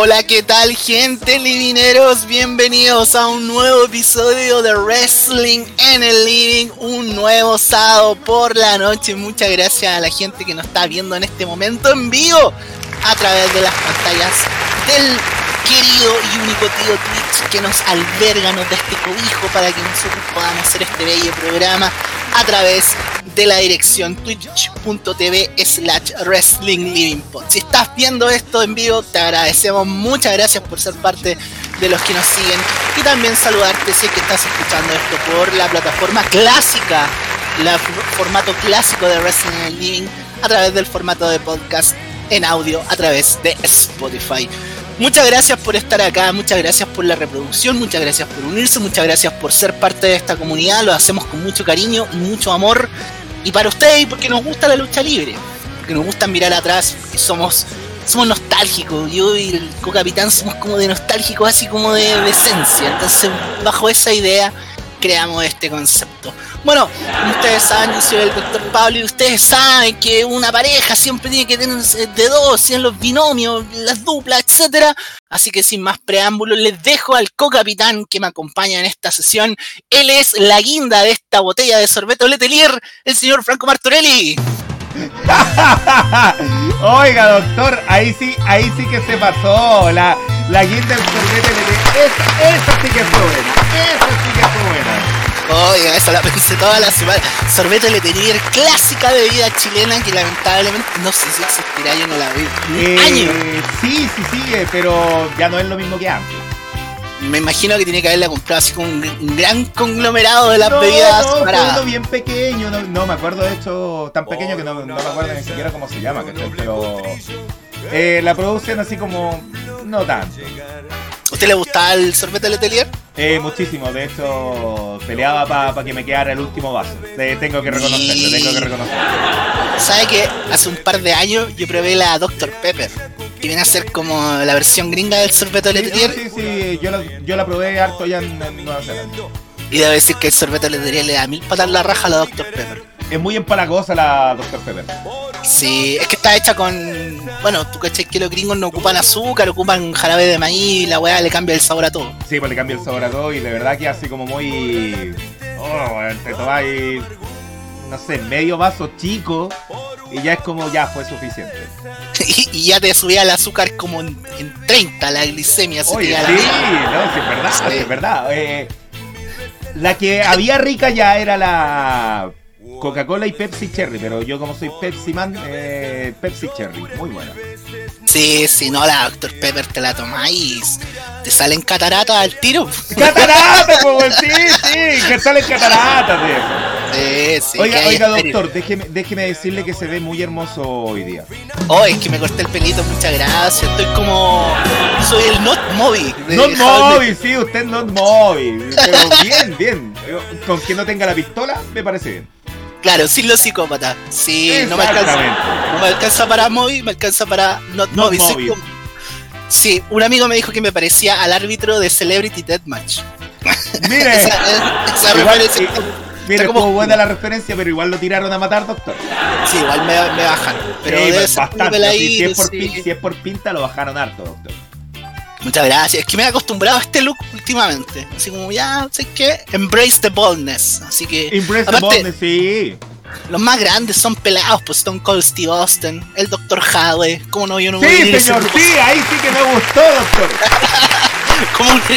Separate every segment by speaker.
Speaker 1: Hola, ¿qué tal gente livineros? Bienvenidos a un nuevo episodio de Wrestling en el Living, un nuevo sábado por la noche. Muchas gracias a la gente que nos está viendo en este momento en vivo a través de las pantallas del querido y único tío Twitch que nos alberga, nos da este cobijo para que nosotros podamos hacer este bello programa a través de la dirección twitch.tv slash wrestling living Si estás viendo esto en vivo, te agradecemos. Muchas gracias por ser parte de los que nos siguen. Y también saludarte si es que estás escuchando esto por la plataforma clásica, el formato clásico de Wrestling Living, a través del formato de podcast en audio a través de Spotify. Muchas gracias por estar acá, muchas gracias por la reproducción, muchas gracias por unirse, muchas gracias por ser parte de esta comunidad, lo hacemos con mucho cariño mucho amor. Y para ustedes, porque nos gusta la lucha libre, porque nos gusta mirar atrás, porque somos, somos nostálgicos. Yo y el co-capitán somos como de nostálgicos, así como de, de esencia. Entonces, bajo esa idea, creamos este concepto. Bueno, ustedes saben, yo soy el doctor Pablo y ustedes saben que una pareja siempre tiene que tener de dos, en los binomios, las duplas, etcétera. Así que sin más preámbulos, les dejo al co-capitán que me acompaña en esta sesión. Él es la guinda de esta botella de sorbeto Letelier, el señor Franco Martorelli.
Speaker 2: Oiga, doctor, ahí sí, ahí sí que se pasó. La, la guinda del sorbeto Letelier. Esa, sí que fue buena. Esa sí que fue buena.
Speaker 1: Oiga, eso la pensé toda la semana. Sorbete Letelier, clásica bebida chilena que lamentablemente no sé si existirá, yo no la vi.
Speaker 2: Eh, año. Sí, sí, sí, pero ya no es lo mismo que antes.
Speaker 1: Me imagino que tiene que haberla comprado así como un gran conglomerado de las bebidas
Speaker 2: no, separadas. bien pequeño, no, me acuerdo de hecho tan pequeño que no, me acuerdo ni siquiera cómo se llama, pero eh, la producen así como no tanto.
Speaker 1: ¿Usted le gustaba el sorbete Letelier?
Speaker 2: Eh, muchísimo, de hecho peleaba para que me quedara el último vaso. tengo que reconocerlo, tengo que reconocerlo.
Speaker 1: ¿Sabe que hace un par de años yo probé la Dr. Pepper? Que viene a ser como la versión gringa del sorbete Letelier.
Speaker 2: Sí, sí, yo la, yo la probé harto ya en, Nueva Zelanda.
Speaker 1: Y debo decir que el sorbete Letelier le da mil patas la raja a la Dr. Pepper.
Speaker 2: Es muy empalagosa la Dr. Pepper.
Speaker 1: Sí, es que está hecha con. Bueno, tú caché que los gringos no ocupan azúcar, ocupan jarabe de maíz, y la weá le cambia el sabor a todo.
Speaker 2: Sí, pues le cambia el sabor a todo y de verdad que hace como muy. Oh, te tomáis. No sé, medio vaso chico y ya es como ya fue suficiente.
Speaker 1: y, ya te subía el azúcar como en, 30 la glicemia.
Speaker 2: Oye, sí, no, sí, es verdad, es verdad. Eh, la que había rica ya era la Coca-Cola y Pepsi Cherry, pero yo como soy Pepsi Man, eh, Pepsi Cherry, muy buena.
Speaker 1: Sí, si no, la Dr. Pepper te la tomáis, te salen cataratas al tiro.
Speaker 2: ¡Cataratas, pues, sí, sí! Que salen cataratas, Sí. Oiga, oiga, doctor, déjeme, déjeme decirle que se ve muy hermoso hoy día.
Speaker 1: Oh, es que me corté el pelito, muchas gracias. Estoy como. Soy el Not Movie.
Speaker 2: Not Movie, sí, usted Not Movie. Pero bien, bien. Con que no tenga la pistola, me parece bien.
Speaker 1: Claro, sin los psicópatas. Sí, no me alcanza. No me alcanza para Moby, me alcanza para Not, Not Sí, un amigo me dijo que me parecía al árbitro de Celebrity Deathmatch.
Speaker 2: Mire, esa, referencia. Mire, como... buena la referencia, pero igual lo tiraron a matar, doctor.
Speaker 1: Sí, igual me, me bajan. Pero
Speaker 2: pues, bastante. si, es por, si es por pinta, lo bajaron harto, doctor.
Speaker 1: Muchas gracias. Es que me he acostumbrado a este look últimamente. Así como ya, sé que embrace the boldness. Así que.
Speaker 2: Embrace the boldness, sí.
Speaker 1: Los más grandes son pelados, pues Stone Cold Steve Austin, el Dr. Hadley. ¿Cómo no? Yo no
Speaker 2: Sí, señor, sí, ahí sí que me gustó, doctor.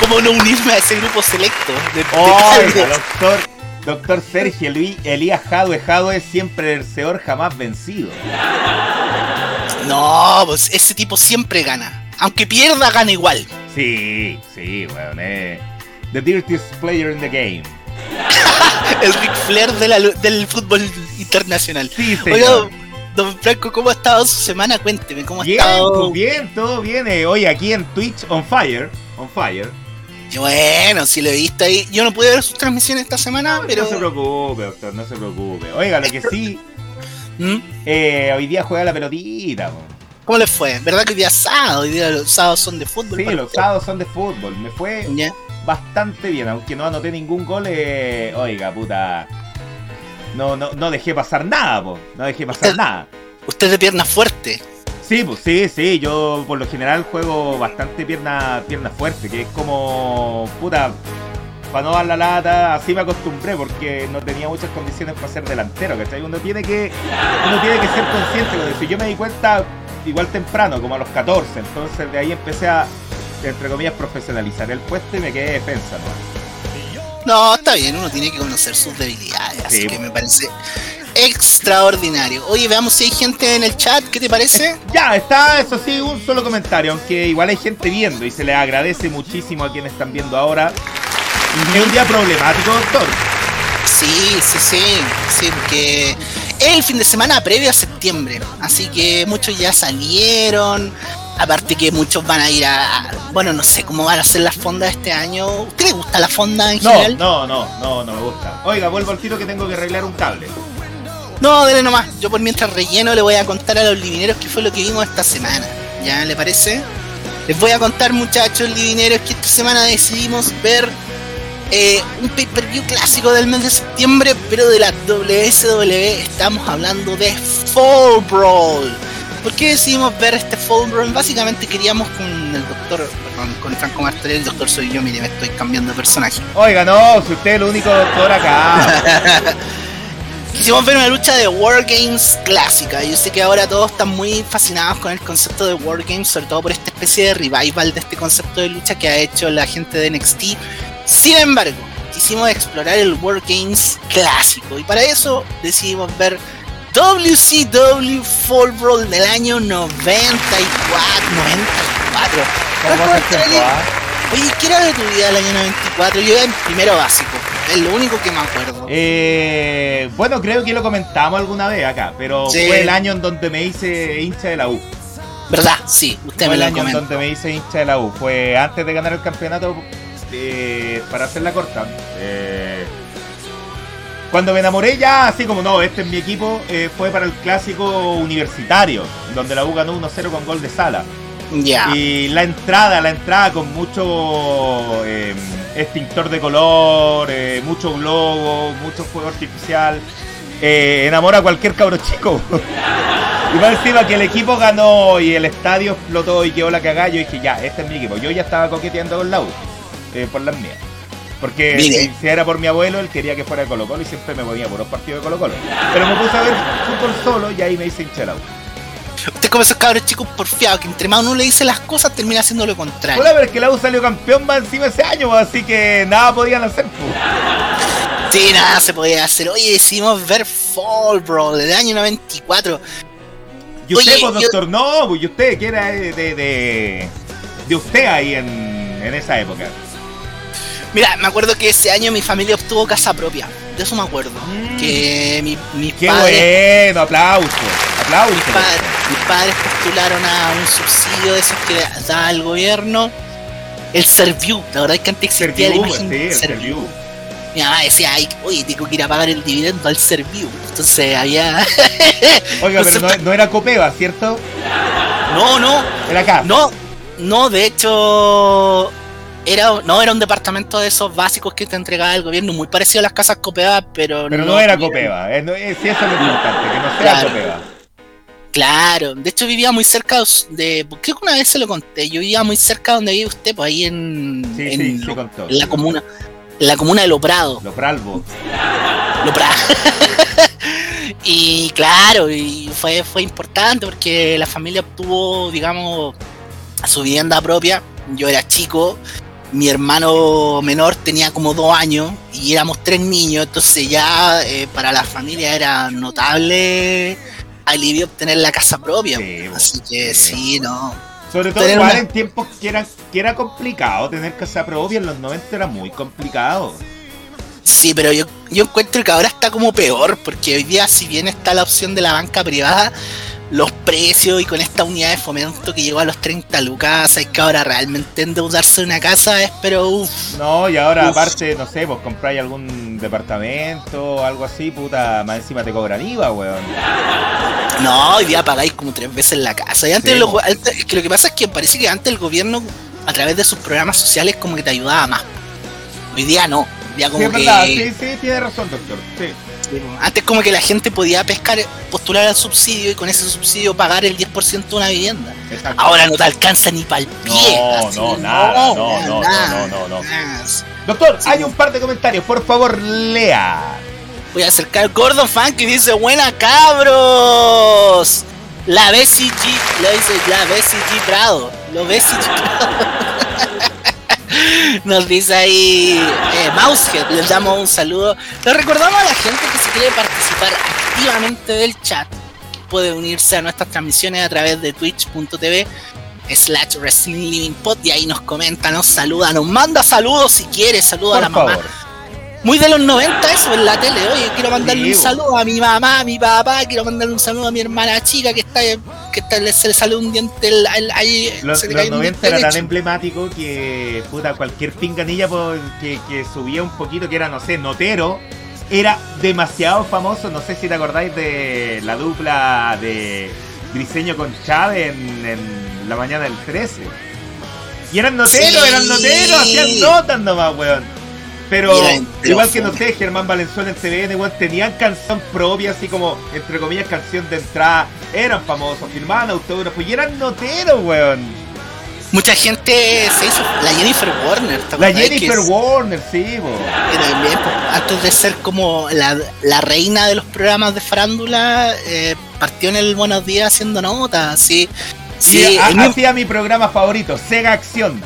Speaker 1: ¿Cómo, no unirme a ese grupo selecto?
Speaker 2: De, oh, doctor, doctor Sergio Luis Elías Jadwe, Jadwe siempre el señor jamás vencido.
Speaker 1: No, pues ese tipo siempre gana. Aunque pierda, gana igual.
Speaker 2: Sí, sí, weón. Eh. The dirtiest player in the game.
Speaker 1: el Ric Flair del fútbol internacional.
Speaker 2: Sí, señor.
Speaker 1: don Franco, ¿cómo ha estado su semana? Cuénteme, ¿cómo ha
Speaker 2: bien,
Speaker 1: estado?
Speaker 2: Bien, todo bien. Eh. Hoy aquí en Twitch, on fire. On fire.
Speaker 1: Bueno, si lo he visto ahí. Yo no pude ver sus transmisiones esta semana, pero.
Speaker 2: No se preocupe, doctor, no se preocupe. Oiga, lo que sí. ¿Mm? Eh, hoy día juega la pelotita,
Speaker 1: ¿Cómo le fue? ¿Verdad que hoy día sábado? Hoy día los sábados son de fútbol.
Speaker 2: Sí, los sábados son de fútbol. Me fue bastante bien, aunque no anoté ningún gol. Eh, oiga, puta. No, no, no dejé pasar nada, po. No dejé pasar nada.
Speaker 1: Usted de pierna fuerte.
Speaker 2: Sí, pues sí, sí, yo por lo general juego bastante pierna, pierna fuerte, que es como, puta, para no dar la lata, así me acostumbré porque no tenía muchas condiciones para ser delantero, ¿cachai? Uno tiene que, uno tiene que ser consciente de eso. Yo me di cuenta igual temprano, como a los 14, entonces de ahí empecé a, entre comillas, profesionalizar el puesto y me quedé defensa,
Speaker 1: ¿no? No, está bien, uno tiene que conocer sus debilidades, así que me parece extraordinario. Oye, veamos si hay gente en el chat, ¿qué te parece?
Speaker 2: Ya, está, eso sí, un solo comentario, aunque igual hay gente viendo y se les agradece muchísimo a quienes están viendo ahora. Es un día problemático, doctor.
Speaker 1: Sí, sí, sí, sí, porque es el fin de semana previo a septiembre, así que muchos ya salieron, aparte que muchos van a ir a, bueno, no sé cómo van a ser las fondas este año. ¿Usted le gusta la fonda en
Speaker 2: no,
Speaker 1: general?
Speaker 2: No, no, no, no me gusta. Oiga, vuelvo al tiro que tengo que arreglar un cable.
Speaker 1: No, dele nomás. Yo por mientras relleno le voy a contar a los livineros qué fue lo que vimos esta semana. ¿Ya le parece? Les voy a contar, muchachos livineros, que esta semana decidimos ver eh, un pay-per-view clásico del mes de septiembre, pero de la WSW estamos hablando de Fall Brawl. ¿Por qué decidimos ver este Fall Brawl? Básicamente queríamos con el doctor, perdón, con Franco Martorell, el doctor soy yo, mire, me estoy cambiando de personaje.
Speaker 2: Oiga, no, si usted es el único doctor acá.
Speaker 1: Quisimos ver una lucha de Wargames clásica. Yo sé que ahora todos están muy fascinados con el concepto de Wargames, sobre todo por esta especie de revival de este concepto de lucha que ha hecho la gente de NXT. Sin embargo, quisimos explorar el Wargames clásico y para eso decidimos ver WCW Fall Brawl del año 94. 94. Oye, ¿qué era de tu vida del año 94? Yo era en primero básico. Es lo único que me acuerdo.
Speaker 2: Eh, bueno, creo que lo comentamos alguna vez acá, pero
Speaker 1: Sí.
Speaker 2: fue el año en donde me hice hincha de la U.
Speaker 1: ¿Verdad? Sí, usted
Speaker 2: Fue
Speaker 1: me
Speaker 2: el
Speaker 1: lo
Speaker 2: año en donde me hice hincha de la U. Fue antes de ganar el campeonato, eh, para hacerla corta. eh, cuando me enamoré ya, así como no, este es mi equipo, eh, fue para el clásico universitario, donde la U ganó 1-0 con gol de sala. Y la entrada, la entrada con mucho eh, extintor de color, eh, mucho globo, mucho fuego artificial. eh, enamora a cualquier cabro chico. y más encima que el equipo ganó y el estadio explotó y quedó la cagada, yo dije, ya, este es mi equipo. Yo ya estaba coqueteando con la U, eh, por las mías. Porque si, si era por mi abuelo, él quería que fuera de Colo Colo y siempre me ponía por los partidos de Colo Colo. Pero me puse a ver fútbol solo y ahí me hice hincha la U.
Speaker 1: Usted como esos cabros chicos porfiados que entre más uno le dice las cosas termina haciendo lo contrario.
Speaker 2: Hola, pero es que la U salió campeón más encima ese año, pues, así que nada podían hacer. pues.
Speaker 1: Sí, nada se podía hacer. Oye, decidimos ver Fall Brawl del año 94.
Speaker 2: Y usted,
Speaker 1: Oye,
Speaker 2: pues,
Speaker 1: yo-
Speaker 2: doctor, no, pues, y usted, que era de, de, de, de usted ahí en, en esa época.
Speaker 1: Mira, me acuerdo que ese año mi familia obtuvo casa propia. De eso me acuerdo.
Speaker 2: Mm.
Speaker 1: Que mi, mis
Speaker 2: Qué
Speaker 1: padres,
Speaker 2: bueno, aplauso, aplauso.
Speaker 1: mis padres, mis padres postularon a un subsidio de esos que daba el gobierno. El Serviu, la verdad es que antes existía la
Speaker 2: Serviu,
Speaker 1: imagen
Speaker 2: sí, el
Speaker 1: Serviu.
Speaker 2: Serviu.
Speaker 1: Mi mamá decía, Ay, oye, tengo que ir a pagar el dividendo al Serviu. Entonces había.
Speaker 2: Oiga, pero no era Copeva, ¿cierto?
Speaker 1: no, no,
Speaker 2: Era acá.
Speaker 1: No, no, de hecho, era, no era un departamento de esos básicos que te entregaba el gobierno, muy parecido a las casas Copeva, pero,
Speaker 2: Pero no, era Copeva. eh, no, eh, sí, eso es lo importante, que no sea
Speaker 1: Claro.
Speaker 2: Copeva.
Speaker 1: Claro, de hecho vivía muy cerca de, creo que una vez se lo conté, yo vivía muy cerca donde vive usted, pues ahí en,
Speaker 2: Sí,
Speaker 1: en,
Speaker 2: sí,
Speaker 1: Lo-
Speaker 2: sí contó.
Speaker 1: en la comuna, en la comuna de Loprado,
Speaker 2: Los Bralvos.
Speaker 1: Loprado. y claro, y fue, fue importante porque la familia obtuvo, digamos, su vivienda propia. Yo era chico, mi hermano menor tenía como dos años y éramos tres niños, entonces ya eh, para la familia era notable alivio obtener la casa propia.
Speaker 2: Sí,
Speaker 1: Así que
Speaker 2: sí.
Speaker 1: sí, no.
Speaker 2: Sobre todo igual
Speaker 1: una-
Speaker 2: en tiempos que era, que era complicado tener casa propia, en los 90 era muy complicado.
Speaker 1: Sí, pero yo, yo encuentro que ahora está como peor, porque hoy día, si bien está la opción de la banca privada, los precios y con esta unidad de fomento que llegó a los 30 lucas, hay que ahora realmente endeudarse de una casa, es pero uff.
Speaker 2: No, y ahora
Speaker 1: Uf.
Speaker 2: aparte, no sé, pues compráis algún departamento o algo así, puta, más encima te cobran IVA, weón.
Speaker 1: No, hoy día pagáis como tres veces la casa. Y antes,
Speaker 2: Sí,
Speaker 1: lo, antes- es que lo que pasa es que parece que antes el gobierno, a través de sus programas sociales, como que te ayudaba más. Hoy día no. Ya como
Speaker 2: Sí, es
Speaker 1: que-
Speaker 2: verdad, sí, sí, tiene razón, doctor. Sí.
Speaker 1: Antes como que la gente podía pescar, postular al subsidio y con ese subsidio pagar el 10% de una vivienda.
Speaker 2: Exacto.
Speaker 1: Ahora no te alcanza ni para el pie.
Speaker 2: No,
Speaker 1: así,
Speaker 2: no, nada, no, no,
Speaker 1: nada,
Speaker 2: no, no, no.
Speaker 1: nada.
Speaker 2: Doctor,
Speaker 1: Sí.
Speaker 2: hay un par de comentarios, por favor, lea.
Speaker 1: Voy a acercar Gordon Fan que dice, buena cabros. La BCG, lo dice la BCG Prado. Lo BCG Prado. Nos dice ahí eh, Mousehead, les damos un saludo. Le recordamos a la gente que si quiere participar activamente del chat, puede unirse a nuestras transmisiones a través de twitch.tv slash wrestling living pod y ahí nos comenta, nos saluda, nos manda saludos si quiere, saluda a la mamá. Muy de los 90 eso en la tele. Oye, quiero mandarle
Speaker 2: Sí,
Speaker 1: un saludo a mi mamá, a mi papá, quiero mandarle un saludo a mi hermana chica que está que está, se le sale un diente el- el- ahí,
Speaker 2: Los,
Speaker 1: se le
Speaker 2: los
Speaker 1: cae un
Speaker 2: 90
Speaker 1: diente
Speaker 2: era tan emblemático que puta cualquier pinganilla que, que subía un poquito, que era, no sé, notero, era demasiado famoso. No sé si te acordáis de la dupla de Diseño con Chávez en, en la mañana del 13. Y eran noteros,
Speaker 1: Sí.
Speaker 2: eran noteros, hacían notas nomás, weón. Pero igual que no sé, Germán Valenzuela en weón, tenían canción propia, así como, entre comillas, canción de entrada. Eran famosos, firmaban autógrafos y eran noteros, weón.
Speaker 1: Mucha gente se hizo. La Jennifer Warner, ¿te
Speaker 2: La? Jennifer Warner, sí, bo.
Speaker 1: que también, pues, antes de ser como la, la reina de los programas de farándula, eh, partió en el Buenos Días haciendo notas, así. Sí, el mismo-
Speaker 2: hacía mi programa favorito, Sega Acción.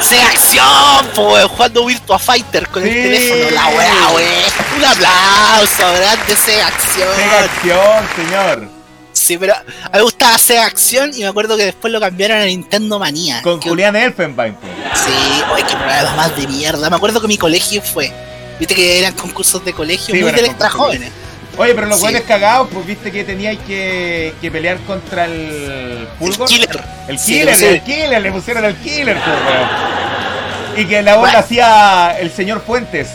Speaker 1: ¡Sea acción! Pues jugando Virtua Fighter con el teléfono, la weá, weá. Un aplauso, grande Sega acción.
Speaker 2: Sega Acción, señor.
Speaker 1: Sí, pero a mí me gustaba Sega acción y me acuerdo que después lo cambiaron a Nintendo Manía.
Speaker 2: Con
Speaker 1: Que-
Speaker 2: Julián Elfenbein.
Speaker 1: Sí, oye, qué programa más de mierda. Me acuerdo que mi colegio fue. Viste que eran concursos de colegio
Speaker 2: Sí,
Speaker 1: muy extra
Speaker 2: de
Speaker 1: jóvenes.
Speaker 2: Oye, pero los
Speaker 1: Sí.
Speaker 2: buenos cagados, pues viste que teníais que, que pelear contra el
Speaker 1: El killer.
Speaker 2: El killer,
Speaker 1: sí.
Speaker 2: el killer, le pusieron el killer, pues, weón. Y que la voz
Speaker 1: Bueno.
Speaker 2: la hacía el señor Fuentes.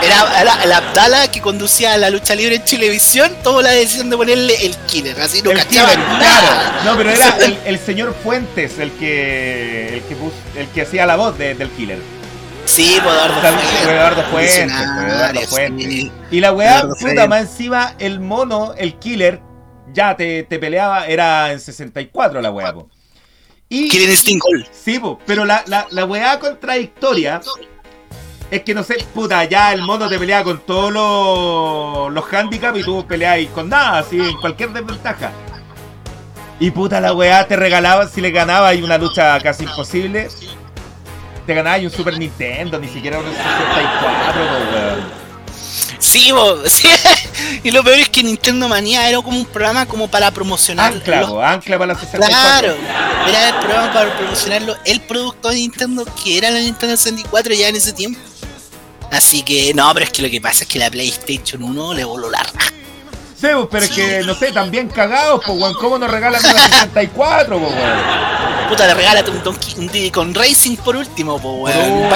Speaker 1: Era, el Abdala que conducía la lucha libre en Televisión. Tomó la decisión de ponerle el killer. Así no
Speaker 2: el
Speaker 1: cachaba
Speaker 2: killer,
Speaker 1: nada.
Speaker 2: claro. No, pero era el, el señor Fuentes el que el que, el que hacía la voz de- del killer.
Speaker 1: Sí, pues Eduardo Fuentes.
Speaker 2: fue Eduardo Fuentes, fue
Speaker 1: Visionario,
Speaker 2: Eduardo Fuentes.
Speaker 1: sí.
Speaker 2: Y la weá,
Speaker 1: Eduardo
Speaker 2: puta,
Speaker 1: Fuentes.
Speaker 2: más encima, el mono, el killer, ya te, te peleaba, era en 64 la weá, po. Y,
Speaker 1: Killer Instinct Gold.
Speaker 2: sí, po, pero la, la, la weá contradictoria es que no sé, puta, ya el mono te peleaba con todos los, los handicaps y tú peleabas con nada, así, en cualquier desventaja. Y puta, la weá te regalaba, si le ganabas y una lucha casi imposible, te ganabas un Super Nintendo, ni siquiera un 64, po, weón.
Speaker 1: Sí, bo, sí. y lo peor es que Nintendo Manía era como un programa como para promocionar
Speaker 2: Ancla,
Speaker 1: los-
Speaker 2: ancla para la 64.
Speaker 1: Claro, era el programa para promocionarlo el producto de Nintendo que era la Nintendo 64 ya en ese tiempo. Así que no, pero es que lo que pasa es que la PlayStation 1 le voló la raja.
Speaker 2: Sí, pues, pero es que, no sé, también cagados, pues, weón. ¿Cómo nos regalan una 64, pues, weón?
Speaker 1: Puta, le regálate un Donkey con Racing por último, po,
Speaker 2: Por
Speaker 1: weón.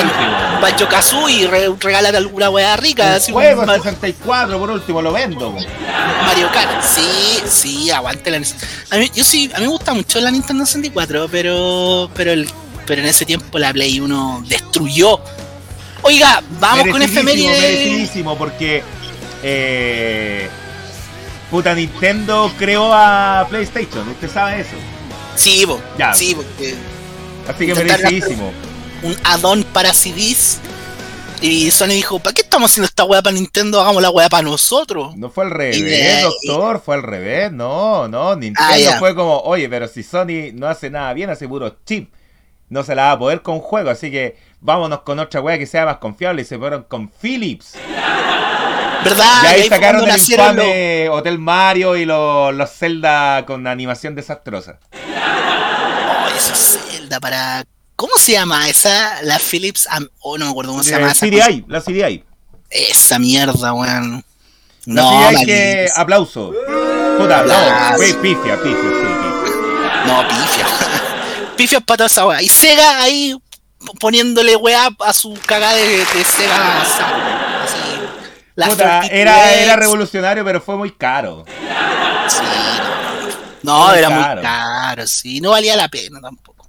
Speaker 1: Banjo Kazooie, re, regálate alguna weá rica,
Speaker 2: Un
Speaker 1: así
Speaker 2: juego
Speaker 1: un Ma-
Speaker 2: 64, por último, lo vendo.
Speaker 1: Mario Kart. Sí, sí, aguante la a mí, yo sí, a mí me gusta mucho la Nintendo 64, pero pero el, pero en ese tiempo la Play 1 destruyó. Oiga, vamos con efeméride.
Speaker 2: merecidísimo, porque, eh, puta, Nintendo creó a PlayStation, usted sabe eso.
Speaker 1: Sí, po,
Speaker 2: Ya.
Speaker 1: sí, porque
Speaker 2: Así que merecidísimo.
Speaker 1: un add-on para CDs. Y Sony dijo, ¿para qué estamos haciendo esta weá para Nintendo? Hagamos la weá para nosotros.
Speaker 2: No fue al revés,
Speaker 1: de-
Speaker 2: doctor, fue al revés, no, no, Nintendo
Speaker 1: Ah,
Speaker 2: fue como, oye, pero si Sony no hace nada bien, hace puro chip, no se la va a poder con juego, así que vámonos con otra wea que sea más confiable y se fueron con Philips.
Speaker 1: ¿Verdad?
Speaker 2: y ahí sacaron el infame Hotel Mario y los, los Zelda con animación desastrosa.
Speaker 1: Oh, esa Zelda para. ¿Cómo se llama esa? La Philips. Am- Oh, no me acuerdo cómo se llama
Speaker 2: Eh,
Speaker 1: esa.
Speaker 2: CDI, la CDI.
Speaker 1: Esa mierda, weón. No,
Speaker 2: CDI que aplauso. Puta,
Speaker 1: Aplauso.
Speaker 2: no, pi- pifia, pifia, sí, pifia.
Speaker 1: No, pifia. pifia para toda esa weá. Y Sega ahí poniéndole weá a su cagada de, de Sega. La
Speaker 2: Puta,
Speaker 1: 32X.
Speaker 2: era, era revolucionario, pero fue muy caro.
Speaker 1: Sí, no. Era
Speaker 2: caro.
Speaker 1: muy caro, sí. No valía la pena tampoco.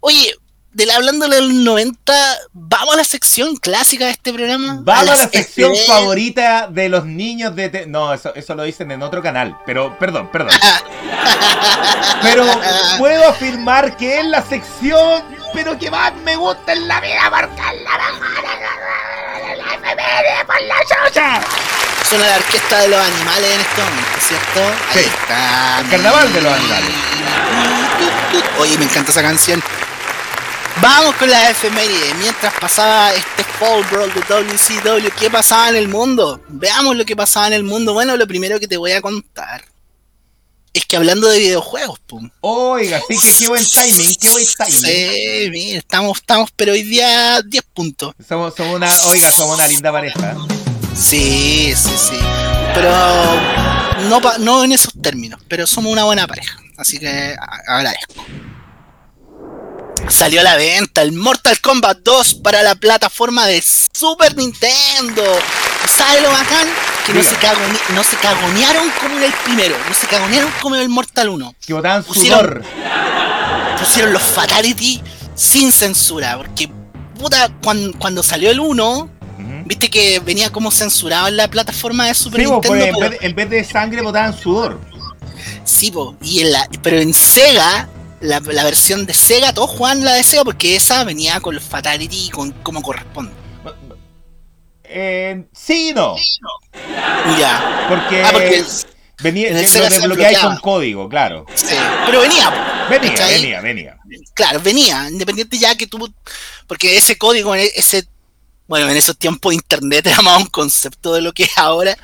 Speaker 1: Oye, del hablando de los 90, vamos a la sección clásica de este programa.
Speaker 2: Vamos a la, sección favorita de los niños de... No, eso, eso lo dicen en otro canal, pero perdón, perdón. pero puedo afirmar que es la sección, pero que más me gusta en la vida porque es la mejor
Speaker 1: por la chocha. Suena la orquesta de los animales en este momento, ¿cierto?
Speaker 2: Ahí sí. está. El carnaval de los animales.
Speaker 1: Oye, me encanta esa canción. Vamos con la efeméride. Mientras pasaba este Fall Brawl de WCW, ¿qué pasaba en el mundo? Veamos lo que pasaba en el mundo. Bueno, lo primero que te voy a contar es que hablando de videojuegos, pum.
Speaker 2: Oiga, sí que qué buen timing, qué buen timing.
Speaker 1: Sí, mira, estamos, estamos, pero hoy día 10 puntos.
Speaker 2: Somos, somos una, oiga, somos una linda pareja.
Speaker 1: Sí, sí, sí. Pero no, no en esos términos, pero somos una buena pareja. Así que agradezco salió a la venta el Mortal Kombat 2 para la plataforma de Super Nintendo. ¿Sabes lo bacán? Que no se, no se, cagonearon como en el primero, no se cagonearon como en el Mortal 1.
Speaker 2: Que botaban pusieron,
Speaker 1: Pusieron los Fatality sin censura, porque puta, cuando, salió el 1, viste que venía como censurado en la plataforma de Super Nintendo.
Speaker 2: Pues, en, vez, en, vez, de sangre botaban sudor.
Speaker 1: Sí, po, y en la, pero en Sega la, versión de Sega, todos jugaban la de Sega porque esa venía con los Fatality con como corresponde.
Speaker 2: Eh, sí no.
Speaker 1: Ya.
Speaker 2: Porque, ah, venía, en el lo hay con código, claro.
Speaker 1: Sí, pero venía.
Speaker 2: Venía, venía, venía.
Speaker 1: Claro, venía, independiente ya que tú, porque ese código, ese bueno, en esos tiempos internet era más un concepto de lo que es ahora,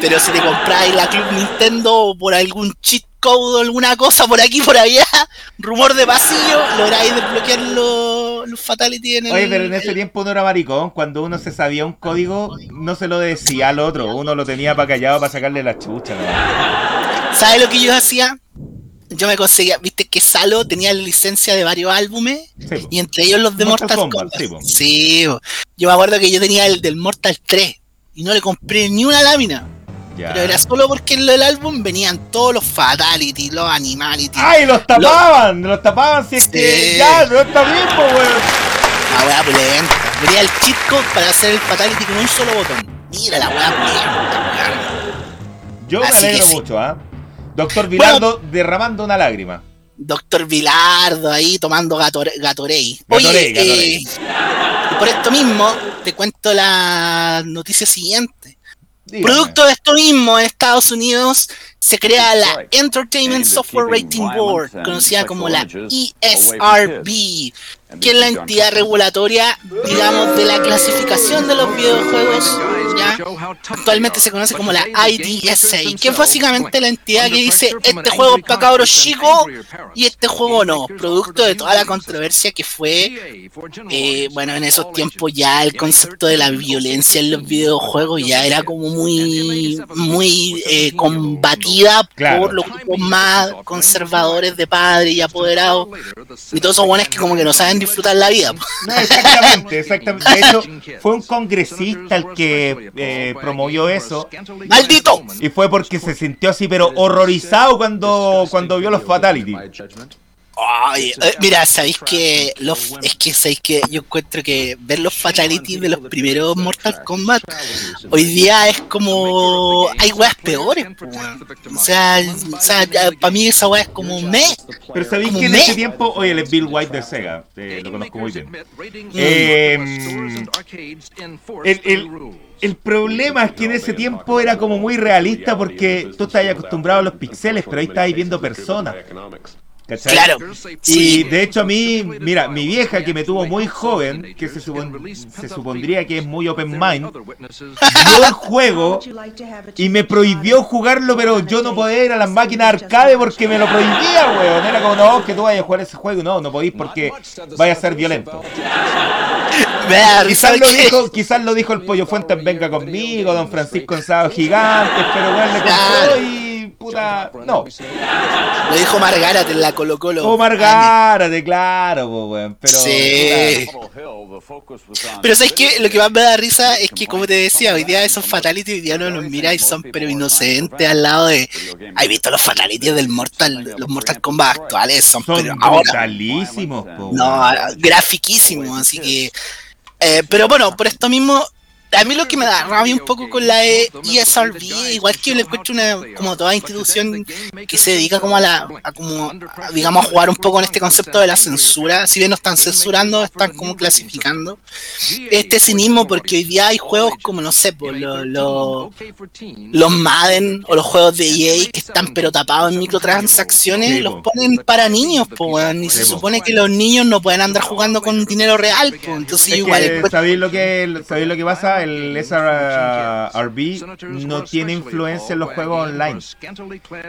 Speaker 1: pero si te compráis la Club Nintendo por algún cheat code o alguna cosa por aquí, por allá, rumor de pasillo, lográis desbloquear los, los fatality en el...
Speaker 2: Oye, pero en ese tiempo no era maricón, cuando uno se sabía un código, no se lo decía al otro, uno lo tenía para callado para sacarle la chucha. ¿no?
Speaker 1: ¿Sabes lo que yo hacía? yo me conseguía, viste que Salo tenía licencia de varios álbumes y entre ellos los de Mortal, Kombat. Sí, yo me acuerdo que yo tenía el del Mortal 3 y no le compré ni una lámina. Pero era solo porque en el álbum venían todos los Fatality, los Animality.
Speaker 2: ¡Ay, los tapaban! Los, tapaban si es que ya, no está bien, pues, weón.
Speaker 1: La weá pulenta. Venía el cheat code para hacer el Fatality con un solo botón. Mira la weá pulenta,
Speaker 2: Yo me alegro mucho, ¿ah? Doctor Vilardo derramando una lágrima.
Speaker 1: Doctor Vilardo ahí tomando Gatorade. Gatorade, eh, por esto mismo te cuento la noticia siguiente. Producto de esto mismo en Estados Unidos se crea la Entertainment Software Rating Board, conocida como la ESRB, que es la entidad regulatoria, digamos, de la clasificación de los videojuegos, ¿ya? Actualmente se conoce como la IDSA, que es básicamente la entidad que dice este juego es para cabros chicos y este juego no, producto de toda la controversia que fue, eh, bueno, en esos tiempos ya el concepto de la violencia en los videojuegos ya era como muy, muy eh, combatida por los grupos más conservadores de padres y apoderados. y todos esos buenos que como que no saben disfrutar la vida.
Speaker 2: exactamente, exactamente. De hecho, fue un congresista el que eh, promovió eso.
Speaker 1: ¡Maldito!
Speaker 2: Y fue porque se sintió así, pero horrorizado cuando, cuando vio los Fatality.
Speaker 1: Ay, eh, mira, sabéis que los, es que sabéis que yo encuentro que ver los fatalities de los primeros Mortal Kombat hoy día es como hay weas peores, o sea, o sea para mí esa wea es como me.
Speaker 2: Pero sabéis que en ese tiempo, oye, el Bill White de Sega, eh, lo conozco muy bien. Eh, el, el, el problema es que en ese tiempo era como muy realista porque tú estabas acostumbrado a los pixeles, pero ahí estabas viendo personas.
Speaker 1: Claro.
Speaker 2: Y de hecho a mí, mira, mi vieja que me tuvo muy joven, que se, se supondría que es muy open mind, vio el juego y me prohibió jugarlo, pero yo no podía ir a las máquinas arcade porque me lo prohibía, weón. Era como, no, que tú vayas a jugar ese juego. No, no podís porque vaya a ser violento. quizás, lo dijo, quizás lo dijo el Pollo Fuentes, venga conmigo, Don Francisco en Sábado Gigantes, pero bueno, le contó y puta, no.
Speaker 1: Lo dijo Margarate en la Colo Colo.
Speaker 2: O Margarate, claro, po, weón. Pero,
Speaker 1: Sí. Pero sabes que lo que más me da risa es que, como te decía, hoy día esos fatalities hoy día no los mira y son pero inocentes al lado de. ¿Has visto los fatalities del Mortal, los Mortal Kombat actuales? Son,
Speaker 2: son
Speaker 1: pero ahora. No, grafiquísimos, así que. eh, pero bueno, por esto mismo, a mí lo que me da rabia un poco con la E- ESRB, igual que yo le encuentro una, como toda institución que se dedica como a la, a como, a, digamos, a jugar un poco en este concepto de la censura, si bien no están censurando, están como clasificando este cinismo, porque hoy día hay juegos como, no sé, lo- lo- los Madden o los juegos de EA que están pero tapados en microtransacciones, los
Speaker 2: po.
Speaker 1: ponen para niños, pues, y se supone que los niños no pueden andar jugando con dinero real, pues, entonces
Speaker 2: Es
Speaker 1: igual
Speaker 2: ¿sabéis lo que sabéis lo que pasa? El SRB no tiene influencia en los juegos online.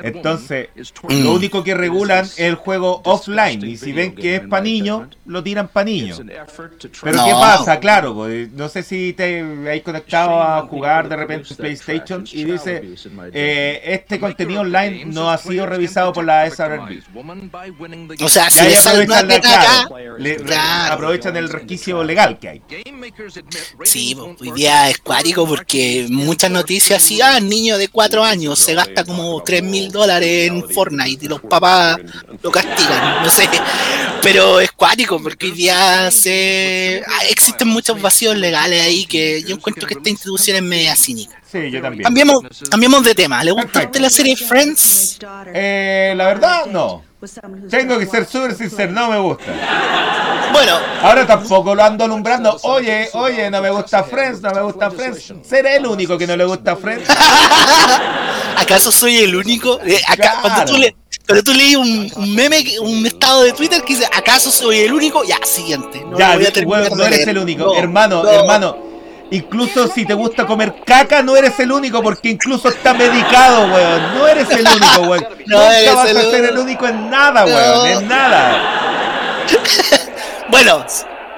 Speaker 2: Entonces, lo único que regulan es el juego offline. Y si ven que es para niños, lo tiran para niños. Pero
Speaker 1: No.
Speaker 2: ¿qué pasa? Claro, pues, no sé si te habéis conectado a jugar de repente PlayStation y dice, eh, este contenido online no ha sido revisado por la SRB.
Speaker 1: o sea, si
Speaker 2: ahí aprovechan, la- claro, le-
Speaker 1: claro.
Speaker 2: aprovechan el resquicio legal que hay.
Speaker 1: Sí, hoy día es cuático porque muchas noticias así, ah, niño de 4 años se gasta como 3 mil dólares en Fortnite y los papás lo castigan, no sé. Pero es cuático porque hoy día se... ah, existen muchos vacíos legales ahí que yo encuentro que esta institución es media cínica.
Speaker 2: Sí, yo también.
Speaker 1: Cambiemos, cambiemos de tema. ¿Le gusta a
Speaker 2: Perfecto.
Speaker 1: usted la serie Friends?
Speaker 2: Eh, la verdad, no. Tengo que ser súper sincero, no me gusta.
Speaker 1: Bueno,
Speaker 2: Ahora tampoco lo ando alumbrando. Oye, oye, no me gusta Friends, no me gusta Friends. Seré el único que no le gusta Friends.
Speaker 1: ¿acaso soy el único? Eh, acá,
Speaker 2: Claro.
Speaker 1: cuando tú le... Cuando tú lees un, un meme, un estado de Twitter que dice, ¿acaso soy el único? Ya, siguiente. No
Speaker 2: ya,
Speaker 1: voy a terminar
Speaker 2: weón, no eres el único.
Speaker 1: No,
Speaker 2: hermano,
Speaker 1: no.
Speaker 2: hermano. Incluso si te gusta comer caca, no eres el único, porque incluso está medicado, weón. No eres el único, weón.
Speaker 1: No
Speaker 2: Nunca
Speaker 1: eres
Speaker 2: vas
Speaker 1: el
Speaker 2: a ser el único en nada,
Speaker 1: No.
Speaker 2: weón. En nada.
Speaker 1: Bueno,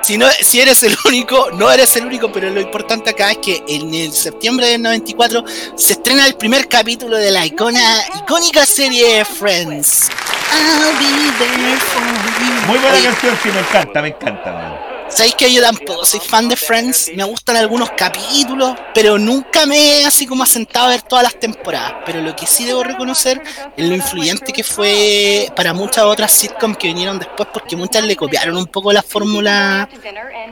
Speaker 1: si, no, si eres el único, no eres el único, pero lo importante acá es que en el septiembre del 94 se estrena el primer capítulo de la icona, icónica serie Friends. I'll be there for you.
Speaker 2: Muy buena canción, sí, me encanta, me encanta, weón.
Speaker 1: ¿Sabéis que yo tampoco soy fan de Friends? Me gustan algunos capítulos, pero nunca me he así como asentado a ver todas las temporadas. Pero lo que sí debo reconocer es lo influyente que fue para muchas otras sitcoms que vinieron después, porque muchas le copiaron un poco la fórmula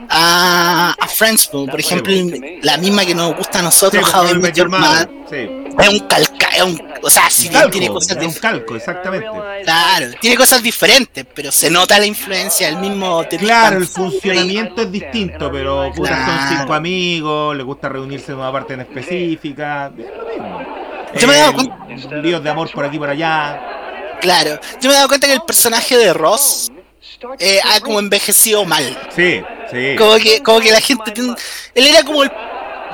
Speaker 1: a, a Friends. po. Por ejemplo, la misma que nos gusta a
Speaker 2: Sí,
Speaker 1: nosotros,
Speaker 2: pues,
Speaker 1: How I Met Your Mother.
Speaker 2: Sí.
Speaker 1: Es un calca, es un, o sea, si bien
Speaker 2: Calco,
Speaker 1: tiene cosas
Speaker 2: es un calco, exactamente.
Speaker 1: Claro, tiene cosas diferentes, pero se nota la influencia del mismo
Speaker 2: Claro, el
Speaker 1: Lasso.
Speaker 2: Funcionamiento es distinto, pero puta, son cinco amigos, les gusta reunirse en una parte en específica. Es lo mismo.
Speaker 1: Yo me he dado
Speaker 2: Eh,
Speaker 1: cuenta-
Speaker 2: líos de amor por aquí y por allá.
Speaker 1: Claro, yo me he dado cuenta que el personaje de Ross eh, ha como envejecido mal.
Speaker 2: Sí, sí.
Speaker 1: Como que, como que la gente Él era como el.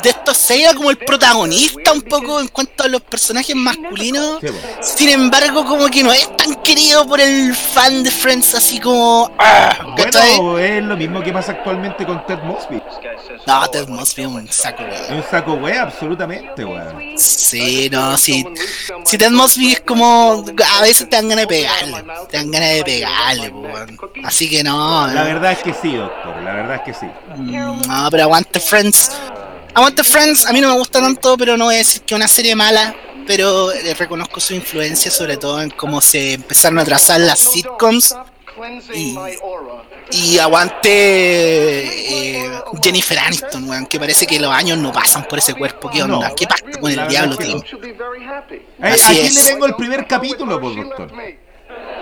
Speaker 1: De estos seis era como el protagonista un poco en cuanto a los personajes masculinos.
Speaker 2: Sí.
Speaker 1: Sin embargo, como que no es tan querido por el fan de Friends así como. ah.
Speaker 2: Bueno, es lo mismo que pasa actualmente con Ted Mosby.
Speaker 1: No, Ted Mosby es un saco,
Speaker 2: Es
Speaker 1: weón.
Speaker 2: un saco wea, absolutamente, weón.
Speaker 1: Sí, no, sí. Si Ted Mosby es como. A veces te dan ganas de pegarle. Te dan ganas de pegarle, weón. Así que no.
Speaker 2: La
Speaker 1: eh.
Speaker 2: verdad es que sí, doctor, la verdad es que sí.
Speaker 1: Mm, No, pero aguante Friends. Aguante Friends, a mí no me gusta tanto, pero no voy a decir que es una serie mala. Pero eh, reconozco su influencia, sobre todo en cómo se empezaron a trazar las sitcoms. Y, y aguante eh, Jennifer Aniston, weón, que parece que los años no pasan por ese cuerpo. ¿Qué onda?
Speaker 2: No.
Speaker 1: ¿Qué pasa con el diablo, tío?
Speaker 2: Eh,
Speaker 1: Así
Speaker 2: aquí
Speaker 1: es.
Speaker 2: le vengo el primer capítulo, pues, doctor.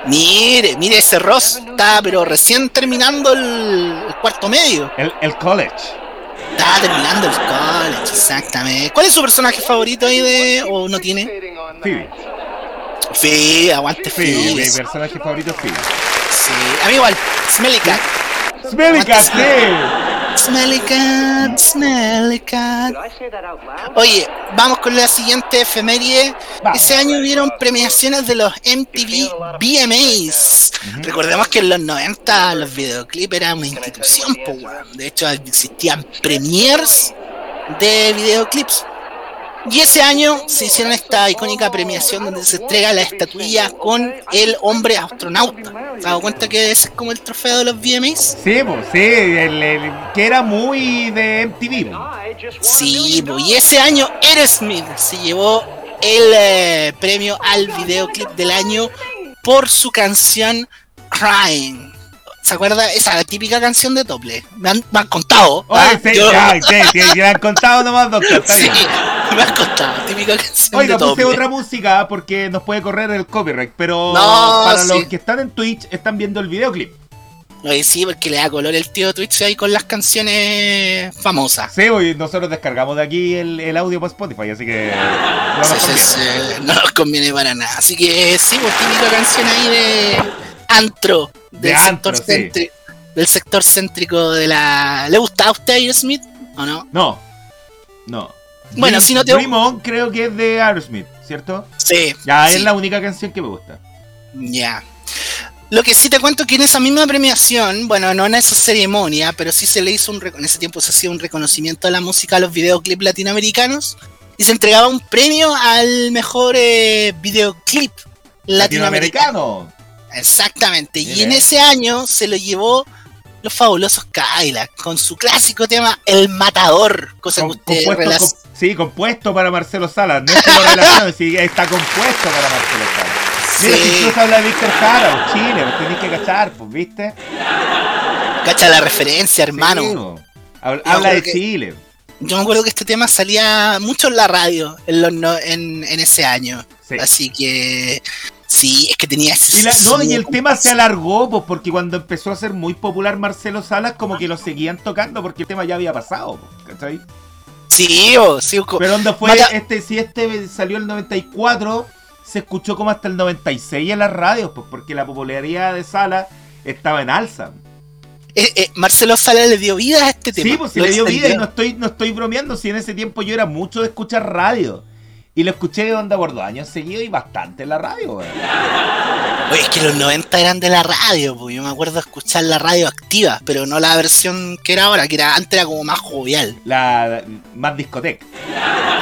Speaker 1: Mire, mire ese Ross, está pero recién terminando el, el cuarto medio.
Speaker 2: El, el college.
Speaker 1: Está terminando el college, exactamente. ¿Cuál es su personaje favorito ahí de. o no tiene?
Speaker 2: Phoebe.
Speaker 1: Sí, aguante
Speaker 2: Phoebe, mi
Speaker 1: Phoebe. Sí,
Speaker 2: personaje favorito es Phoebe.
Speaker 1: a mí igual. Smelly Cat.
Speaker 2: Smelly Cat, sí.
Speaker 1: Smelly Cat, Smelly Cat. Oye, vamos con la siguiente efeméride.
Speaker 2: Vamos.
Speaker 1: Ese año hubieron premiaciones de los MTV VMAs. Recordemos que en los 90 los videoclips eran una institución, po. De hecho, existían premiers de videoclips. Y ese año se hicieron esta icónica premiación donde se entrega la estatuilla con el hombre astronauta. ¿Te has dado cuenta que ese es como el trofeo de los VMAs?
Speaker 2: Sí, pues, sí, el- el- que era muy de MTV. po.
Speaker 1: Sí, po, y ese año Aerosmith se llevó el eh, premio al videoclip del año por su canción Crying. ¿Se acuerda? Esa típica canción de Tople. Me han, me han contado.
Speaker 2: Oye,
Speaker 1: ¿ah?
Speaker 2: sí,
Speaker 1: Yo-
Speaker 2: ya, sí, sí, le han contado nomás, doctor. Está
Speaker 1: Sí,
Speaker 2: bien.
Speaker 1: me han contado. Típica canción
Speaker 2: Oiga,
Speaker 1: de
Speaker 2: puse
Speaker 1: Tople.
Speaker 2: otra música porque nos puede correr el copyright, pero
Speaker 1: No,
Speaker 2: para
Speaker 1: sí.
Speaker 2: los que están en Twitch están viendo el videoclip.
Speaker 1: Oye, sí, porque le da color el tío Twitch ahí con las canciones famosas.
Speaker 2: Sí, hoy nosotros descargamos de aquí el, el audio por Spotify, así que no nos
Speaker 1: sí,
Speaker 2: conviene.
Speaker 1: sí, no nos conviene para nada. Así que sí, pues típica canción ahí de antro, del
Speaker 2: De antro,
Speaker 1: sector
Speaker 2: sí.
Speaker 1: céntrico, del sector céntrico de la. ¿Le gusta a usted Aerosmith o no?
Speaker 2: No, no.
Speaker 1: Bueno,
Speaker 2: Dream-
Speaker 1: si no te-
Speaker 2: Dream On creo que es de Aerosmith, ¿cierto?
Speaker 1: Sí.
Speaker 2: Ya,
Speaker 1: sí,
Speaker 2: es la única canción que me gusta.
Speaker 1: Ya. Lo que sí te cuento que en esa misma premiación, bueno, no en esa ceremonia, pero sí se le hizo un en ese tiempo se hacía un reconocimiento a la música a los videoclips latinoamericanos y se entregaba un premio al mejor eh, videoclip latinoamericano. Exactamente. Y en ese año se lo llevó los fabulosos Cadillac con su clásico tema El Matador, cosa
Speaker 2: Com-
Speaker 1: que usted
Speaker 2: compuesto, com- sí, compuesto para Marcelo Salas. No es que lo relacione, sí, está compuesto para Marcelo Salas. Mira,
Speaker 1: Sí.
Speaker 2: si incluso habla de Víctor Jara, pues, Chile, pues tenéis que cachar, pues, ¿viste?
Speaker 1: Cacha la referencia, hermano.
Speaker 2: Sí, pues. Habla, de
Speaker 1: que-
Speaker 2: Chile.
Speaker 1: Yo me acuerdo que este tema salía mucho en la radio en, los no- en, en ese año.
Speaker 2: Sí.
Speaker 1: Así que sí, es que tenía ese
Speaker 2: Y, la- no, y el tema se alargó, pues, porque cuando empezó a ser muy popular Marcelo Salas, como que lo seguían tocando, porque el tema ya había pasado, pues, ¿cachai?
Speaker 1: Sí, oh, sí, co-
Speaker 2: Pero donde fue,
Speaker 1: Mata-
Speaker 2: este, si este salió el 94, se escuchó como hasta el 96 en las radios, pues, porque la popularidad de Salas estaba en alza.
Speaker 1: eh, eh, Marcelo Sala le dio vida a este tema.
Speaker 2: Sí, pues si le dio vida y no estoy, no estoy bromeando, si en ese tiempo yo era mucho de escuchar radio. Y lo escuché de onda por dos años seguidos y bastante en la radio, weón.
Speaker 1: Oye, es que los 90 eran de la radio, pues yo me acuerdo de escuchar la radio activa, pero no la versión que era ahora, que era antes era como más jovial.
Speaker 2: La más discoteca.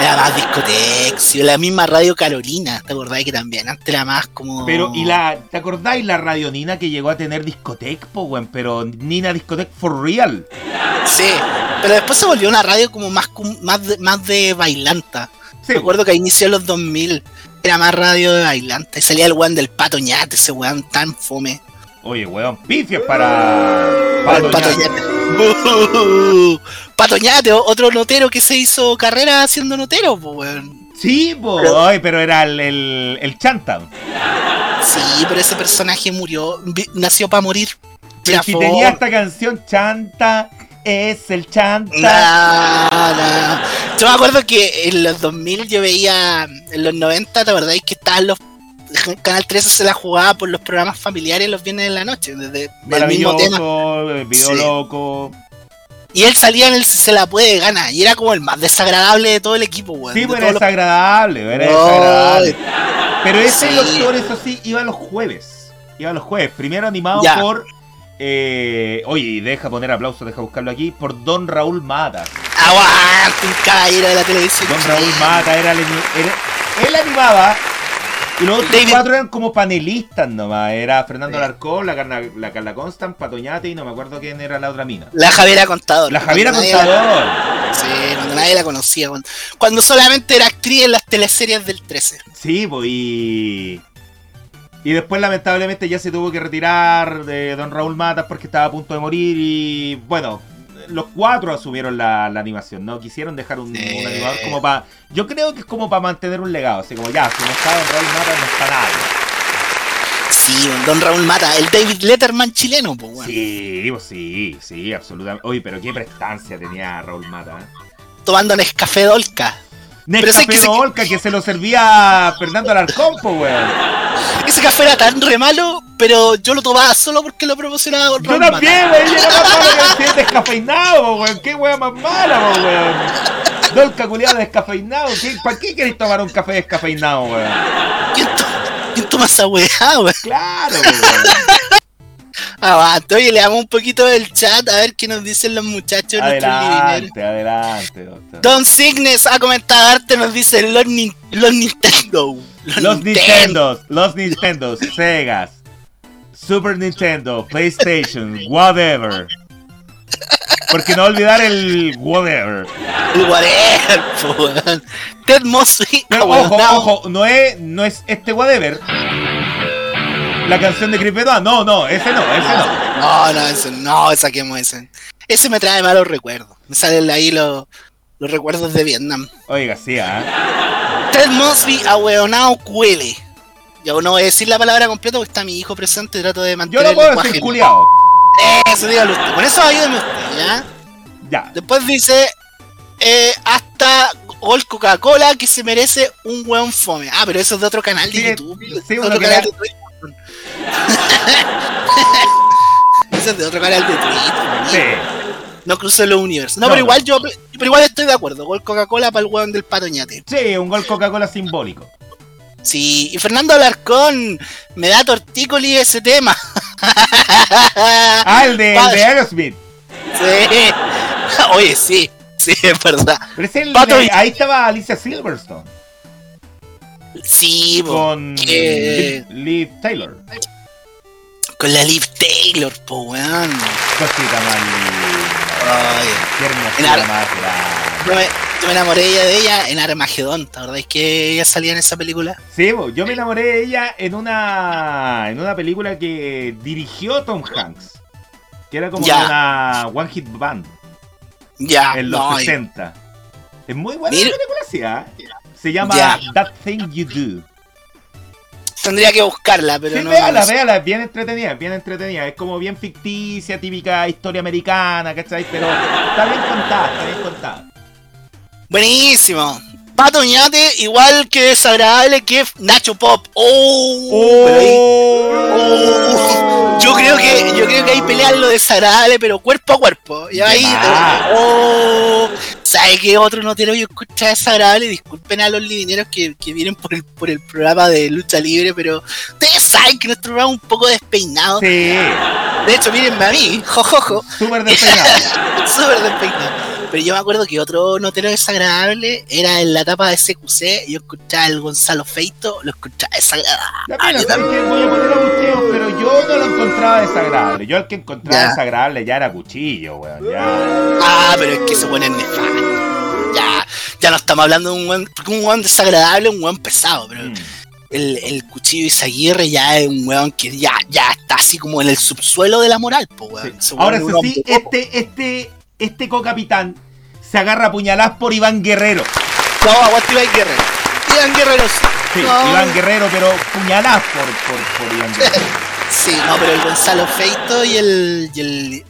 Speaker 1: Era más discoteca, sí, la misma radio Carolina, ¿te acordás que también? Antes era más como.
Speaker 2: Pero, y la, ¿te acordáis la radio Nina que llegó a tener discoteca, po, weón? Pero Nina discoteca for real.
Speaker 1: Sí, pero después se volvió una radio como más, más, de, más de bailanta.
Speaker 2: Sí,
Speaker 1: Me acuerdo que a inicios de los 2000 era más radio de bailanta. Y salía el weón del Pato Ñate, ese weón tan fome.
Speaker 2: Oye, weón, pifias para.
Speaker 1: Pato
Speaker 2: Doña-
Speaker 1: Ñate. Pato Ñate, o- otro notero que se hizo carrera haciendo notero, pues weón.
Speaker 2: Sí, po,
Speaker 1: Pero-
Speaker 2: oye, pero era el, el, el Chanta.
Speaker 1: Sí, pero ese personaje murió, nació para morir.
Speaker 2: Pero si tenía esta canción, Chanta, es el Chanta.
Speaker 1: No, no. Yo me acuerdo que en los 2000 yo veía, en los 90, ¿te acordáis que estaban los... Canal 13 se la jugaba por los programas familiares los viernes de la noche, desde el mismo tema.
Speaker 2: Eh, video
Speaker 1: Sí.
Speaker 2: loco.
Speaker 1: Y él salía en el Si se la puede gana, y era como el más desagradable de todo el equipo, weón.
Speaker 2: Sí,
Speaker 1: de
Speaker 2: pues era
Speaker 1: los-
Speaker 2: desagradable, era
Speaker 1: Ay.
Speaker 2: desagradable. Pero ese
Speaker 1: Sí.
Speaker 2: doctor, eso sí, iba los jueves. Iba los jueves. Primero animado
Speaker 1: Ya.
Speaker 2: por. Eh, oye, y deja poner aplauso, deja buscarlo aquí. Por Don Raúl Mata.
Speaker 1: Aguante, un caballero de la televisión.
Speaker 2: Don Raúl. Mata era el, era- él animaba. Y los otros cuatro eran como panelistas nomás. Era Fernando
Speaker 1: Sí.
Speaker 2: Alarcón, la, Carla- la Carla Constant, Patoñate y no me acuerdo quién era la otra mina.
Speaker 1: La Javiera Contador.
Speaker 2: La Javiera
Speaker 1: la-
Speaker 2: Contador.
Speaker 1: Sí, cuando nadie la conocía. Cuando, cuando solamente era actriz en las teleseries del 13.
Speaker 2: Sí, pues y. Y después lamentablemente ya se tuvo que retirar de Don Raúl Matas porque estaba a punto de morir y bueno, los cuatro asumieron la, la animación, ¿no? Quisieron dejar un,
Speaker 1: Sí.
Speaker 2: un animador como para... Yo creo que es como para mantener un legado, así como ya, si no está Don Raúl Matas no está nadie.
Speaker 1: Sí, don Raúl Mata, el David Letterman chileno, pues, weón.
Speaker 2: Sí, pues sí, sí, absolutamente. Oye, pero qué prestancia tenía Raúl Mata, ¿eh?
Speaker 1: Tomando Nescafé Dolca. Pero
Speaker 2: Nescafé
Speaker 1: que se-
Speaker 2: Dolca que se lo servía Fernando Alarcón, pues, weón.
Speaker 1: Ese café era tan re malo, pero yo lo tomaba solo porque lo promocionaba
Speaker 2: Yo también, weón, era más malo que el descafeinado, po, weón. Qué weón más mala, po, weón. Dolca culiado descafeinado. ¿Qué- ¿Para qué queréis tomar un café descafeinado, weón?
Speaker 1: ¿Quién, to- quién toma esa weá, weón?
Speaker 2: Claro, po, weón.
Speaker 1: Aguante, oye, le damos un poquito del chat a ver qué nos dicen los muchachos.
Speaker 2: Adelante, adelante, doctor.
Speaker 1: Don Signes ha comentado arte, nos dice los, los Nintendo.
Speaker 2: Los, Nintendo. los Nintendo, Segas, Super Nintendo, PlayStation, whatever. Porque no olvidar el whatever.
Speaker 1: El whatever, Ted Mosby.
Speaker 2: Pero ojo, ojo, no es, no es este whatever la canción de Creepypasta. No, no, ese no, ese no.
Speaker 1: No, no, ese no, saquemos ese. Ese me trae malos recuerdos. Me salen ahí los, los recuerdos de Vietnam.
Speaker 2: Oiga, sí, ¿ah?
Speaker 1: ¿eh? Ted Mosby, ahueonao cuele. Yo no voy a decir la palabra completa porque está mi hijo presente y trato de mantener
Speaker 2: Yo no puedo decir culiao.
Speaker 1: Eso, dígalo usted. Con eso ayúdeme usted, ¿ya?
Speaker 2: Ya.
Speaker 1: Después dice, eh, hasta Gol Coca-Cola que se merece un buen fome. Ah, pero eso es de otro canal de YouTube.
Speaker 2: Sí, otro canal de YouTube.
Speaker 1: Ese es de otro canal de Twitter.
Speaker 2: Sí.
Speaker 1: No cruzo los universos. No, pero igual yo pero igual estoy de acuerdo. Gol Coca-Cola para el hueón del patoñate.
Speaker 2: Sí, un gol Coca-Cola simbólico.
Speaker 1: Sí, y Fernando Alarcón me da tortícoli ese tema.
Speaker 2: ah, el de, el de Aerosmith.
Speaker 1: Sí. Oye, sí, sí, es verdad.
Speaker 2: Pero es el, ahí estaba Alicia Silverstone.
Speaker 1: Sí,
Speaker 2: con Liv, Taylor.
Speaker 1: Con la Liv Taylor, po weón.
Speaker 2: Cosita mal.
Speaker 1: Ay,
Speaker 2: qué hermosura más
Speaker 1: yo me, yo me enamoré de ella en Armagedón, ¿verdad? ¿Es que ella salía en esa película?
Speaker 2: Sí, yo me enamoré de ella en una en una película que dirigió Tom Hanks. Que era como una One Hit Band.
Speaker 1: Ya.
Speaker 2: En los 60. Es muy buena la película, sí, ¿eh? Se llama That Thing You Do.
Speaker 1: Tendría que buscarla, pero
Speaker 2: sí,
Speaker 1: no.
Speaker 2: Véala, véala, es bien entretenida, bien entretenida. Es como bien ficticia, típica historia americana, ¿cachai? Pero está bien contada, está bien contada.
Speaker 1: Buenísimo. Pato igual que desagradable que Nacho Pop. ¡Oh!
Speaker 2: oh.
Speaker 1: Yo creo que yo creo que ahí pelean lo desagradable, pero cuerpo a cuerpo. Y ahí. ¡Oh! ¿Sabe qué otro notero yo escucha desagradable? Disculpen a los lidineros que, que vienen por el, por el programa de lucha libre, pero ustedes saben que nuestro programa es un poco despeinado.
Speaker 2: Sí.
Speaker 1: De hecho, mírenme a mí, jojojo.
Speaker 2: Súper despeinado.
Speaker 1: Súper despeinado. Pero yo me acuerdo que otro notero desagradable era en la etapa de CQC. Yo escuchaba al Gonzalo Feito, lo escuchaba desagradable.
Speaker 2: Ya, que voy a poner a cuchillo, pero yo no lo encontraba desagradable. Yo el que encontraba desagradable ya era cuchillo, weón. Ya.
Speaker 1: Ah, pero es que se pone nefasto. Ya, ya no estamos hablando de un weón, porque un weón desagradable es un weón pesado, pero. Mm. El, el, cuchillo Isaguirre ya es un weón que ya, ya está así como en el subsuelo de la moral, po, weón.
Speaker 2: Ahora sí, este, este, este co-capitán se agarra a puñaladas por Iván Guerrero.
Speaker 1: No, aguante Iván Guerrero. Iván Guerrero
Speaker 2: sí. Iván Guerrero, pero puñaladas por, por, por Iván Guerrero.
Speaker 1: sí, no, pero el Gonzalo Feito y el, y el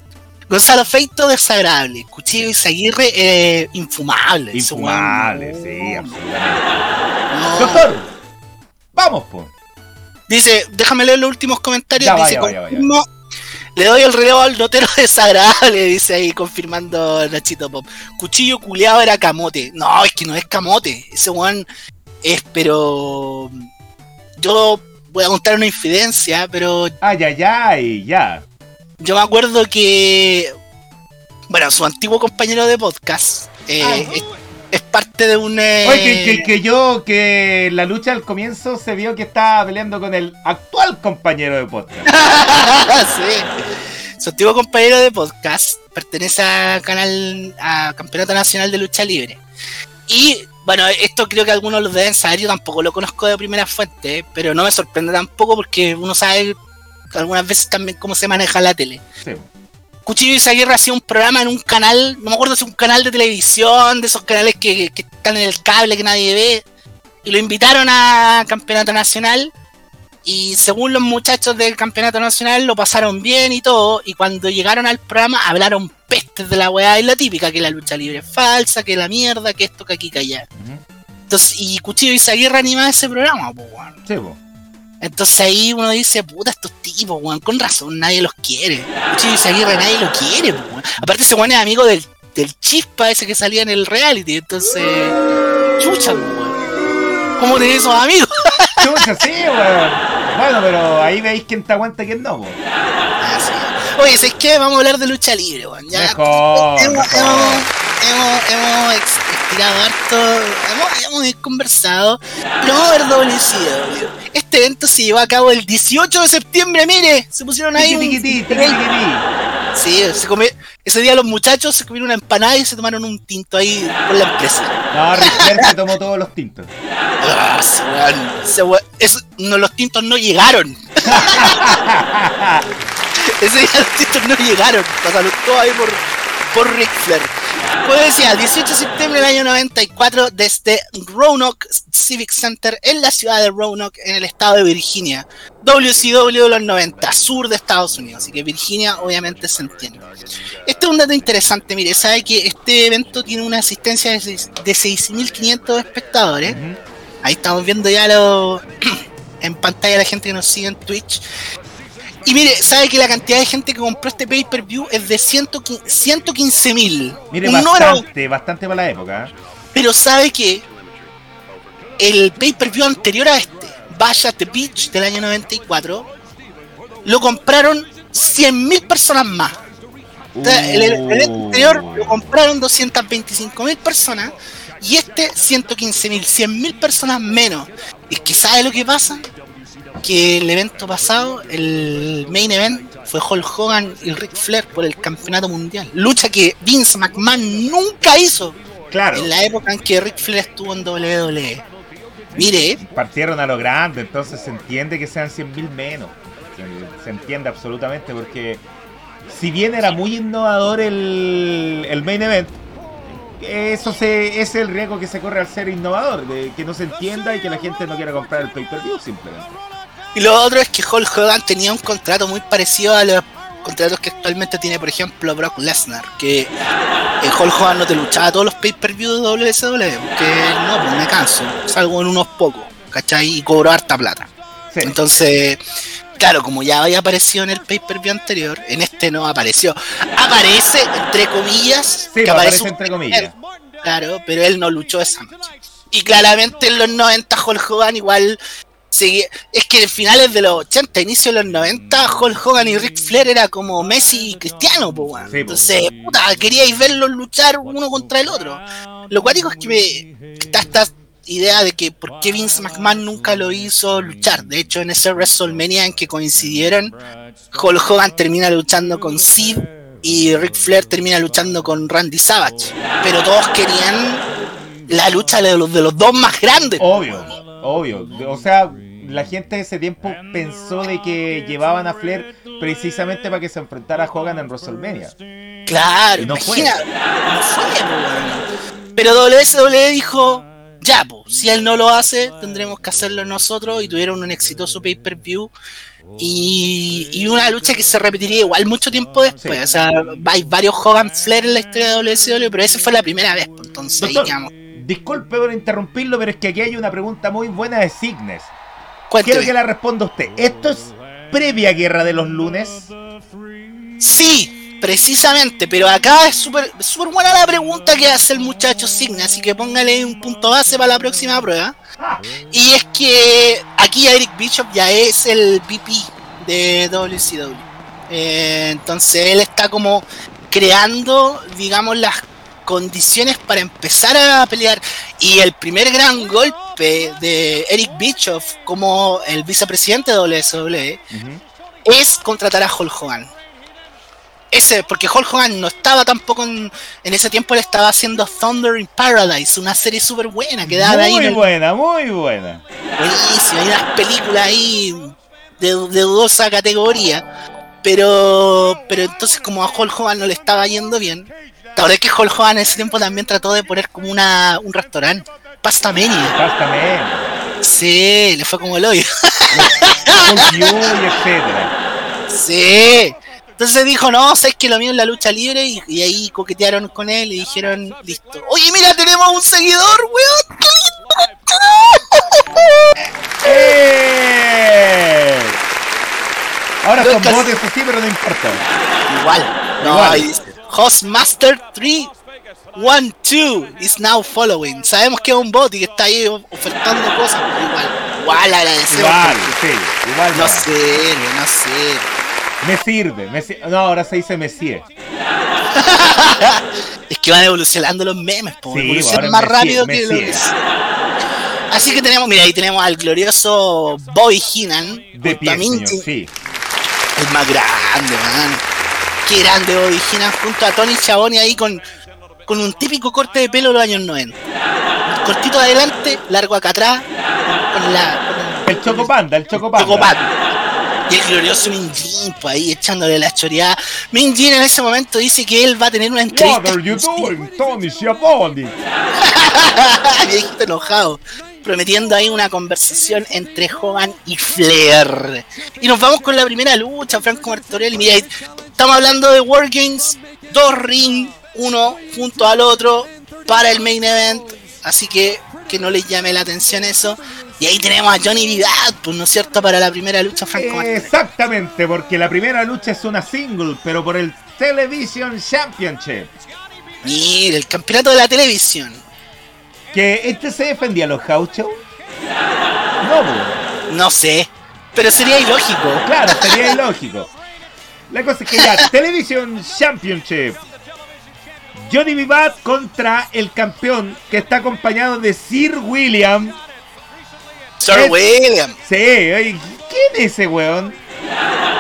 Speaker 1: Gonzalo Feito desagradable. Cuchillo y Zaguirre eh, infumable.
Speaker 2: Infumable, sí, absolutamente. Doctor, vamos, pues.
Speaker 1: Dice, déjame leer los últimos comentarios.
Speaker 2: Ya,
Speaker 1: dice,
Speaker 2: vaya, vaya,
Speaker 1: le doy el relevo al notero desagradable, dice ahí, confirmando Nachito Pop. Cuchillo culeado era camote. No, es que no es camote. Ese one es, pero. Yo voy a contar una infidencia, pero.
Speaker 2: Ay, ay, ay, ya.
Speaker 1: Yo me acuerdo que. Bueno, su antiguo compañero de podcast. Eh, es parte de un. Eh,
Speaker 2: Oye, que, yo, que la lucha al comienzo se vio que estaba peleando con el actual compañero de podcast.
Speaker 1: sí. Su antiguo compañero de podcast pertenece a canal, a Campeonato Nacional de Lucha Libre. Y bueno, esto creo que algunos lo deben saber, yo tampoco lo conozco de primera fuente, pero no me sorprende tampoco porque uno sabe algunas veces también cómo se maneja la tele. Sí. Cuchillo y Zaguirre hacía un programa en un canal, no me acuerdo si un canal de televisión, de esos canales que, están en el cable que nadie ve, y lo invitaron a Campeonato Nacional. Y según los muchachos del Campeonato Nacional lo pasaron bien y todo. Y cuando llegaron al programa hablaron pestes de la weá y la típica, que la lucha libre es falsa, que la mierda, que esto, que aquí, que allá. Entonces, y Cuchillo y Zaguirre animaba ese programa, pues,
Speaker 2: Sí,
Speaker 1: entonces ahí uno dice, puta, estos tipos, weón, con razón, nadie los quiere. Cuchillo Aguirre nadie lo quiere, weón. Aparte ese weón es amigo del, del chispa ese que salía en el reality, entonces. Chucha, weón. ¿Cómo tenés esos amigos?
Speaker 2: Chucha, sí, weón. Bueno, pero ahí veis quién te aguanta y quién no, weón.
Speaker 1: Ah. Oye, ¿sabes qué? Vamos a hablar de lucha libre, weón. Ya
Speaker 2: Mejor,
Speaker 1: hemos,
Speaker 2: mejor.
Speaker 1: hemos, hemos, hemos estirado harto, hemos, hemos conversado, pero vamos a ver WCW. Este evento se llevó a cabo el 18 de septiembre, mire, se pusieron ahí
Speaker 2: Tiqui, tiqui, tiqui.
Speaker 1: Sí, se comió, ese día los muchachos se comieron una empanada y se tomaron un tinto ahí por la empresa.
Speaker 2: No, Ric Flair se tomó todos los tintos.
Speaker 1: Ah, eso- no, los tintos no llegaron. Ese día los tintos no llegaron. Lo saludó ahí por, por Ric Flair. Como decía, el 18 de septiembre del año 94, desde Roanoke Civic Center, en la ciudad de Roanoke, en el estado de Virginia. WCW de los 90, sur de Estados Unidos. Así que Virginia, obviamente, se entiende. Este es un dato interesante. Mire, sabe que este evento tiene una asistencia de seis- de 6.500 espectadores. Ahí estamos viendo ya lo, en pantalla la gente que nos sigue en Twitch. Y mire, sabe que la cantidad de gente que compró este pay-per-view es de 115 mil.
Speaker 2: Mire,
Speaker 1: Un número,
Speaker 2: bastante, bastante para la época. ¿eh?
Speaker 1: pero sabe que el pay-per-view anterior a este, Bash at the Beach del año 94, lo compraron 100 mil personas más. O sea, el, el anterior lo compraron 225 mil personas y este 115 mil, 100 mil personas menos. Es que ¿sabe lo que pasa? Que el evento pasado, el main event, fue Hulk Hogan y Ric Flair por el campeonato mundial. Lucha que Vince McMahon nunca hizo
Speaker 2: Claro,
Speaker 1: en la época en que Ric Flair estuvo en WWE. Mire,
Speaker 2: partieron a lo grande, entonces se entiende que sean 100.000 menos. Se, se entiende absolutamente porque si bien era muy innovador el, el main event, eso se, ese es el riesgo que se corre al ser innovador, de que no se entienda y que la gente no quiera comprar el pay-per-view simplemente.
Speaker 1: Y lo otro es que Hulk Hogan tenía un contrato muy parecido a los contratos que actualmente tiene, por ejemplo, Brock Lesnar, que eh, Hulk Hogan no te luchaba todos los pay-per-view de WSW, porque no, pues me canso, salgo en unos pocos, ¿cachai? Y cobro harta plata.
Speaker 2: Sí.
Speaker 1: Entonces, claro, como ya había aparecido en el pay-per-view anterior, en este no apareció. Aparece, entre comillas,
Speaker 2: Sí,
Speaker 1: que
Speaker 2: aparece
Speaker 1: aparece un
Speaker 2: entre comillas.
Speaker 1: Claro, pero él no luchó esa noche. Y claramente en los 90 Hulk Hogan igual seguía... Es que en finales de los 80, inicio de los 90, Hulk Hogan y Ric Flair era como Messi y Cristiano, po.
Speaker 2: Sí.
Speaker 1: Entonces, puta, queríais verlos luchar uno contra el otro. Lo cual digo es que me... Está esta idea de que por qué Vince McMahon nunca lo hizo luchar. De hecho, en ese WrestleMania en que coincidieron, Hulk Hogan termina luchando con Sid y Ric Flair termina luchando con Randy Savage. Pero todos querían la lucha de los, de los dos más grandes.
Speaker 2: Obvio, obvio. O sea, la gente de ese tiempo pensó de que llevaban a Flair precisamente para que se enfrentara a Hogan en WrestleMania.
Speaker 1: Claro,
Speaker 2: Y no fue.
Speaker 1: imagina, no fue, po, weón. Pero WSW dijo, ya, po, si él no lo hace, tendremos que hacerlo nosotros y tuvieron un exitoso pay-per-view. Y, y una lucha que se repetiría igual mucho tiempo después.
Speaker 2: Sí.
Speaker 1: O sea, hay varios Hogan Flair en la historia de WSW, pero esa fue la primera vez. Entonces ahí
Speaker 2: Doctor,
Speaker 1: quedamos.
Speaker 2: Disculpe por interrumpirlo, pero es que aquí hay una pregunta muy buena de Signes.
Speaker 1: Cuénteme.
Speaker 2: Quiero que la responda usted. ¿Esto es previa guerra de los lunes?
Speaker 1: Sí, precisamente, pero acá es súper súper buena la pregunta que hace el muchacho Signa, así que póngale un punto base para la próxima prueba. Y es que aquí Eric Bishop ya es el VP de WCW. Eh, entonces él está como creando, digamos, las condiciones para empezar a pelear. Y el primer gran golpe de Eric Bischoff como el vicepresidente de WCW
Speaker 2: Ujú.
Speaker 1: es contratar a Hulk Hogan. Ese, porque Hulk Hogan no estaba tampoco en, en ese tiempo, le estaba haciendo Thunder in Paradise, una serie súper buena que daba ahí.
Speaker 2: Muy
Speaker 1: el-
Speaker 2: buena, muy buena.
Speaker 1: Buenísima, hay unas películas ahí de, de dudosa categoría. Pero, pero entonces como a Hulk Hogan no le estaba yendo bien, es que Hulk Hogan en ese tiempo también trató de poner como una, un restaurante, Pasta Mania.
Speaker 2: Bastamente.
Speaker 1: Sí, le fue como el hoyo.
Speaker 2: Etcétera.
Speaker 1: Sí. Entonces dijo, no, sabes que lo mío es la lucha libre y, y ahí coquetearon con él y dijeron, listo. Oye, mira, tenemos un seguidor, weón. ¡Qué lindo!
Speaker 2: ¡Eh! Ahora son botes así, pero no importa.
Speaker 1: Igual. No,
Speaker 2: Igual.
Speaker 1: ahí dice, Hostmaster 312 is now following. Sabemos que es un bot y que está ahí of- ofertando cosas, pero igual. Igual agradecemos.
Speaker 2: Igual,
Speaker 1: porque-
Speaker 2: sí, igual
Speaker 1: No sé, no sé.
Speaker 2: Me sirve. Me No, ahora se dice Messie.
Speaker 1: es que van evolucionando los memes, po. Sí, evolucionan más rápido que los. Así que tenemos, mira, ahí tenemos al glorioso Bobby Heenan.
Speaker 2: De pie, sí.
Speaker 1: El más grande, man. Qué grande Bobby Heenan junto a Tony Chaboni ahí con, con un típico corte de pelo de los años 90. Cortito adelante, largo acá atrás, con
Speaker 2: la... el Chocopanda, el Chocopanda.
Speaker 1: Y el glorioso Minjin, pues ahí echándole la choreada. Minjin en ese momento dice que él va a tener una entrevista.
Speaker 2: What are you doing, Tony Schiavone?
Speaker 1: Enojado prometiendo ahí una conversación entre Hogan y Flair. Y nos vamos con la primera lucha, Franco Martorell. Mira, estamos hablando de Wargames, dos ring, uno junto al otro para el main event. Así que que no les llame la atención eso. Y ahí tenemos a Johnny Vidat, pues no es cierto, para la primera lucha Franco
Speaker 2: Exactamente, porque la primera lucha es una single, pero por el Television Championship.
Speaker 1: Mira, el campeonato de la televisión.
Speaker 2: ¿Que este se defendía a los gauchos?
Speaker 1: No, No sé. Pero sería ilógico.
Speaker 2: Claro, sería ilógico. La cosa es que ya, Television Championship. Johnny Vivat contra el campeón que está acompañado de Sir William.
Speaker 1: Sir William.
Speaker 2: Sí, oye, ¿quién es ese weón?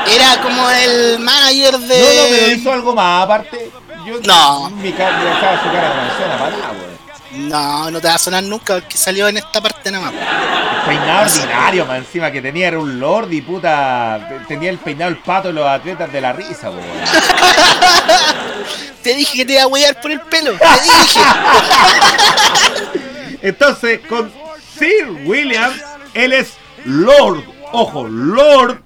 Speaker 1: Era como el manager de.
Speaker 2: No, no, pero hizo algo más aparte.
Speaker 1: Yo, no.
Speaker 2: Mi cara, su cara weón.
Speaker 1: No, no te va a sonar nunca porque salió en esta parte nada más.
Speaker 2: El peinado ordinario, más encima que tenía era un lord y puta. Tenía el peinado el pato de los atletas de la risa, po,
Speaker 1: Te dije que te iba a huear por el pelo. Te dije.
Speaker 2: Entonces, con Sir William, él es Lord. Ojo, Lord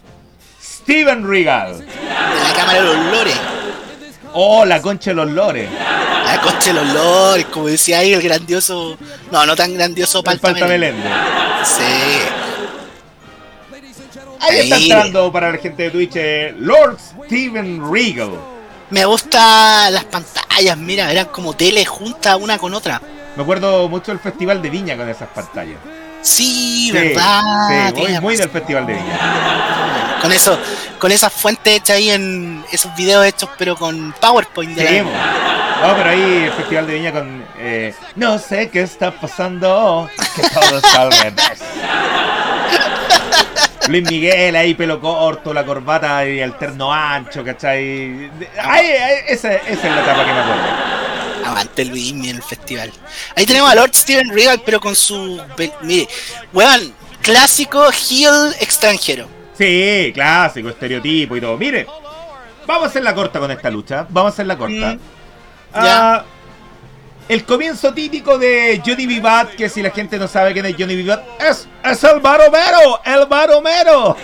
Speaker 2: Steven Regal.
Speaker 1: De la cámara de los lores.
Speaker 2: Oh, la concha de los lores.
Speaker 1: La concha de los lores, como decía ahí el grandioso. No, no tan grandioso
Speaker 2: Palta Meléndez.
Speaker 1: Sí.
Speaker 2: Ahí, está entrando para la gente de Twitch eh, Lord Steven Regal.
Speaker 1: Me gustan las pantallas, mira, eran como tele juntas una con otra.
Speaker 2: Me acuerdo mucho del Festival de Viña con esas pantallas.
Speaker 1: Sí, verdad.
Speaker 2: Sí, muy, muy del Festival de Viña.
Speaker 1: Con eso, con esas fuentes hechas ahí en esos videos hechos, pero con PowerPoint. De
Speaker 2: no, pero ahí el Festival de Viña con. Eh, no sé qué está pasando, que todo está al revés. Luis Miguel ahí, pelo corto, la corbata y el terno ancho, ¿cachai? Ahí, esa, esa es la etapa que me acuerdo.
Speaker 1: Aguante Luis en el festival. Ahí tenemos a Lord Steven Regal, pero con su. Mire, weón, clásico heel extranjero.
Speaker 2: Sí, clásico, estereotipo y todo. Mire, vamos a hacer la corta con esta lucha. Vamos a hacer la corta. Mm. Ah, el comienzo típico de Johnny Vivat, que si la gente no sabe quién es Johnny Vivat, es, es el baromero, el baromero.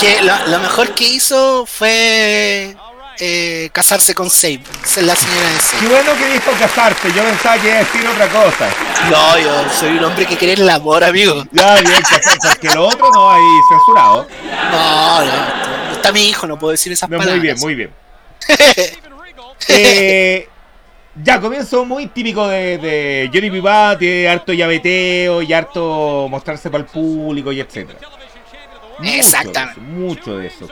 Speaker 1: Que lo, mejor que hizo fue eh, casarse con Save, es la señora de Save.
Speaker 2: Qué bueno que dijo casarse, yo pensaba que iba a decir otra cosa.
Speaker 1: No, yo soy un hombre que quiere el amor, amigo.
Speaker 2: Ya, bien, porque lo otro no hay censurado.
Speaker 1: No, no, está mi hijo, no puedo decir esas palabras.
Speaker 2: Muy bien, muy bien. Eh, ya, comienzo muy típico de, de Johnny Vivat, harto llaveteo y harto mostrarse para el público y etcétera.
Speaker 1: Exactamente.
Speaker 2: mucho de eso.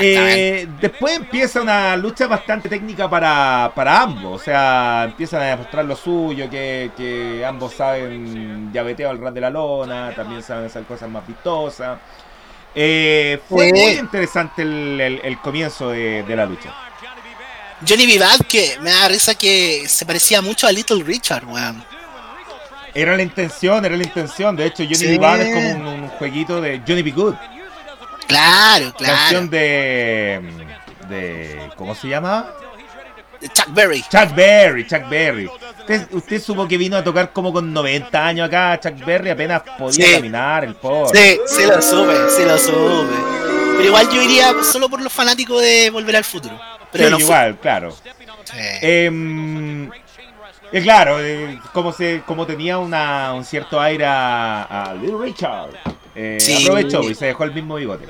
Speaker 2: Eh, después empieza una lucha bastante técnica para, para, ambos. O sea, empiezan a demostrar lo suyo, que, ambos saben llaveteo al ras de la lona, también saben hacer cosas más vistosas. Eh, fue muy interesante el, comienzo de la lucha.
Speaker 1: Johnny Vivad, que me da risa que se parecía mucho a Little Richard, weón.
Speaker 2: Era la intención, era la intención. De hecho, Johnny sí. es como un, jueguito de Johnny B. Good.
Speaker 1: Claro, claro.
Speaker 2: Canción de. de ¿Cómo se llama?
Speaker 1: Chuck Berry.
Speaker 2: Chuck Berry, Chuck Berry. Usted, usted, supo que vino a tocar como con 90 años acá. Chuck Berry apenas podía caminar, el pobre.
Speaker 1: Sí, sí lo supe, sí lo supe. Pero igual yo iría solo por los fanáticos de Volver al Futuro. Pero
Speaker 2: igual, claro. Em, eh, claro, eh, como, se, como tenía una, un cierto aire a, Little Richard, eh, aprovechó y se dejó el mismo bigote.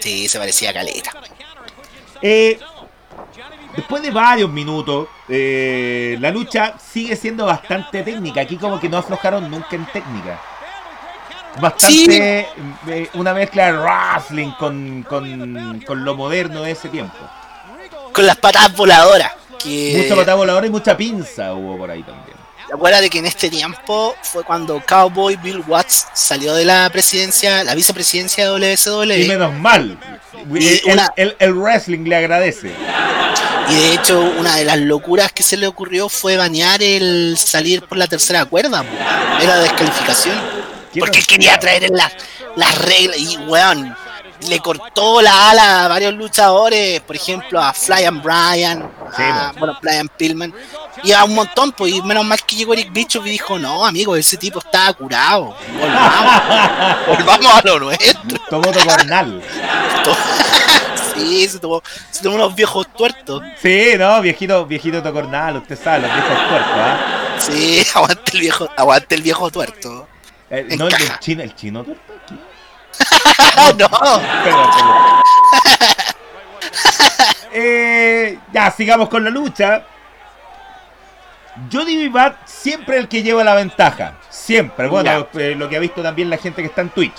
Speaker 1: Sí, se parecía a Caleta.
Speaker 2: Eh, después de varios minutos, la lucha sigue siendo bastante técnica. Aquí como que no aflojaron nunca en técnica. bastante eh, una mezcla de wrestling con, con, con, lo moderno de ese tiempo.
Speaker 1: Con las patadas voladoras. Que...
Speaker 2: Mucha patada voladora y mucha pinza hubo por ahí también.
Speaker 1: De que en este tiempo fue cuando Cowboy Bill Watts salió de la presidencia, la vicepresidencia de WSW.
Speaker 2: Y menos mal. el, el, wrestling le agradece.
Speaker 1: Y de hecho, una de las locuras que se le ocurrió fue banear el salir por la tercera cuerda. Era descalificación. Porque él quería traer las, las reglas. Y, weón, le cortó la ala a varios luchadores. Por ejemplo, a Fly and Brian. a, bueno, Brian Pillman. Y a un montón, pues. Y menos mal que llegó Eric Bishop y dijo: No, amigo, ese tipo estaba curado. Volvamos. volvamos a lo nuestro.
Speaker 2: Tomó cornal.
Speaker 1: Sí, se tomó, se tomó unos viejos tuertos.
Speaker 2: Sí, no, viejito, viejito tocornal, usted sabe, los viejos tuertos, ¿ah?
Speaker 1: Sí, aguante el viejo, aguante el viejo tuerto.
Speaker 2: Eh, no, el, del chino, el chino tuerto
Speaker 1: no.
Speaker 2: Eh, ya, sigamos con la lucha. Johnny Vivat siempre el que lleva la ventaja. Siempre. Bueno, eh, lo que ha visto también la gente que está en Twitch.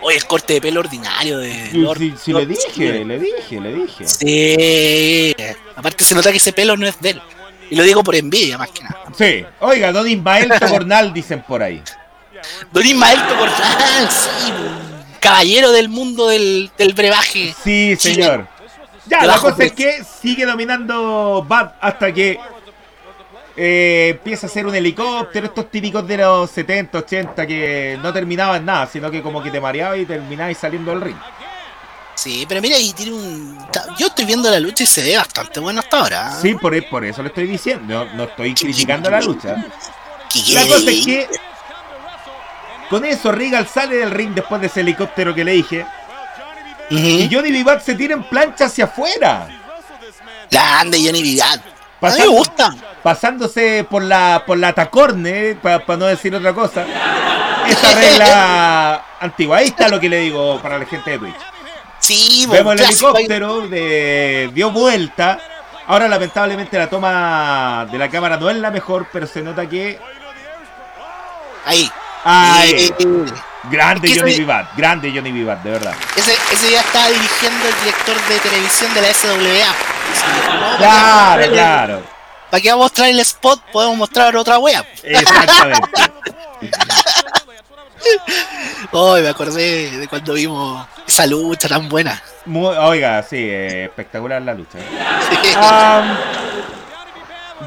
Speaker 1: Oye, el corte de pelo ordinario de
Speaker 2: Lord, sí, le dije, le dije, le dije.
Speaker 1: Sí. Aparte se nota que ese pelo no es de él. Y lo digo por envidia, más que nada.
Speaker 2: Sí. Oiga, Don Ismael Tocornal dicen por ahí.
Speaker 1: Don Ismael Tocornal, sí. Caballero del mundo del, del brebaje.
Speaker 2: Sí, señor. Ya, la cosa es que sigue dominando Bad hasta que eh, empieza a ser un helicóptero, estos típicos de los 70, 80 que no terminaban nada, sino que como que te mareaba y terminabas saliendo del ring.
Speaker 1: Sí, pero mira, y tiene un. Yo estoy viendo la lucha y se ve bastante bueno hasta ahora.
Speaker 2: Sí, por, e, por eso le estoy diciendo. No, estoy criticando la lucha. La cosa es que. Con eso, Regal sale del ring después de ese helicóptero que le dije. Y Johnny Vivat se tira en plancha hacia afuera.
Speaker 1: Grande Johnny Vivat. me gusta
Speaker 2: pasándose por la por la tacorne, para no decir otra cosa. Esta regla antigua. Ahí está lo que le digo para la gente de Twitch.
Speaker 1: Sí,
Speaker 2: Vemos el helicóptero, de, dio vuelta. Ahora lamentablemente la toma de la cámara no es la mejor, pero se nota que...
Speaker 1: Ahí.
Speaker 2: Ahí. Grande Johnny Vivat, grande Johnny Vivat, de verdad.
Speaker 1: Ese, ese ya estaba dirigiendo el director de televisión de la SWA.
Speaker 2: claro, claro.
Speaker 1: ¿Para qué vamos a mostrar el spot? Podemos mostrar otra wea.
Speaker 2: Exactamente.
Speaker 1: Hoy me acordé de cuando vimos esa lucha tan buena.
Speaker 2: oiga, sí, eh, espectacular la lucha.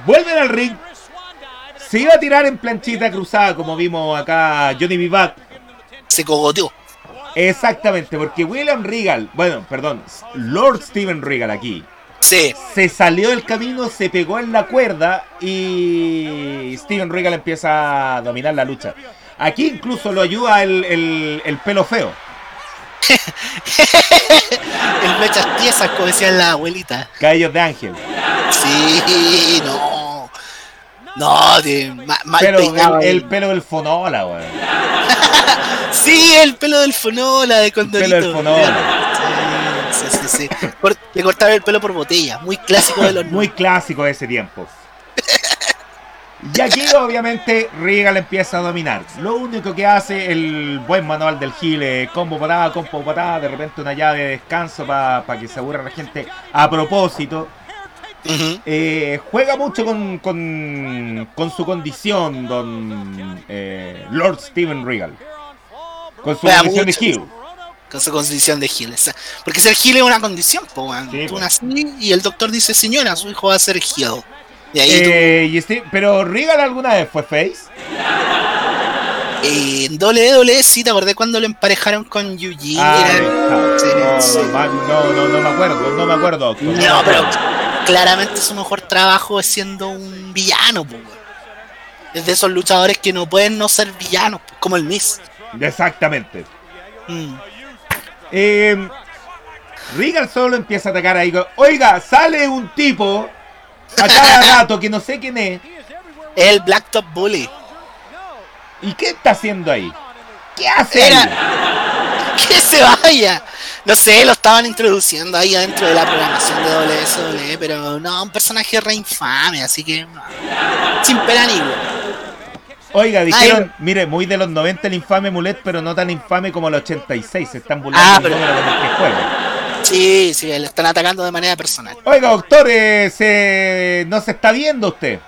Speaker 2: vuelven al ring. Se iba a tirar en planchita cruzada, como vimos acá Johnny Vivat.
Speaker 1: Se cogoteó.
Speaker 2: Exactamente, porque William Regal, bueno, perdón, Lord Steven Regal aquí,
Speaker 1: se
Speaker 2: salió del camino, se pegó en la cuerda y Steven Regal empieza a dominar la lucha. Aquí incluso lo ayuda el, el, pelo feo.
Speaker 1: el mechas tiesas, como decía la abuelita.
Speaker 2: Cabellos de ángel.
Speaker 1: Sí, no. No, de,
Speaker 2: mal, el, pelo del Fonola, weón.
Speaker 1: sí, el pelo del Fonola de Condorito.
Speaker 2: El pelo del Fonola
Speaker 1: sí, le cortaron el pelo por botella. Muy clásico de los
Speaker 2: Muy clásico de ese tiempo. Y aquí obviamente Regal empieza a dominar. Lo único que hace el buen manual del Gile, combo patada, combo patada, de repente una llave de descanso para que se aburra la gente a propósito. Eh, juega mucho con, con, su condición, don eh, Lord Steven Regal. Con su condición de Gil
Speaker 1: con su condición de Gil. Porque ser Gil es una condición, po, y el doctor dice, señora, su hijo va a ser.
Speaker 2: Y ahí eh, este, pero Regal alguna vez fue Face.
Speaker 1: En WWE sí, te acordé cuando lo emparejaron con Yuji.
Speaker 2: Ah, no, no, no, me acuerdo, no me acuerdo.
Speaker 1: No, pero claramente su mejor trabajo es siendo un villano, po, es de esos luchadores que no pueden no ser villanos, como el Miss.
Speaker 2: Exactamente. Mm. Eh, Regal solo empieza a atacar ahí. Oiga, sale un tipo a cada rato que no sé quién es.
Speaker 1: El Blacktop Bully.
Speaker 2: ¿Y qué está haciendo ahí? ¿Qué hace? Era...
Speaker 1: Que se vaya. No sé, lo estaban introduciendo ahí adentro de la programación de WSW, pero no, un personaje re infame, así que sin pena ni
Speaker 2: Oiga, dijeron, mire, muy de los 90 el infame Mulet, pero no tan infame como el 86. Se están burlando
Speaker 1: Ah, pero-
Speaker 2: número con el que juega.
Speaker 1: Sí, sí, le están atacando de manera personal.
Speaker 2: Oiga, doctor, eh, se... no se está viendo usted.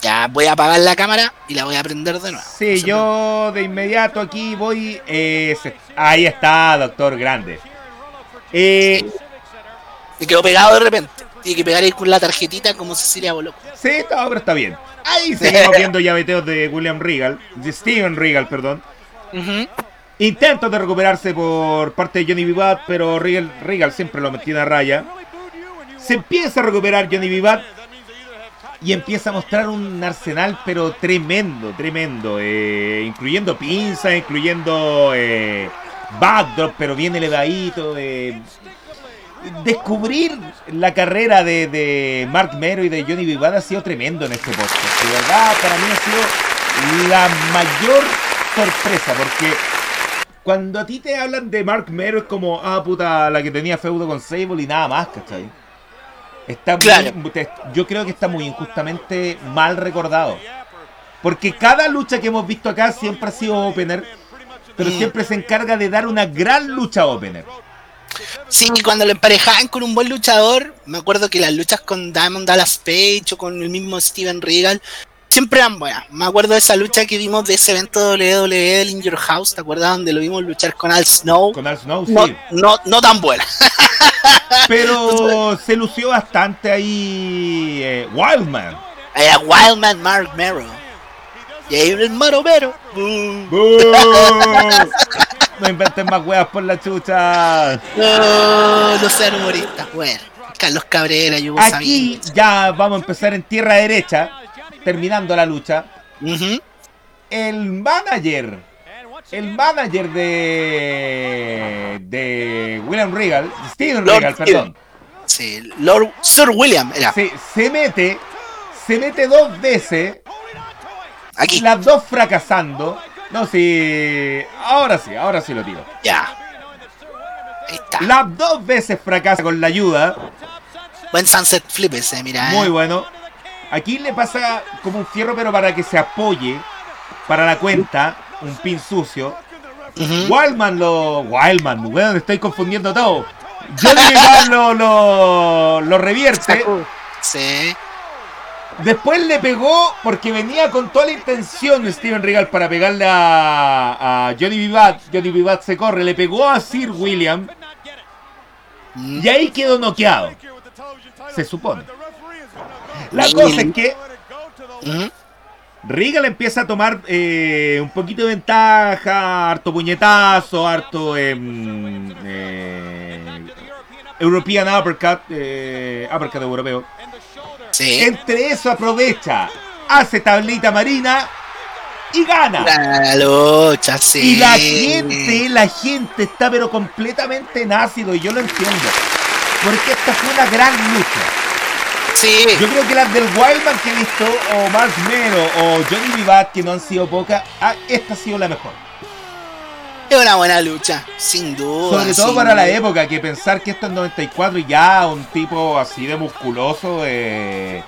Speaker 1: Ya voy a apagar la cámara y la voy a prender de nuevo.
Speaker 2: Sí, yo de inmediato aquí voy. eh, se- Ahí está, doctor Grande. Eh,
Speaker 1: Me quedó pegado de repente. Tiene que pegar ahí con la tarjetita como Cecilia Boloco.
Speaker 2: sí, está, pero está bien. Ahí seguimos viendo llaveteos de William Regal, de Steven Regal, perdón.
Speaker 1: Ujú.
Speaker 2: Intentos de recuperarse por parte de Johnny Vivat, pero Regal, Regal siempre lo metía a raya. Se empieza a recuperar Johnny Vivat y empieza a mostrar un arsenal, pero tremendo, tremendo. eh, incluyendo pinzas, incluyendo eh, backdrop, pero bien elevadito. eh. Descubrir la carrera de, de Mark Mero y de Johnny Vivat ha sido tremendo en este podcast. De verdad, para mí ha sido la mayor sorpresa, porque cuando a ti te hablan de Mark Mero es como, ah, puta, la que tenía feudo con Sable y nada más, ¿cachai? Está muy-
Speaker 1: Claro.
Speaker 2: te- yo creo que está muy injustamente mal recordado. Porque cada lucha que hemos visto acá siempre ha sido opener, pero siempre se encarga de dar una gran lucha opener.
Speaker 1: Sí, cuando lo emparejaban con un buen luchador, me acuerdo que las luchas con Diamond Dallas Page o con el mismo Steven Regal siempre eran buenas. Me acuerdo de esa lucha que vimos de ese evento WWE del In Your House, ¿te acuerdas? Donde lo vimos luchar con Al Snow.
Speaker 2: Con Al Snow,
Speaker 1: No,
Speaker 2: sí.
Speaker 1: no, no tan buena.
Speaker 2: Pero se lució bastante ahí eh, Wildman.
Speaker 1: Era Wildman Mark Mero. Y ahí el Maro Mero. Mm.
Speaker 2: ¡Bú! No inventen más weas por la chucha.
Speaker 1: No, no sean humoristas. Bueno, Carlos Cabrera, Yugo
Speaker 2: Aquí ya vamos a empezar en tierra derecha, terminando la lucha. El manager, el manager de de William Regal, Steven
Speaker 1: Lord
Speaker 2: Regal,
Speaker 1: Steven.
Speaker 2: perdón,
Speaker 1: Sí, Lord Sir William era.
Speaker 2: se, se mete, se mete dos veces,
Speaker 1: Aquí.
Speaker 2: las dos fracasando. No, sí, ahora sí, ahora sí lo tiro.
Speaker 1: Ya. Ahí está.
Speaker 2: Las dos veces fracasa con la ayuda.
Speaker 1: Buen sunset flip ese, mira.
Speaker 2: Muy
Speaker 1: eh.
Speaker 2: bueno. Aquí le pasa como un fierro, pero para que se apoye para la cuenta, un pin sucio. Wildman lo. Wildman, weón, estoy confundiendo todo. Johnny lo, lo, lo revierte.
Speaker 1: Sí.
Speaker 2: Después le pegó porque venía con toda la intención Steven Regal para pegarle a, a Johnny Vivat. Johnny Vivat se corre, le pegó a Sir William y ahí quedó noqueado. Se supone. La cosa es que. Regal empieza a tomar eh, un poquito de ventaja, harto puñetazo, harto em, eh, European Uppercut, eh, Uppercut europeo.
Speaker 1: Sí.
Speaker 2: Entre eso aprovecha, hace tablita marina y gana.
Speaker 1: La lucha, sí.
Speaker 2: Y la gente, la gente está pero completamente en ácido y yo lo entiendo. Porque esta fue una gran lucha.
Speaker 1: Sí.
Speaker 2: Yo creo que las del Wildman que he visto, o Mark Mero, o Johnny Vivat, que no han sido pocas, ah, esta ha sido la mejor.
Speaker 1: Es una buena lucha, sin duda.
Speaker 2: Sobre todo para la época, que pensar que esto es 94 y ya un tipo así de musculoso, eh,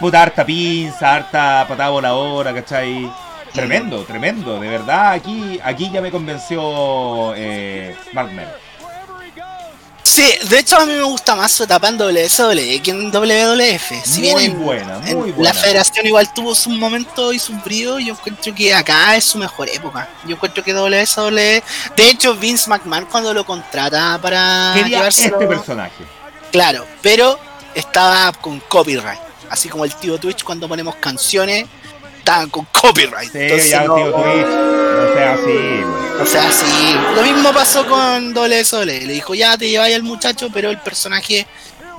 Speaker 2: puta harta pinza, harta patada voladora, ¿cachai? Tremendo, tremendo, de verdad, aquí, aquí ya me convenció eh, Mark.
Speaker 1: Sí, de hecho a mí me gusta más su etapa en WSW que en WWF. Si
Speaker 2: Muy
Speaker 1: bien en-
Speaker 2: buena,
Speaker 1: en
Speaker 2: muy buena.
Speaker 1: La federación igual tuvo su momento y su brío, yo encuentro que acá es su mejor época. Yo encuentro que WSW... De hecho, Vince McMahon cuando lo contrata para
Speaker 2: Quería este personaje.
Speaker 1: Claro, pero estaba con copyright. Así como el tío Twitch cuando ponemos canciones, estaban con copyright.
Speaker 2: Sí,
Speaker 1: Entonces,
Speaker 2: ya,
Speaker 1: no-
Speaker 2: tío Twitch, no sea así, güey.
Speaker 1: O sea, sí. Lo mismo pasó con WSW. Le dijo, ya te lleváis al muchacho, pero el personaje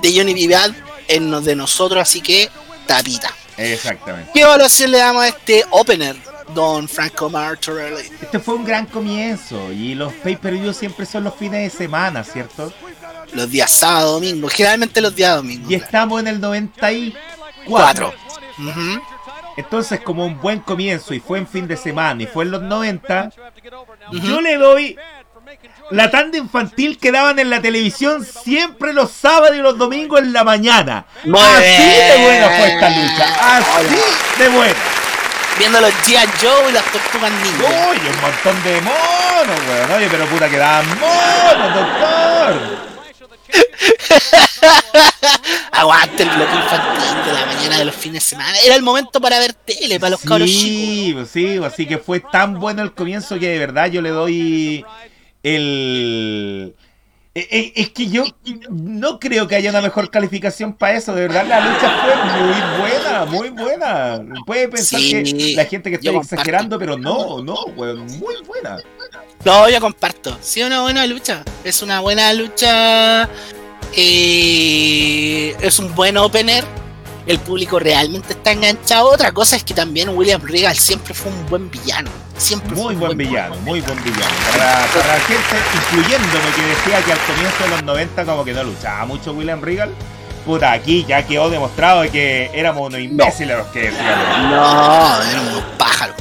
Speaker 1: de Johnny Vivat es no- de nosotros, así que tapita.
Speaker 2: Exactamente.
Speaker 1: ¿Qué evaluación le damos a este opener, don Franco Martorelli?
Speaker 2: Este fue un gran comienzo y los pay-per-view siempre son los fines de semana, ¿cierto?
Speaker 1: Los días sábado, domingo, generalmente los días domingo.
Speaker 2: Y estamos en el 94.
Speaker 1: Cuatro.
Speaker 2: Entonces, como un buen comienzo y fue en fin de semana y fue en los 90, yo le doy la tanda infantil que daban en la televisión siempre los sábados y los domingos en la mañana.
Speaker 1: Muy
Speaker 2: Así de buena fue esta lucha. Así de buena.
Speaker 1: Viendo los G.I. Joe y las tortugas ninja.
Speaker 2: Uy, un montón de monos, weón. Oye, pero puta que dan monos, doctor.
Speaker 1: Aguante el bloque infantil de la mañana de los fines de semana. Era el momento para ver tele, para los cabros chicos.
Speaker 2: Sí, pues sí, así que fue tan bueno el comienzo que de verdad yo le doy el... Eh, eh, Es que yo no creo que haya una mejor calificación para eso. De verdad, la lucha fue muy buena, muy buena. Puede pensar
Speaker 1: Sí,
Speaker 2: que la gente que está exagerando, pero no, no, weón, muy buena.
Speaker 1: No, yo comparto. Sí, una buena lucha. Es una buena lucha. eh, es un buen opener. El público realmente está enganchado. Otra cosa es que también William Regal siempre fue un buen villano. Siempre fue
Speaker 2: Muy
Speaker 1: un
Speaker 2: buen villano, muy buen villano. Para, para la gente, incluyéndome que decía que al comienzo de los 90 como que no luchaba mucho William Regal. Puta, aquí ya quedó demostrado de que éramos unos imbéciles los que decíamos.
Speaker 1: No, eran unos pájaros.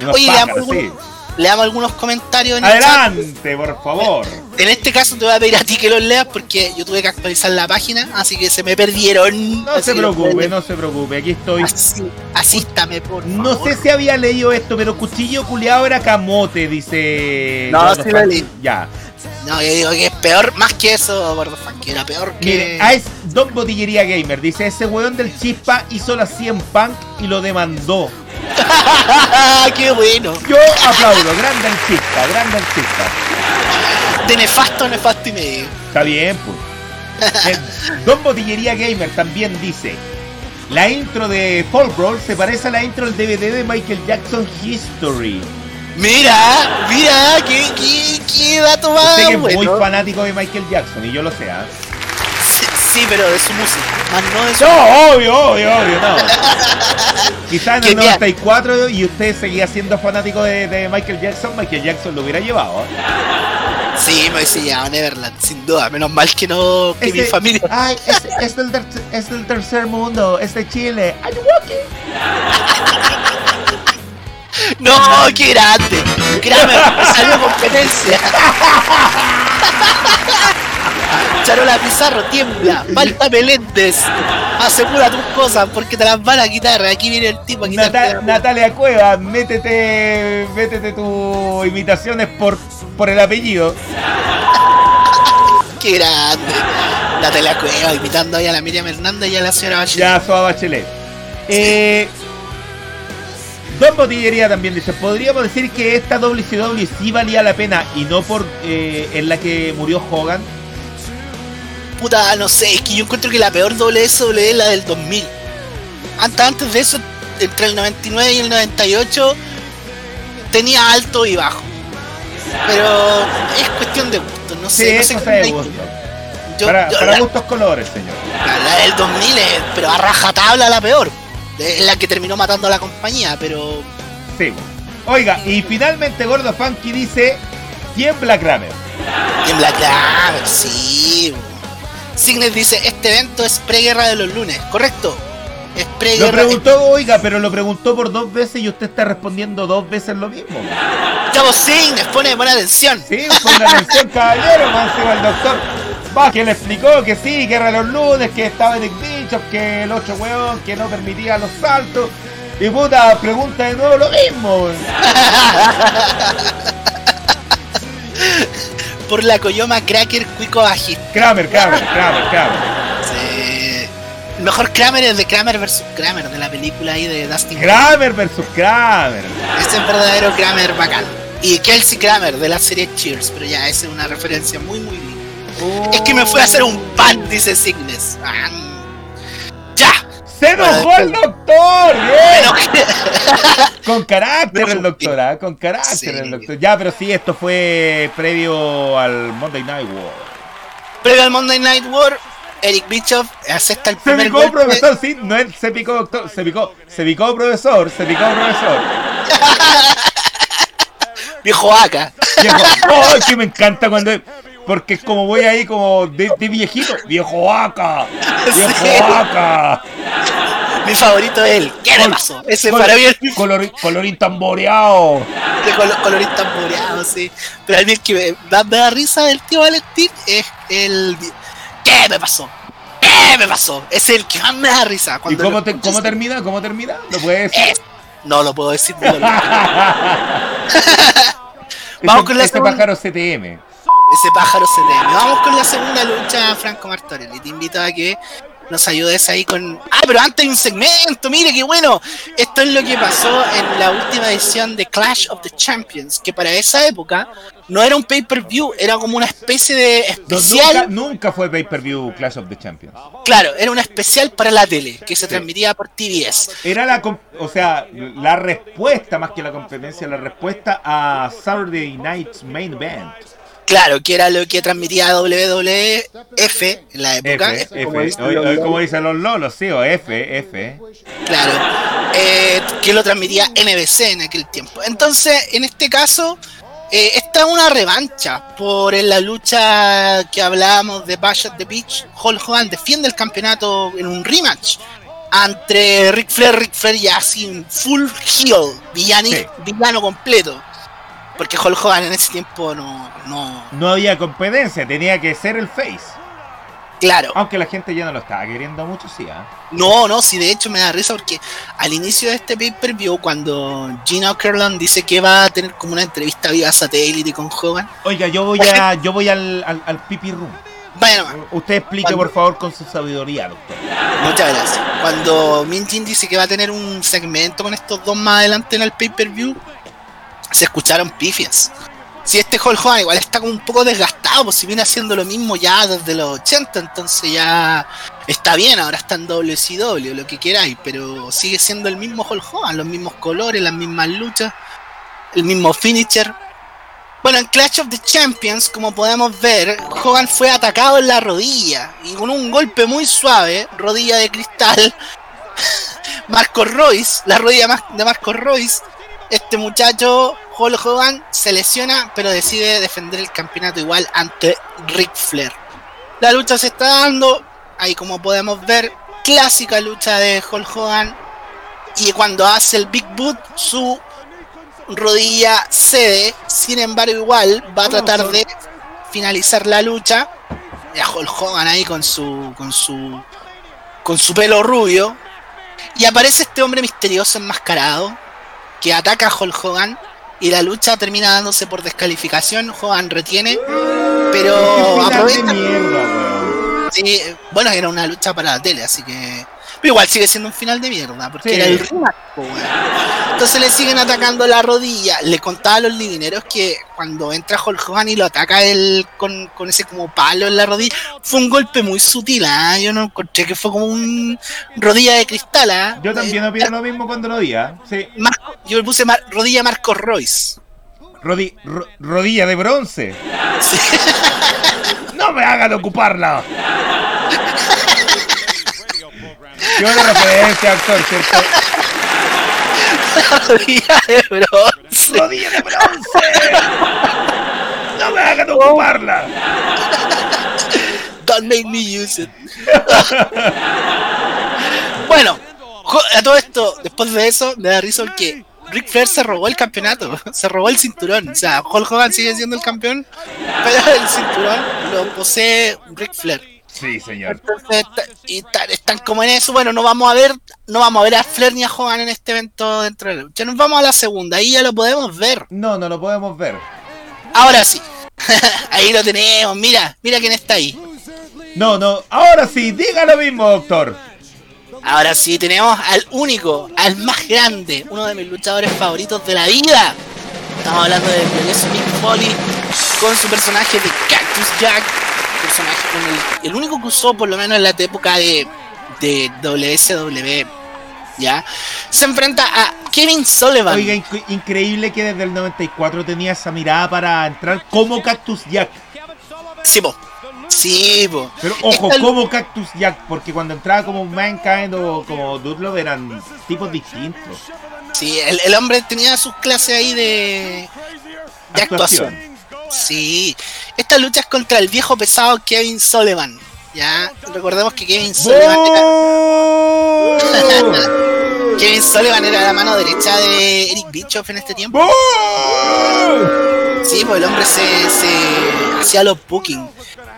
Speaker 2: Unos
Speaker 1: Oye,
Speaker 2: pájaros, sí.
Speaker 1: Damos, le damos algunos comentarios en el chat.
Speaker 2: Adelante, por favor.
Speaker 1: En este caso te voy a pedir a ti que los leas porque yo tuve que actualizar la página, así que se me perdieron.
Speaker 2: No
Speaker 1: Así
Speaker 2: se preocupe, no se preocupe, aquí estoy.
Speaker 1: Así, asístame, por
Speaker 2: No
Speaker 1: favor.
Speaker 2: sé si había leído esto, pero cuchillo culiado era camote, dice.
Speaker 1: No,
Speaker 2: Gordo
Speaker 1: sí lo leí.
Speaker 2: Ya.
Speaker 1: No, yo digo que es peor, más que eso, Gordo Fan, que era peor que.
Speaker 2: Mire, ah, es Don Botillería Gamer. Dice: Ese weón del chispa hizo la 100 Punk y lo demandó.
Speaker 1: ¡Qué bueno!
Speaker 2: Yo aplaudo, grande chispa, grande chispa.
Speaker 1: De nefasto a nefasto y medio.
Speaker 2: Está bien, pues. Don Botillería Gamer también dice: La intro de Fall Brawl se parece a la intro del DVD de Michael Jackson History.
Speaker 1: Mira, mira, qué, qué, qué dato más
Speaker 2: Usted que es muy
Speaker 1: bueno.
Speaker 2: fanático de Michael Jackson, y yo lo sé, ¿ah?
Speaker 1: Sí, pero de su música, más no de su.
Speaker 2: No, obvio, obvio, obvio, no. Quizás en el
Speaker 1: mira-
Speaker 2: 94 y usted seguía siendo fanático de, de Michael Jackson, Michael Jackson lo hubiera llevado. ¿eh?
Speaker 1: Sí, me decía Neverland, sin duda. Menos mal que no, que mi
Speaker 2: Este-
Speaker 1: familia.
Speaker 2: Ay, es, es, del ter- es del tercer mundo, es de Chile. You walking?
Speaker 1: ¡No, qué grande! Kramer, me salió competencia. Charola Pizarro, tiembla. Falta Meléndez. Asegura tus cosas porque te las van a quitar. Aquí viene el tipo a quitarte
Speaker 2: Nata-
Speaker 1: la-
Speaker 2: Natalia Cueva, métete, métete tus imitaciones por, por el apellido.
Speaker 1: ¡Qué grande! La tela cueva imitando ahí a la Miriam Hernández y a la señora Bachelet.
Speaker 2: Ya, Soa Bachelet. Eh, Don Botillería también dice, podríamos decir que esta WCW sí valía la pena y no por eh, en la que murió Hogan.
Speaker 1: Puta, no sé, es que yo encuentro que la peor WSW es la del 2000. Antes, antes de eso, entre el 99 y el 98, tenía alto y bajo. Pero es cuestión de gusto, no
Speaker 2: Sí,
Speaker 1: sé. no
Speaker 2: es
Speaker 1: sé
Speaker 2: cosa de gusto.
Speaker 1: yo-
Speaker 2: para
Speaker 1: yo
Speaker 2: para
Speaker 1: la,
Speaker 2: gustos colores, señor.
Speaker 1: la- la del 2000 es, pero a rajatabla la peor. Es la que terminó matando a la compañía, pero
Speaker 2: Sí. Oiga, y finalmente Gordo Funky dice, ¿quién Black Kramer?
Speaker 1: Black Kramer, sí. Signet dice, este evento es preguerra de los lunes, ¿correcto? Es
Speaker 2: Lo
Speaker 1: preguerra.
Speaker 2: preguntó, oiga, pero lo preguntó por dos veces y usted está respondiendo dos veces lo mismo.
Speaker 1: Chavo Signet, pone buena atención.
Speaker 2: Sí, ponga atención, caballero, más encima el doctor. Va, que le explicó que sí, que era los lunes, que estaba Eric Bishop, que el otro weón, que no permitía los saltos. Y puta, pregunta de nuevo lo mismo.
Speaker 1: Por la Coyoma Cracker Cuico Bajista.
Speaker 2: Kramer, Kramer, Kramer, Kramer.
Speaker 1: Sí. El mejor Kramer es de Kramer vs Kramer, de la película ahí de Dustin.
Speaker 2: Kramer versus Kramer.
Speaker 1: Este es verdadero Kramer bacán. Y Kelsey Kramer de la serie Cheers, pero ya, esa es una referencia muy, muy linda. Es que me fue a hacer un pan, dice Signes. Ah.
Speaker 2: ¡Se enojó el doctor! ¡Bien! Con carácter el doctor, ¿ah? Con carácter
Speaker 1: Sí.
Speaker 2: el doctor. Ya, pero sí, esto fue previo al Monday Night War.
Speaker 1: Previo al Monday Night War, Eric Bischoff acepta el
Speaker 2: Se
Speaker 1: primer
Speaker 2: picó
Speaker 1: golpe.
Speaker 2: profesor, sí, no es se picó doctor, se picó, se picó profesor, se picó profesor.
Speaker 1: Viejo Aka.
Speaker 2: Viejo, ¡ay, que me encanta cuando porque es como voy ahí como de, de viejito, viejo vaca, viejo vaca.
Speaker 1: Mi favorito es él. ¿Qué pasó? Ese para mí mi
Speaker 2: color- colorín tamboreado.
Speaker 1: de color, colorista moreado, sí. Pero a mí el que me da, me da risa del tío Valentín es el. ¿Qué me pasó? ¿Qué me pasó? Es el que más me da risa.
Speaker 2: ¿Y cómo,
Speaker 1: lo
Speaker 2: te- cómo termina? ¿Cómo termina? ¿Lo puedes decir?
Speaker 1: Es- No lo puedo decir.
Speaker 2: Vamos con la ese pájaro CTM.
Speaker 1: Ese pájaro CTM. Vamos con la segunda lucha, Franco Martorelli. Te invito a que nos ayudes ahí con. Ah, pero antes hay un segmento, mire qué bueno. Esto es lo que pasó en la última edición de Clash of the Champions, que para esa época no era un pay-per-view, era como una especie de especial.
Speaker 2: nunca, fue pay-per-view Clash of the Champions.
Speaker 1: Claro, era una especial para la tele, que se transmitía por TBS.
Speaker 2: Era la, o sea, la respuesta, más que la competencia, la respuesta a Saturday Night's Main Event.
Speaker 1: Claro, que era lo que transmitía WWF en la época.
Speaker 2: F, como, dicen los lolos, sí, o F, F.
Speaker 1: Claro, eh, que lo transmitía NBC en aquel tiempo. Entonces, en este caso, eh, esta es una revancha por la lucha que hablábamos de Bash at the Beach. Hulk Hogan defiende el campeonato en un rematch entre Ric Flair, Ric Flair ya sin full heel, villano completo. Porque Hulk Hogan en ese tiempo no, no...
Speaker 2: No había competencia, tenía que ser el face.
Speaker 1: Claro.
Speaker 2: Aunque la gente ya no lo estaba queriendo mucho, sí. ¿eh?
Speaker 1: No, no, sí, de hecho me da risa porque al inicio de este pay-per-view, cuando Gina Okerlund dice que va a tener como una entrevista vía satélite con Hogan.
Speaker 2: Oiga, yo voy a, yo voy al, al, pipi room.
Speaker 1: Vaya nomás.
Speaker 2: Usted explique, por favor, con su sabiduría, doctor.
Speaker 1: Muchas gracias. Cuando Min Jin dice que va a tener un segmento con estos dos más adelante en el pay-per-view, se escucharon pifias. Si este Hulk Hogan igual está como un poco desgastado, pues si viene haciendo lo mismo ya desde los 80, entonces ya está bien, ahora está en WCW, lo que queráis, pero sigue siendo el mismo Hulk Hogan, los mismos colores, las mismas luchas, el mismo finisher. Bueno, en Clash of the Champions, como podemos ver, Hogan fue atacado en la rodilla y con un golpe muy suave, rodilla de cristal, Marco Royce, la rodilla de Marco Royce, este muchacho, Hulk Hogan, se lesiona, pero decide defender el campeonato igual ante Ric Flair. La lucha se está dando, ahí como podemos ver, clásica lucha de Hulk Hogan. Y cuando hace el Big Boot, su rodilla cede. Sin embargo, igual va a tratar de finalizar la lucha. Y a Hulk Hogan ahí con su, con su, con su pelo rubio. Y aparece este hombre misterioso enmascarado que ataca a Hulk Hogan y la lucha termina dándose por descalificación. Hogan retiene, pero aprovecha. Sí, bueno, era una lucha para la tele, así que pero igual sigue siendo un final de mierda, porque era el rematch, Entonces le siguen atacando la rodilla. Le contaba a los lidineros que cuando entra Hulk Hogan y lo ataca él con, ese como palo en la rodilla, fue un golpe muy sutil, ¿ah? Yo no encontré que fue como un rodilla de cristal, ¿ah?
Speaker 2: Yo también opino lo mismo cuando lo vi, ¿ah? Sí.
Speaker 1: yo le puse rodilla Marcos Royce.
Speaker 2: rodilla de bronce. no me hagan ocuparla. Qué buena referencia, actor, ¿cierto?
Speaker 1: Rodilla de bronce.
Speaker 2: Rodilla de bronce. No me hagan ocuparla.
Speaker 1: Don't make me use it. bueno, a todo esto, después de eso, me da risa porque Rick Flair se robó el campeonato, se robó el cinturón. O sea, Hulk Hogan sigue siendo el campeón, pero el cinturón lo posee Rick Flair.
Speaker 2: Sí, señor.
Speaker 1: Entonces, y están como en eso. Bueno, no vamos a ver, no vamos a ver a Flair ni a Hogan en este evento dentro de la lucha. Nos vamos a la segunda, ahí ya lo podemos ver.
Speaker 2: No, no lo podemos ver.
Speaker 1: Ahora sí. ahí lo tenemos, mira, mira quién está ahí.
Speaker 2: No, no, ahora sí, diga lo mismo, doctor.
Speaker 1: Ahora sí, tenemos al único, al más grande, uno de mis luchadores favoritos de la vida. Estamos hablando de Mick Foley con su personaje de Cactus Jack personaje con el, único que usó por lo menos en la época de, de WSW. ¿Ya? Se enfrenta a Kevin Sullivan.
Speaker 2: Oiga, increíble que desde el 94 tenía esa mirada para entrar como Cactus Jack.
Speaker 1: Sí, po. Sí, po.
Speaker 2: Pero ojo, como Cactus Jack, porque cuando entraba como Mankind o como Dudlov eran tipos distintos.
Speaker 1: Sí, el, hombre tenía sus clases ahí de, de actuación. Sí, esta lucha es contra el viejo pesado Kevin Sullivan. Ya, recordemos que Kevin Sullivan era... Kevin Sullivan era la mano derecha de Eric Bischoff en este tiempo. Sí, pues el hombre se, se hacía los booking.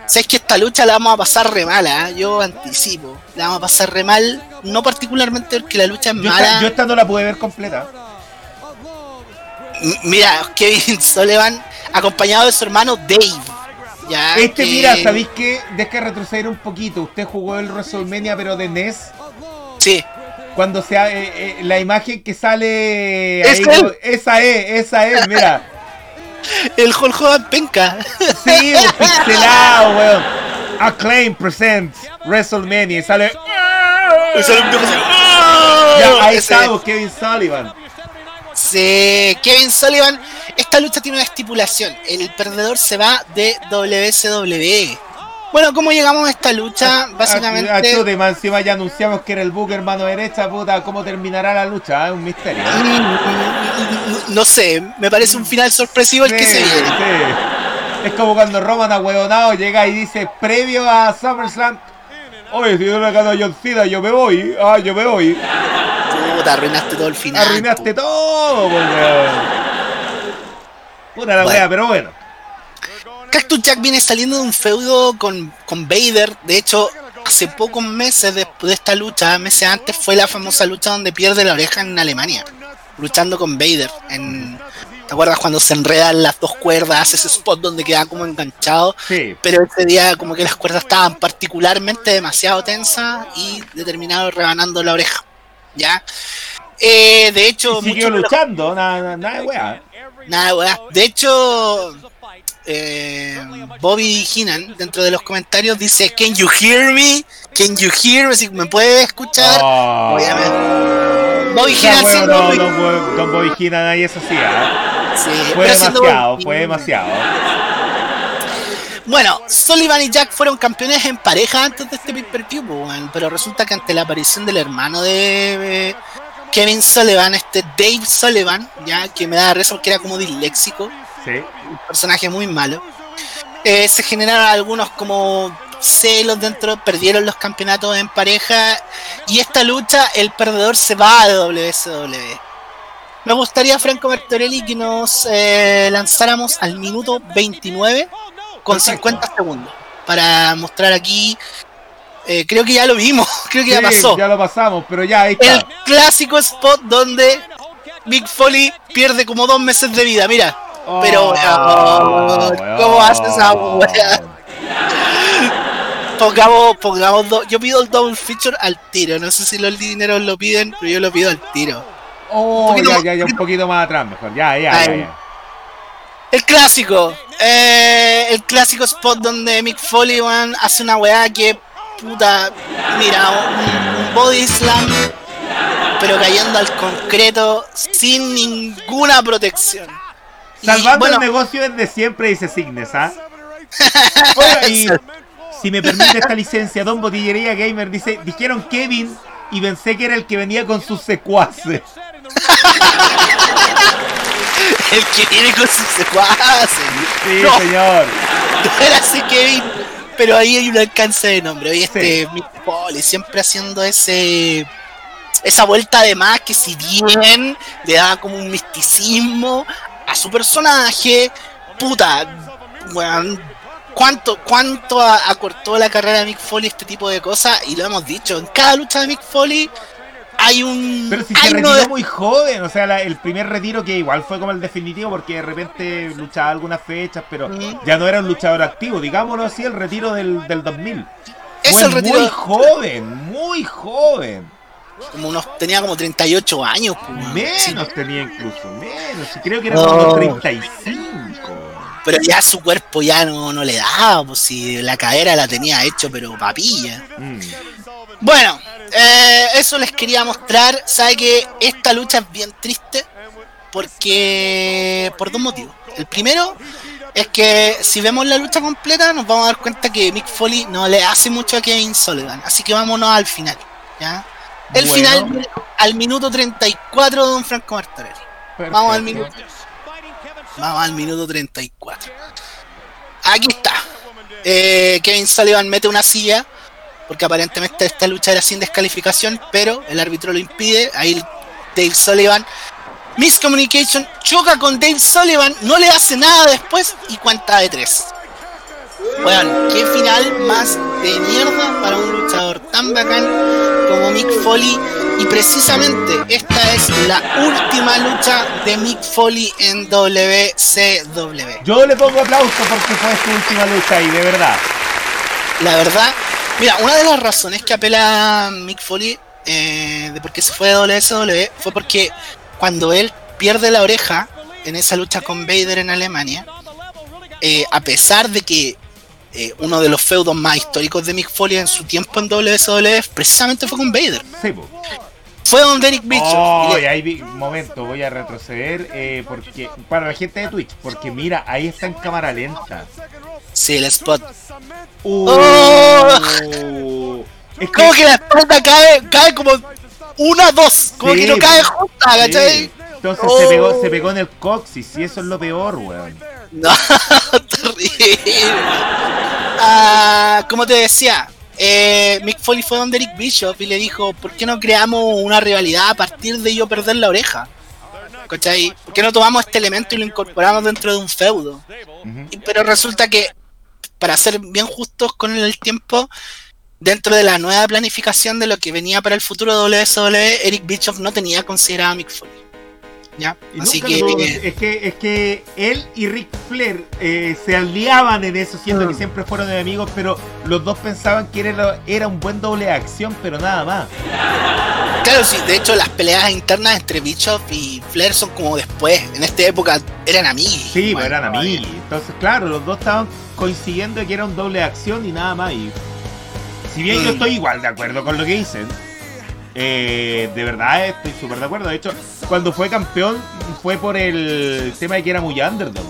Speaker 1: Sabes que esta lucha la vamos a pasar re mala, ¿eh? yo anticipo. La vamos a pasar re mal, no particularmente porque la lucha es
Speaker 2: Yo
Speaker 1: mala.
Speaker 2: esta, yo esta no la pude ver completa.
Speaker 1: M- Mira, Kevin Sullivan acompañado de su hermano Dave. Ya,
Speaker 2: Este,
Speaker 1: que-
Speaker 2: mira, ¿sabéis qué? Deja retroceder un poquito. Usted jugó el WrestleMania, pero de NES.
Speaker 1: Sí,
Speaker 2: Cuando sea eh, eh, la imagen que sale.
Speaker 1: ¿Es
Speaker 2: ahí,
Speaker 1: él?
Speaker 2: esa es, esa es, mira.
Speaker 1: el Hulk Hogan penca.
Speaker 2: Sí, pixelado, weón. Acclaim presents WrestleMania. Y sale.
Speaker 1: Ese era un
Speaker 2: Ya, ahí
Speaker 1: ese-
Speaker 2: está, Kevin Sullivan.
Speaker 1: Sí, Kevin Sullivan. Esta lucha tiene una estipulación. El perdedor se va de WSW. Bueno, ¿cómo llegamos a esta lucha? Básicamente.
Speaker 2: Ah, chute, más encima ya anunciamos que era el Booker mano derecha, puta. ¿Cómo terminará la lucha? Es un misterio.
Speaker 1: Mm, No sé, me parece un final sorpresivo el que se viene.
Speaker 2: sí. Es como cuando Roman ahueonado llega y dice previo a SummerSlam. Oye, si yo no le gano a John Cena, yo me voy. Ah, yo me voy.
Speaker 1: Puta, arruinaste todo el final.
Speaker 2: Arruinaste todo, po, weón. Puta la
Speaker 1: Bueno.
Speaker 2: wea, pero bueno.
Speaker 1: Cactus Jack viene saliendo de un feudo con, con Vader. De hecho, hace pocos meses después de esta lucha, meses antes, fue la famosa lucha donde pierde la oreja en Alemania. Luchando con Vader. En, ¿Te acuerdas cuando se enredan las dos cuerdas? Ese spot donde queda como enganchado.
Speaker 2: Sí.
Speaker 1: Pero ese día como que las cuerdas estaban particularmente demasiado tensas y determinado rebanando la oreja. ¿Ya? Eh, de hecho,
Speaker 2: Y siguió
Speaker 1: de los-
Speaker 2: luchando, nada, nada, de wea.
Speaker 1: Nada, weá. De hecho, eh, Bobby Heenan, dentro de los comentarios, dice: Can you hear me? Can you hear me? Me puede escuchar.
Speaker 2: Oh.
Speaker 1: Obviamente.
Speaker 2: No,
Speaker 1: Bobby-
Speaker 2: Don, Don sí, ¿ah?
Speaker 1: Sí,
Speaker 2: Fue demasiado, fue demasiado.
Speaker 1: Bueno, Sullivan y Jack fueron campeones en pareja antes de este pay-per-view, pero resulta que ante la aparición del hermano de eh, Kevin Sullivan, este Dave Sullivan, ya que me da risa porque era como disléxico,
Speaker 2: Sí.
Speaker 1: un personaje muy malo. Eh, se generaron algunos como celos dentro, perdieron los campeonatos en pareja y esta lucha el perdedor se va de WSW. Me gustaría, Franco Bertorelli, que nos eh, lanzáramos al minuto 29 con
Speaker 2: Perfecto.
Speaker 1: 50 segundos para mostrar aquí. eh, creo que ya lo vimos, creo que ya pasó.
Speaker 2: ya lo pasamos, pero ya ahí
Speaker 1: El
Speaker 2: está.
Speaker 1: clásico spot donde Big Foley pierde como dos meses de vida, mira. Pero,
Speaker 2: Oh,
Speaker 1: oh, ¿cómo haces esa? Pongamos, pongamos, do- yo pido el double feature al tiro. No sé si los dineros lo piden, pero yo lo pido al tiro.
Speaker 2: Oh, ya, ya, ya, un poquito más atrás mejor. Ya, ya, ya.
Speaker 1: Ahí.
Speaker 2: ya.
Speaker 1: El clásico, eh, el clásico spot donde Mick Foley weón, hace una weá que, puta, mira, un, un body slam, pero cayendo al concreto sin ninguna protección. Y,
Speaker 2: Salvando
Speaker 1: bueno,
Speaker 2: el negocio desde siempre, dice Signes, ¿ah? Y si me permite esta licencia, Don Botillería Gamer dice, dijeron Kevin y pensé que era el que venía con sus secuaces.
Speaker 1: el que viene con sus secuaces.
Speaker 2: Sí,
Speaker 1: No.
Speaker 2: señor.
Speaker 1: No era así Kevin, pero ahí hay un alcance de nombre. Oye, este
Speaker 2: Sí.
Speaker 1: Foley siempre haciendo ese esa vuelta de más que si bien le da como un misticismo a su personaje, puta, weón, cuánto, cuánto a- acortó la carrera de Mick Foley este tipo de cosas, y lo hemos dicho, en cada lucha de Mick Foley hay un
Speaker 2: Pero si
Speaker 1: hay
Speaker 2: se
Speaker 1: uno
Speaker 2: retiró
Speaker 1: de-
Speaker 2: muy joven, o sea, la- el primer retiro que igual fue como el definitivo porque de repente luchaba algunas fechas, pero
Speaker 1: Mm.
Speaker 2: ya no era un luchador activo, digámoslo así, el retiro del, del 2000.
Speaker 1: Es
Speaker 2: fue
Speaker 1: el retiro-
Speaker 2: muy joven, muy joven.
Speaker 1: como unos, tenía como 38 años, pues. Sí,
Speaker 2: Menos tenía incluso, menos. Creo que era
Speaker 1: No.
Speaker 2: como los 35.
Speaker 1: Pero ya su cuerpo ya no, no le daba, pues si la cadera la tenía hecho, pero papilla.
Speaker 2: Mm.
Speaker 1: Bueno, eh, eso les quería mostrar. Sabe que esta lucha es bien triste porque por dos motivos. El primero es que si vemos la lucha completa nos vamos a dar cuenta que Mick Foley no le hace mucho a Kevin Sullivan. Así que vámonos al final. ¿ya? El
Speaker 2: Bueno.
Speaker 1: final al minuto 34 de Don Franco Martorelli. Vamos al minuto. Vamos al minuto 34. Aquí está. Eh, Kevin Sullivan mete una silla. Porque aparentemente esta lucha era sin descalificación. Pero el árbitro lo impide. Ahí Dave Sullivan. Miscommunication choca con Dave Sullivan. No le hace nada después. Y cuenta de tres. Bueno, qué final más de mierda para un luchador tan bacán como Mick Foley. Y precisamente esta es la última lucha de Mick Foley en WCW.
Speaker 2: Yo le pongo aplauso porque fue su última lucha y de verdad.
Speaker 1: La verdad, mira, una de las razones que apela Mick Foley eh, de por qué se fue de WCW fue porque cuando él pierde la oreja en esa lucha con Vader en Alemania, eh, a pesar de que eh, uno de los feudos más históricos de Mick Foley en su tiempo en WCW precisamente fue con Vader. Fue con Derek Bischoff.
Speaker 2: Oh, ahí un momento, voy a retroceder eh, porque para la gente de Twitch, porque mira, ahí está en cámara lenta.
Speaker 1: Sí, el spot. Uh, oh. Es como que la espalda cae, cae como una, dos, como que no cae justa, ¿cachai?
Speaker 2: Entonces se, pegó, se pegó en el coxis y eso es lo peor, weón.
Speaker 1: No, terrible. Ah, como te decía, eh, Mick Foley fue donde Eric Bishop y le dijo, ¿por qué no creamos una rivalidad a partir de yo perder la oreja? ¿Cachai? ¿Por qué no tomamos este elemento y lo incorporamos dentro de un feudo? pero resulta que, para ser bien justos con el tiempo, dentro de la nueva planificación de lo que venía para el futuro de WWE, Eric Bischoff no tenía considerado a Mick Foley. ¿Ya?
Speaker 2: Así que, es que es que él y Rick Flair eh, se aliaban en eso, siendo que mm. siempre fueron enemigos, pero los dos pensaban que era, era un buen doble de acción, pero nada más.
Speaker 1: Claro, sí, de hecho las peleas internas entre Bischoff y Flair son como después, en esta época eran amigos.
Speaker 2: Sí, pues eran amigos. Entonces, claro, los dos estaban coincidiendo de que era un doble de acción y nada más. Y si bien yo mm. estoy igual de acuerdo con lo que dicen, eh, de verdad estoy súper de acuerdo. De hecho, cuando fue campeón fue por el tema de que era muy underdog.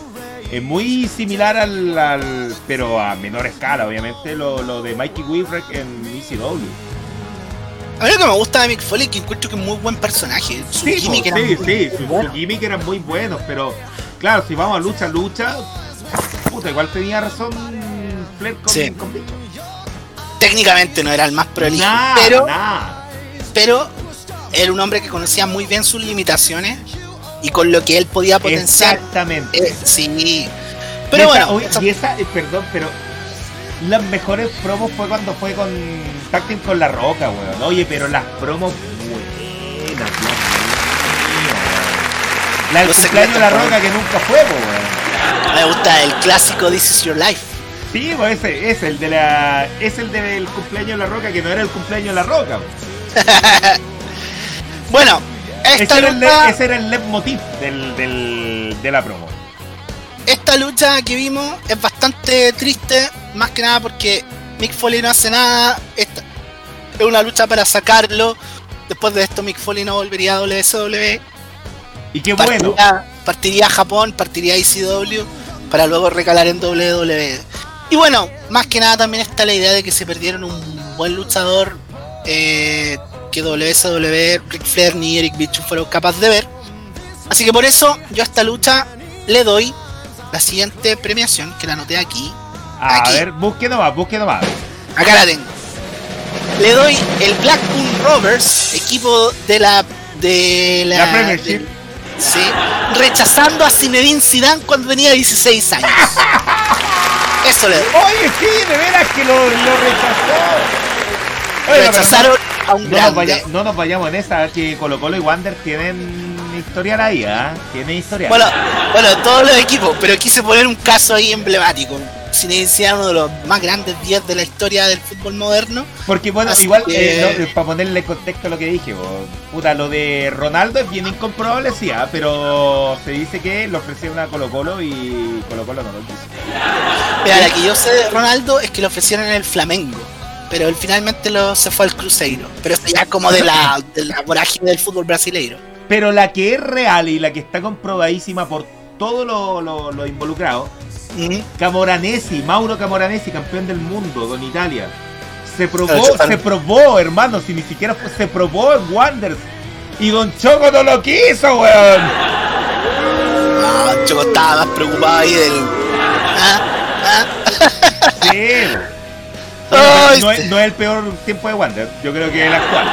Speaker 2: Es muy similar al, pero a menor escala, obviamente, lo, de Mikey Whipwreck en ECW.
Speaker 1: A mí lo que me gusta de Mick Foley es que encuentro que es muy buen personaje.
Speaker 2: Su sí, gimmick era sí, sí, su, gimmick era muy bueno, pero claro, si vamos a lucha, lucha, puta, igual tenía razón Flair con, sí.
Speaker 1: Técnicamente no era el más prolijo, pero pero era un hombre que conocía muy bien sus limitaciones y con lo que él podía potenciar.
Speaker 2: Exactamente.
Speaker 1: Eh, sí. Pero bueno.
Speaker 2: y esa, eh, perdón, pero las mejores promos fue cuando fue con Tacting con la Roca, weón. Oye, pero las promos buenas, La del cumpleaños de la Roca que nunca fue, weón.
Speaker 1: Me gusta el clásico This is Your Life.
Speaker 2: Sí, pues ese es el de la. Es el del cumpleaños de la Roca que no era el cumpleaños de la Roca, weón.
Speaker 1: bueno, esta
Speaker 2: ese, lucha, era el, leitmotiv del, de la promo.
Speaker 1: Esta lucha que vimos es bastante triste, más que nada porque Mick Foley no hace nada. Esta es una lucha para sacarlo. Después de esto, Mick Foley no volvería a WSW.
Speaker 2: Y qué bueno.
Speaker 1: Partiría a Japón, partiría a ECW para luego recalar en WWE. Y bueno, más que nada también está la idea de que se perdieron un buen luchador eh, que WSW, Rick Flair ni Eric Bichu fueron capaces de ver. Así que por eso yo a esta lucha le doy la siguiente premiación, que la anoté aquí.
Speaker 2: A ver, busque nomás, busque nomás.
Speaker 1: Acá la tengo. Le doy el Blackpool Rovers, equipo de la de la,
Speaker 2: Premiership.
Speaker 1: sí, rechazando a Zinedine Zidane cuando tenía 16 años. Eso le doy.
Speaker 2: Oye, sí, de veras que lo, lo rechazó no, nos vayamos en esa, que Colo Colo y Wander tienen historial ahí, ¿ah? Tienen historial.
Speaker 1: Bueno, bueno, todos los equipos, pero quise poner un caso ahí emblemático. Sin iniciar uno de los más grandes días de la historia del fútbol moderno.
Speaker 2: Porque, bueno, igual, eh, para ponerle contexto a lo que dije, puta, lo de Ronaldo es bien incomprobable, sí, ¿ah? pero se dice que lo ofrecieron a Colo Colo y Colo Colo no lo quiso.
Speaker 1: Mira, la que yo sé de Ronaldo es que lo ofrecieron en el Flamengo pero él finalmente lo, se fue al Cruzeiro. Pero esto ya como de la, de la vorágine del fútbol brasileiro.
Speaker 2: Pero la que es real y la que está comprobadísima por todo lo, lo, involucrado, Camoranesi, Mauro Camoranesi, campeón del mundo con Italia. Se probó, se probó, hermano, si ni siquiera se probó en Wanderers. Y Don Choco no lo quiso, weón.
Speaker 1: Ah, Choco estaba más preocupado ahí del. ¿Ah? ¿Ah?
Speaker 2: Sí, no, es, el peor tiempo de Wander, yo creo que es el actual.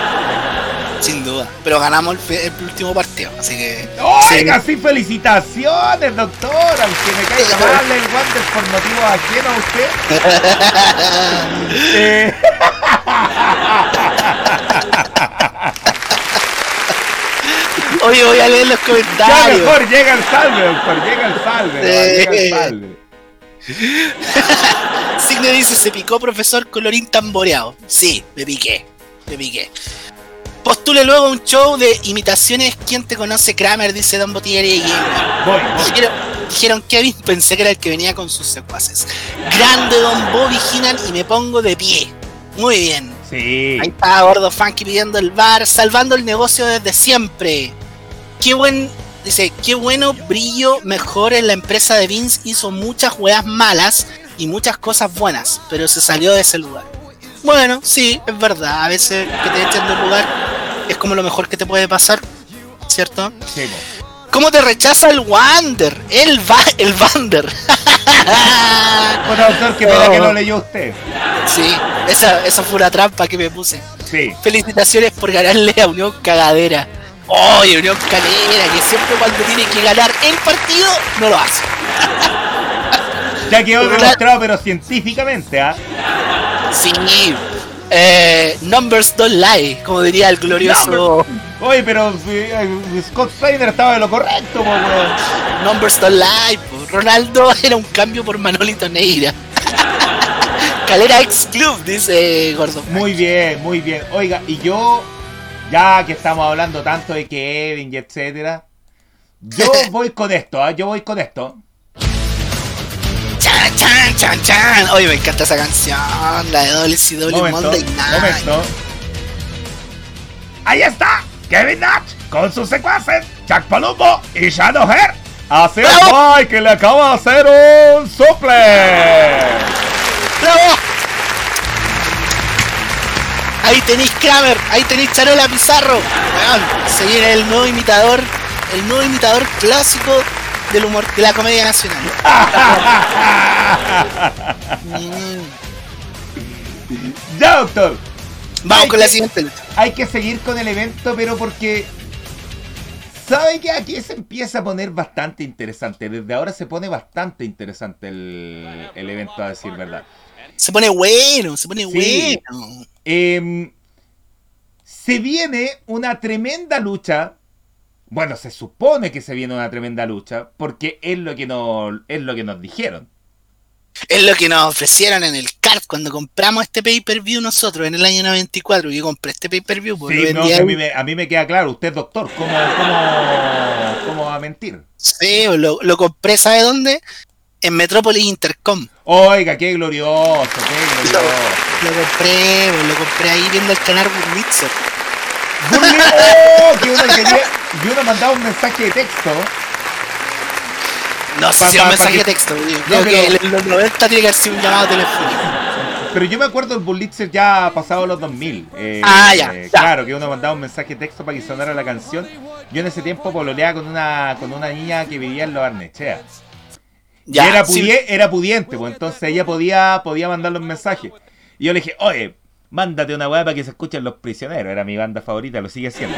Speaker 1: Sin duda. Pero ganamos el, el último partido, así que.
Speaker 2: Oiga, sí, felicitaciones, doctor. Aunque me caiga mal el Wander por motivos ajenos a usted. eh...
Speaker 1: Oye, voy a leer los comentarios.
Speaker 2: Ya mejor llega el salve, doctor. Llega el salve. Llega el salve.
Speaker 1: Signe dice, se picó profesor colorín tamboreado. Sí, me piqué. Me piqué. Postule luego un show de imitaciones. ¿Quién te conoce, Kramer? Dice Don Botillería y.
Speaker 2: Voy, voy.
Speaker 1: Dijeron, dijeron Kevin, pensé que era el que venía con sus secuaces. Grande Don Bo original y me pongo de pie. Muy bien.
Speaker 2: Sí.
Speaker 1: Ahí está Gordo Funky pidiendo el bar, salvando el negocio desde siempre. Qué buen, dice, qué bueno brillo mejor en la empresa de Vince hizo muchas weas malas y muchas cosas buenas, pero se salió de ese lugar. Bueno, sí, es verdad, a veces que te echen de un lugar es como lo mejor que te puede pasar, ¿cierto?
Speaker 2: Sí.
Speaker 1: ¿Cómo te rechaza el Wander? El, va el Wander.
Speaker 2: Bueno, doctor, qué pena que no leyó usted.
Speaker 1: sí, esa, esa fue una trampa que me puse.
Speaker 2: Sí.
Speaker 1: Felicitaciones por ganarle a Unión Cagadera. Oye, Unión Cagadera, que siempre cuando tiene que ganar el partido, no lo hace.
Speaker 2: Ya quedó demostrado, pero científicamente, ¿ah?
Speaker 1: Sí. Eh, numbers don't lie, como diría el glorioso
Speaker 2: Oye, pero eh, Scott Steiner estaba de lo correcto, po.
Speaker 1: Numbers don't lie. po. Ronaldo era un cambio por Manolito Neira. Calera ex club, dice Gordo.
Speaker 2: Muy bien, muy bien. Oiga, y yo, ya que estamos hablando tanto de Kevin y etcétera, yo voy con esto, ¿ah? Yo voy con esto.
Speaker 1: Chan, chan, chan, chan. Oye, me encanta esa canción, la de WCW
Speaker 2: Momento,
Speaker 1: Monday Night.
Speaker 2: momento. Ahí está, Kevin Nash con sus secuaces, Jack Palumbo y Shadow Hair. Así es,
Speaker 1: ¡Bravo!
Speaker 2: Mike, que le acaba de hacer un suple.
Speaker 1: ¡Bravo! Ahí tenéis Kramer, ahí tenéis Charola Pizarro. Weón, se viene el nuevo imitador, el nuevo imitador clásico del humor de la comedia nacional.
Speaker 2: Ya, doctor.
Speaker 1: Vamos con la
Speaker 2: que-
Speaker 1: siguiente.
Speaker 2: hay que seguir con el evento, pero porque. ¿Sabe que aquí se empieza a poner bastante interesante? Desde ahora se pone bastante interesante el, el evento, a decir verdad.
Speaker 1: Se pone bueno, se pone
Speaker 2: Sí.
Speaker 1: bueno.
Speaker 2: Em, se viene una tremenda lucha. Bueno, se supone que se viene una tremenda lucha, porque es lo que nos, es lo que nos dijeron.
Speaker 1: Es lo que nos ofrecieron en el CART cuando compramos este pay-per-view nosotros en el año 94. Yo compré este pay-per-view. pues,
Speaker 2: Sí, no, a, mí me, a mí me queda claro, usted es doctor, ¿cómo, cómo, cómo va a mentir?
Speaker 1: Sí, lo, lo compré, ¿sabe dónde? En Metrópolis Intercom.
Speaker 2: Oiga, qué glorioso, qué glorioso.
Speaker 1: Lo compré, lo compré ahí viendo el canal Burlitzer.
Speaker 2: ¡Oh! que uno quería, y uno mandaba un mensaje de texto.
Speaker 1: No sé si un mensaje de texto.
Speaker 2: No,
Speaker 1: Creo que en los 90 tiene que haber sido un llamado telefónico.
Speaker 2: Pero yo me acuerdo el Bullitzer ya pasado los 2000. eh,
Speaker 1: Ah, ya,
Speaker 2: eh,
Speaker 1: ya.
Speaker 2: Claro, que uno mandaba un mensaje de texto para que sonara la canción. Yo en ese tiempo pololeaba con una, con una niña que vivía en Los Arnechea. Y era,
Speaker 1: sí.
Speaker 2: era pudiente, pues entonces ella podía, podía mandar los mensajes. Y yo le dije, oye, mándate una weá para que se escuchen los prisioneros. Era mi banda favorita, lo sigue siendo.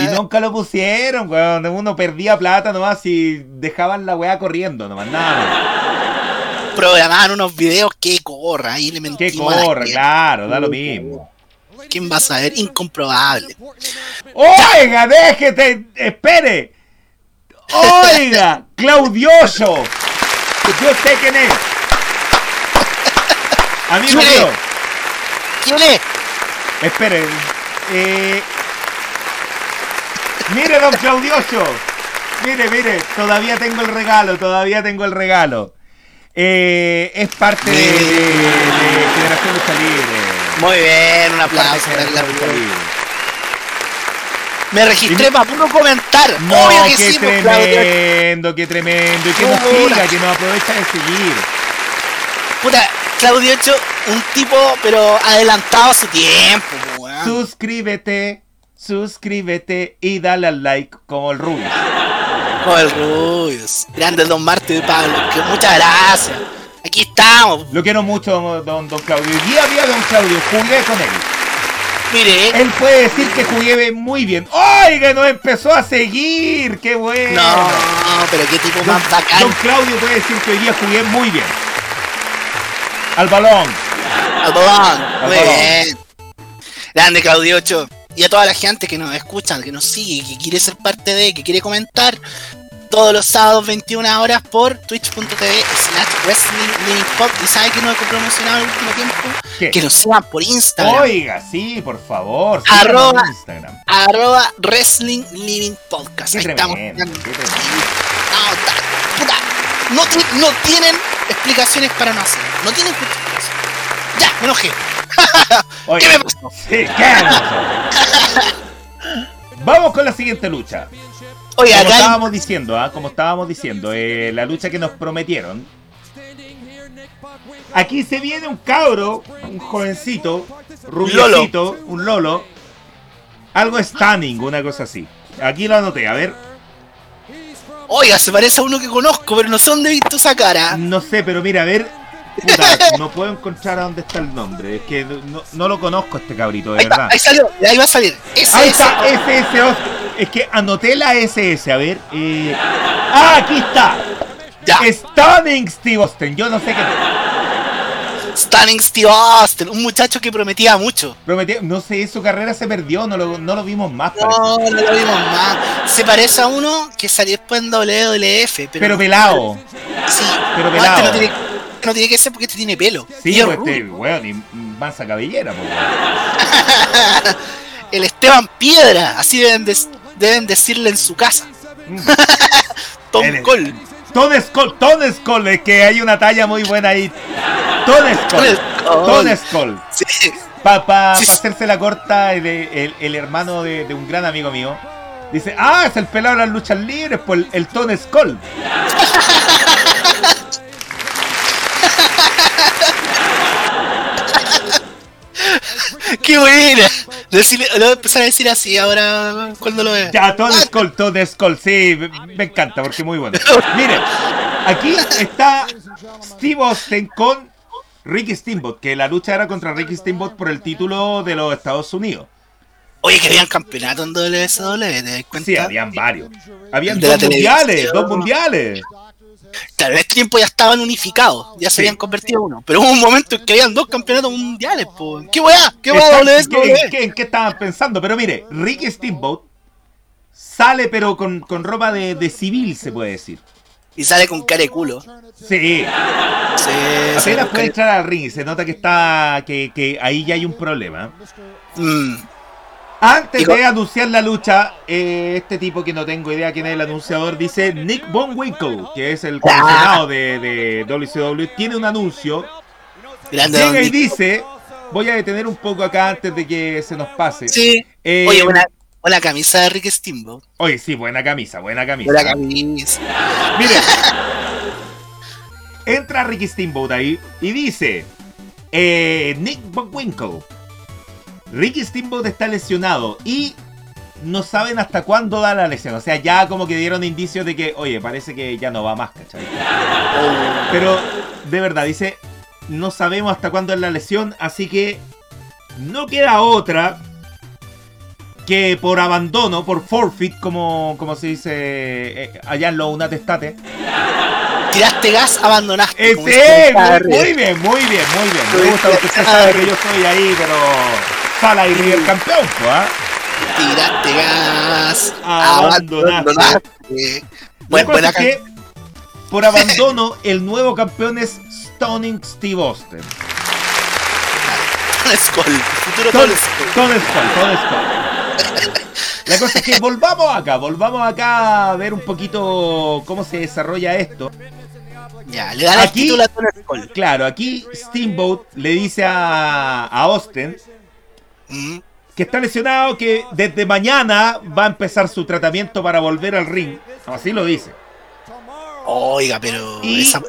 Speaker 2: Y nunca lo pusieron, weón. Uno perdía plata nomás y dejaban la weá corriendo nomás, nada.
Speaker 1: Programaban unos videos que corra. Ahí le
Speaker 2: Que
Speaker 1: mentimos a la
Speaker 2: corre,
Speaker 1: gente.
Speaker 2: claro, da lo mismo.
Speaker 1: ¿Quién va a saber? Incomprobable.
Speaker 2: Oiga, déjete, espere. Oiga, Claudioso. Yo sé quién es. Amigo mío,
Speaker 1: ¿Quién es?
Speaker 2: espere. Eh, mire, don Claudioso. Mire, mire, todavía tengo el regalo, todavía tengo el regalo. Eh, es parte de, de- de Lucha Libre.
Speaker 1: Muy bien, un aplauso para Claudio. Me registré para puro comentar.
Speaker 2: No,
Speaker 1: Obvio que
Speaker 2: qué
Speaker 1: sí, pues,
Speaker 2: tremendo, qué tremendo. Y que nos siga, que nos aprovecha de seguir.
Speaker 1: Puta, Claudio hecho un tipo, pero adelantado a su tiempo, po, weón.
Speaker 2: Suscríbete, suscríbete y dale al like como el Rubio.
Speaker 1: Con el Rubius. Grande Don Martín de Pablo. Que muchas gracias. Aquí estamos.
Speaker 2: Lo quiero mucho, don, don Claudio. Y día a día, don Claudio, jugué con él.
Speaker 1: Mire.
Speaker 2: Él puede decir que jugué muy bien. ¡Oiga! Nos empezó a seguir. ¡Qué bueno!
Speaker 1: No, pero qué tipo más bacán.
Speaker 2: Don Claudio puede decir que hoy día jugué muy bien. Al balón.
Speaker 1: Al balón. Muy bien. Grande Claudio 8. Y a toda la gente que nos escucha, que nos sigue, que quiere ser parte de, que quiere comentar, todos los sábados 21 horas por twitch.tv slash wrestling pop y sabe que no he promocionado el último tiempo
Speaker 2: ¿Qué?
Speaker 1: que nos sigan por Instagram
Speaker 2: Oiga, sí, por favor.
Speaker 1: Arroba-
Speaker 2: Instagram.
Speaker 1: arroba wrestling living podcast Ahí estamos
Speaker 2: tremendo.
Speaker 1: No, ta- puta, no, ti- no tienen explicaciones para no hacerlo no tienen justificación ya me enojé
Speaker 2: Oiga,
Speaker 1: ¿Qué me pasó?
Speaker 2: Sí, ¿qué me pasó? Vamos con la siguiente lucha.
Speaker 1: Oye
Speaker 2: Como
Speaker 1: acá
Speaker 2: estábamos diciendo, ¿ah? como estábamos diciendo, eh, la lucha que nos prometieron. Aquí se viene un cabro, un jovencito, rubiecito, un lolo. Algo stunning, una cosa así. Aquí lo anoté, a ver.
Speaker 1: oiga se parece a uno que conozco pero no sé dónde he visto esa cara
Speaker 2: No sé, pero mira, a ver. Puta, no puedo encontrar a dónde está el nombre. Es que no, no lo conozco este cabrito, de
Speaker 1: ahí, está,
Speaker 2: verdad.
Speaker 1: ahí salió ahí va a salir ese
Speaker 2: Ahí
Speaker 1: ese.
Speaker 2: está, SS. Os- Es que anoté la SS, a ver. eh, Ah, aquí está.
Speaker 1: ya
Speaker 2: Stunning Steve Austin. Yo no sé qué.
Speaker 1: Stunning Steve Austin, un muchacho que prometía mucho.
Speaker 2: Prometí, no sé, su carrera se perdió, no lo, no lo vimos más. parece.
Speaker 1: No, no lo vimos más. Se parece a uno que salió después en WWF, pero,
Speaker 2: Pero pelado.
Speaker 1: sí,
Speaker 2: pero pelado.
Speaker 1: este no tiene, no tiene que ser porque este tiene pelo.
Speaker 2: Sí,
Speaker 1: Y es
Speaker 2: pues este, weón, y mansa cabellera, pues.
Speaker 1: El Esteban Piedra, así deben, des- deben decirle en su casa. Tom
Speaker 2: Él es-
Speaker 1: Cole.
Speaker 2: Skull, Tone Skull, es que hay una talla muy buena ahí. Tone Skull.
Speaker 1: Tone Skull. Sí.
Speaker 2: Para pa,
Speaker 1: Sí.
Speaker 2: pa hacerse la corta, el, el- el hermano de, de un gran amigo mío dice: Ah, es el pelado de las luchas libres, pues el, el Tone Skull.
Speaker 1: Qué buena. Decirle, lo voy a empezar a decir así ahora cuando lo vea.
Speaker 2: Ya, Tone Skull, Tone Skull, sí, me, encanta porque es muy bueno. Mire, aquí está Steve Austin con Ricky Steamboat, que la lucha era contra Ricky Steamboat por el título de los Estados Unidos.
Speaker 1: Oye, que habían campeonato en WSW, ¿te das cuenta?
Speaker 2: Sí, habían varios. Habían
Speaker 1: De
Speaker 2: dos mundiales, dos mundiales.
Speaker 1: Claro, en este tiempo ya estaban unificados, ya se habían convertido en uno. Pero hubo un momento en que habían dos campeonatos mundiales, po. ¿Qué weá? ¿Qué weá
Speaker 2: qué, en qué estaban pensando? Pero mire, Ricky Steamboat sale pero con, con ropa de, de civil, se puede decir.
Speaker 1: Y sale con cara de culo.
Speaker 2: Sí,
Speaker 1: Sí,
Speaker 2: apenas puede entrar al ring se nota que está que, que ahí ya hay un problema.
Speaker 1: Mm.
Speaker 2: Antes de anunciar la lucha, eh, este tipo que no tengo idea quién es el anunciador dice Nick Von Winkle, que es el comisionado de, de WCW, tiene un anuncio.
Speaker 1: Grande
Speaker 2: Llega y dice, voy a detener un poco acá antes de que se nos pase.
Speaker 1: Sí.
Speaker 2: Eh,
Speaker 1: Oye, buena, buena camisa de Rick Steamboat.
Speaker 2: Oye, sí, buena camisa, buena camisa.
Speaker 1: Buena camisa.
Speaker 2: Mire, entra Ricky Steamboat ahí y dice: eh, Nick Bockwinkel. Ricky Steamboat está lesionado y no saben hasta cuándo da la lesión. O sea, ya como que dieron indicios de que, oye, parece que ya no va más, ¿cachai? Pero de verdad, dice: No sabemos hasta cuándo es la lesión, así que no queda otra que por abandono, por forfeit, como, como se dice eh, allá en los Unatestate.
Speaker 1: Tiraste gas, abandonaste.
Speaker 2: Ese, muy, bien, muy bien, muy bien. Me gusta porque usted
Speaker 1: bien.
Speaker 2: sabe que yo soy ahí, pero Sala y River campeón, ¿ah?
Speaker 1: Tiraste gas,
Speaker 2: Abandonaste.
Speaker 1: abandonaste. Bueno,
Speaker 2: cosa
Speaker 1: buena
Speaker 2: es que, por abandono, el nuevo campeón es Stunning Steve Austin.
Speaker 1: Skull. Futuro Skull.
Speaker 2: Skull, todo es Skull. La cosa es que volvamos acá, volvamos acá a ver un poquito cómo se desarrolla esto.
Speaker 1: Ya, le dan el
Speaker 2: Aquí-
Speaker 1: título a Skull.
Speaker 2: Claro, aquí Steamboat le dice a, a Austin
Speaker 1: Mm.
Speaker 2: que está lesionado, que desde mañana va a empezar su tratamiento para volver al ring. Así lo dice.
Speaker 1: Oiga, pero
Speaker 2: Y-
Speaker 1: esa-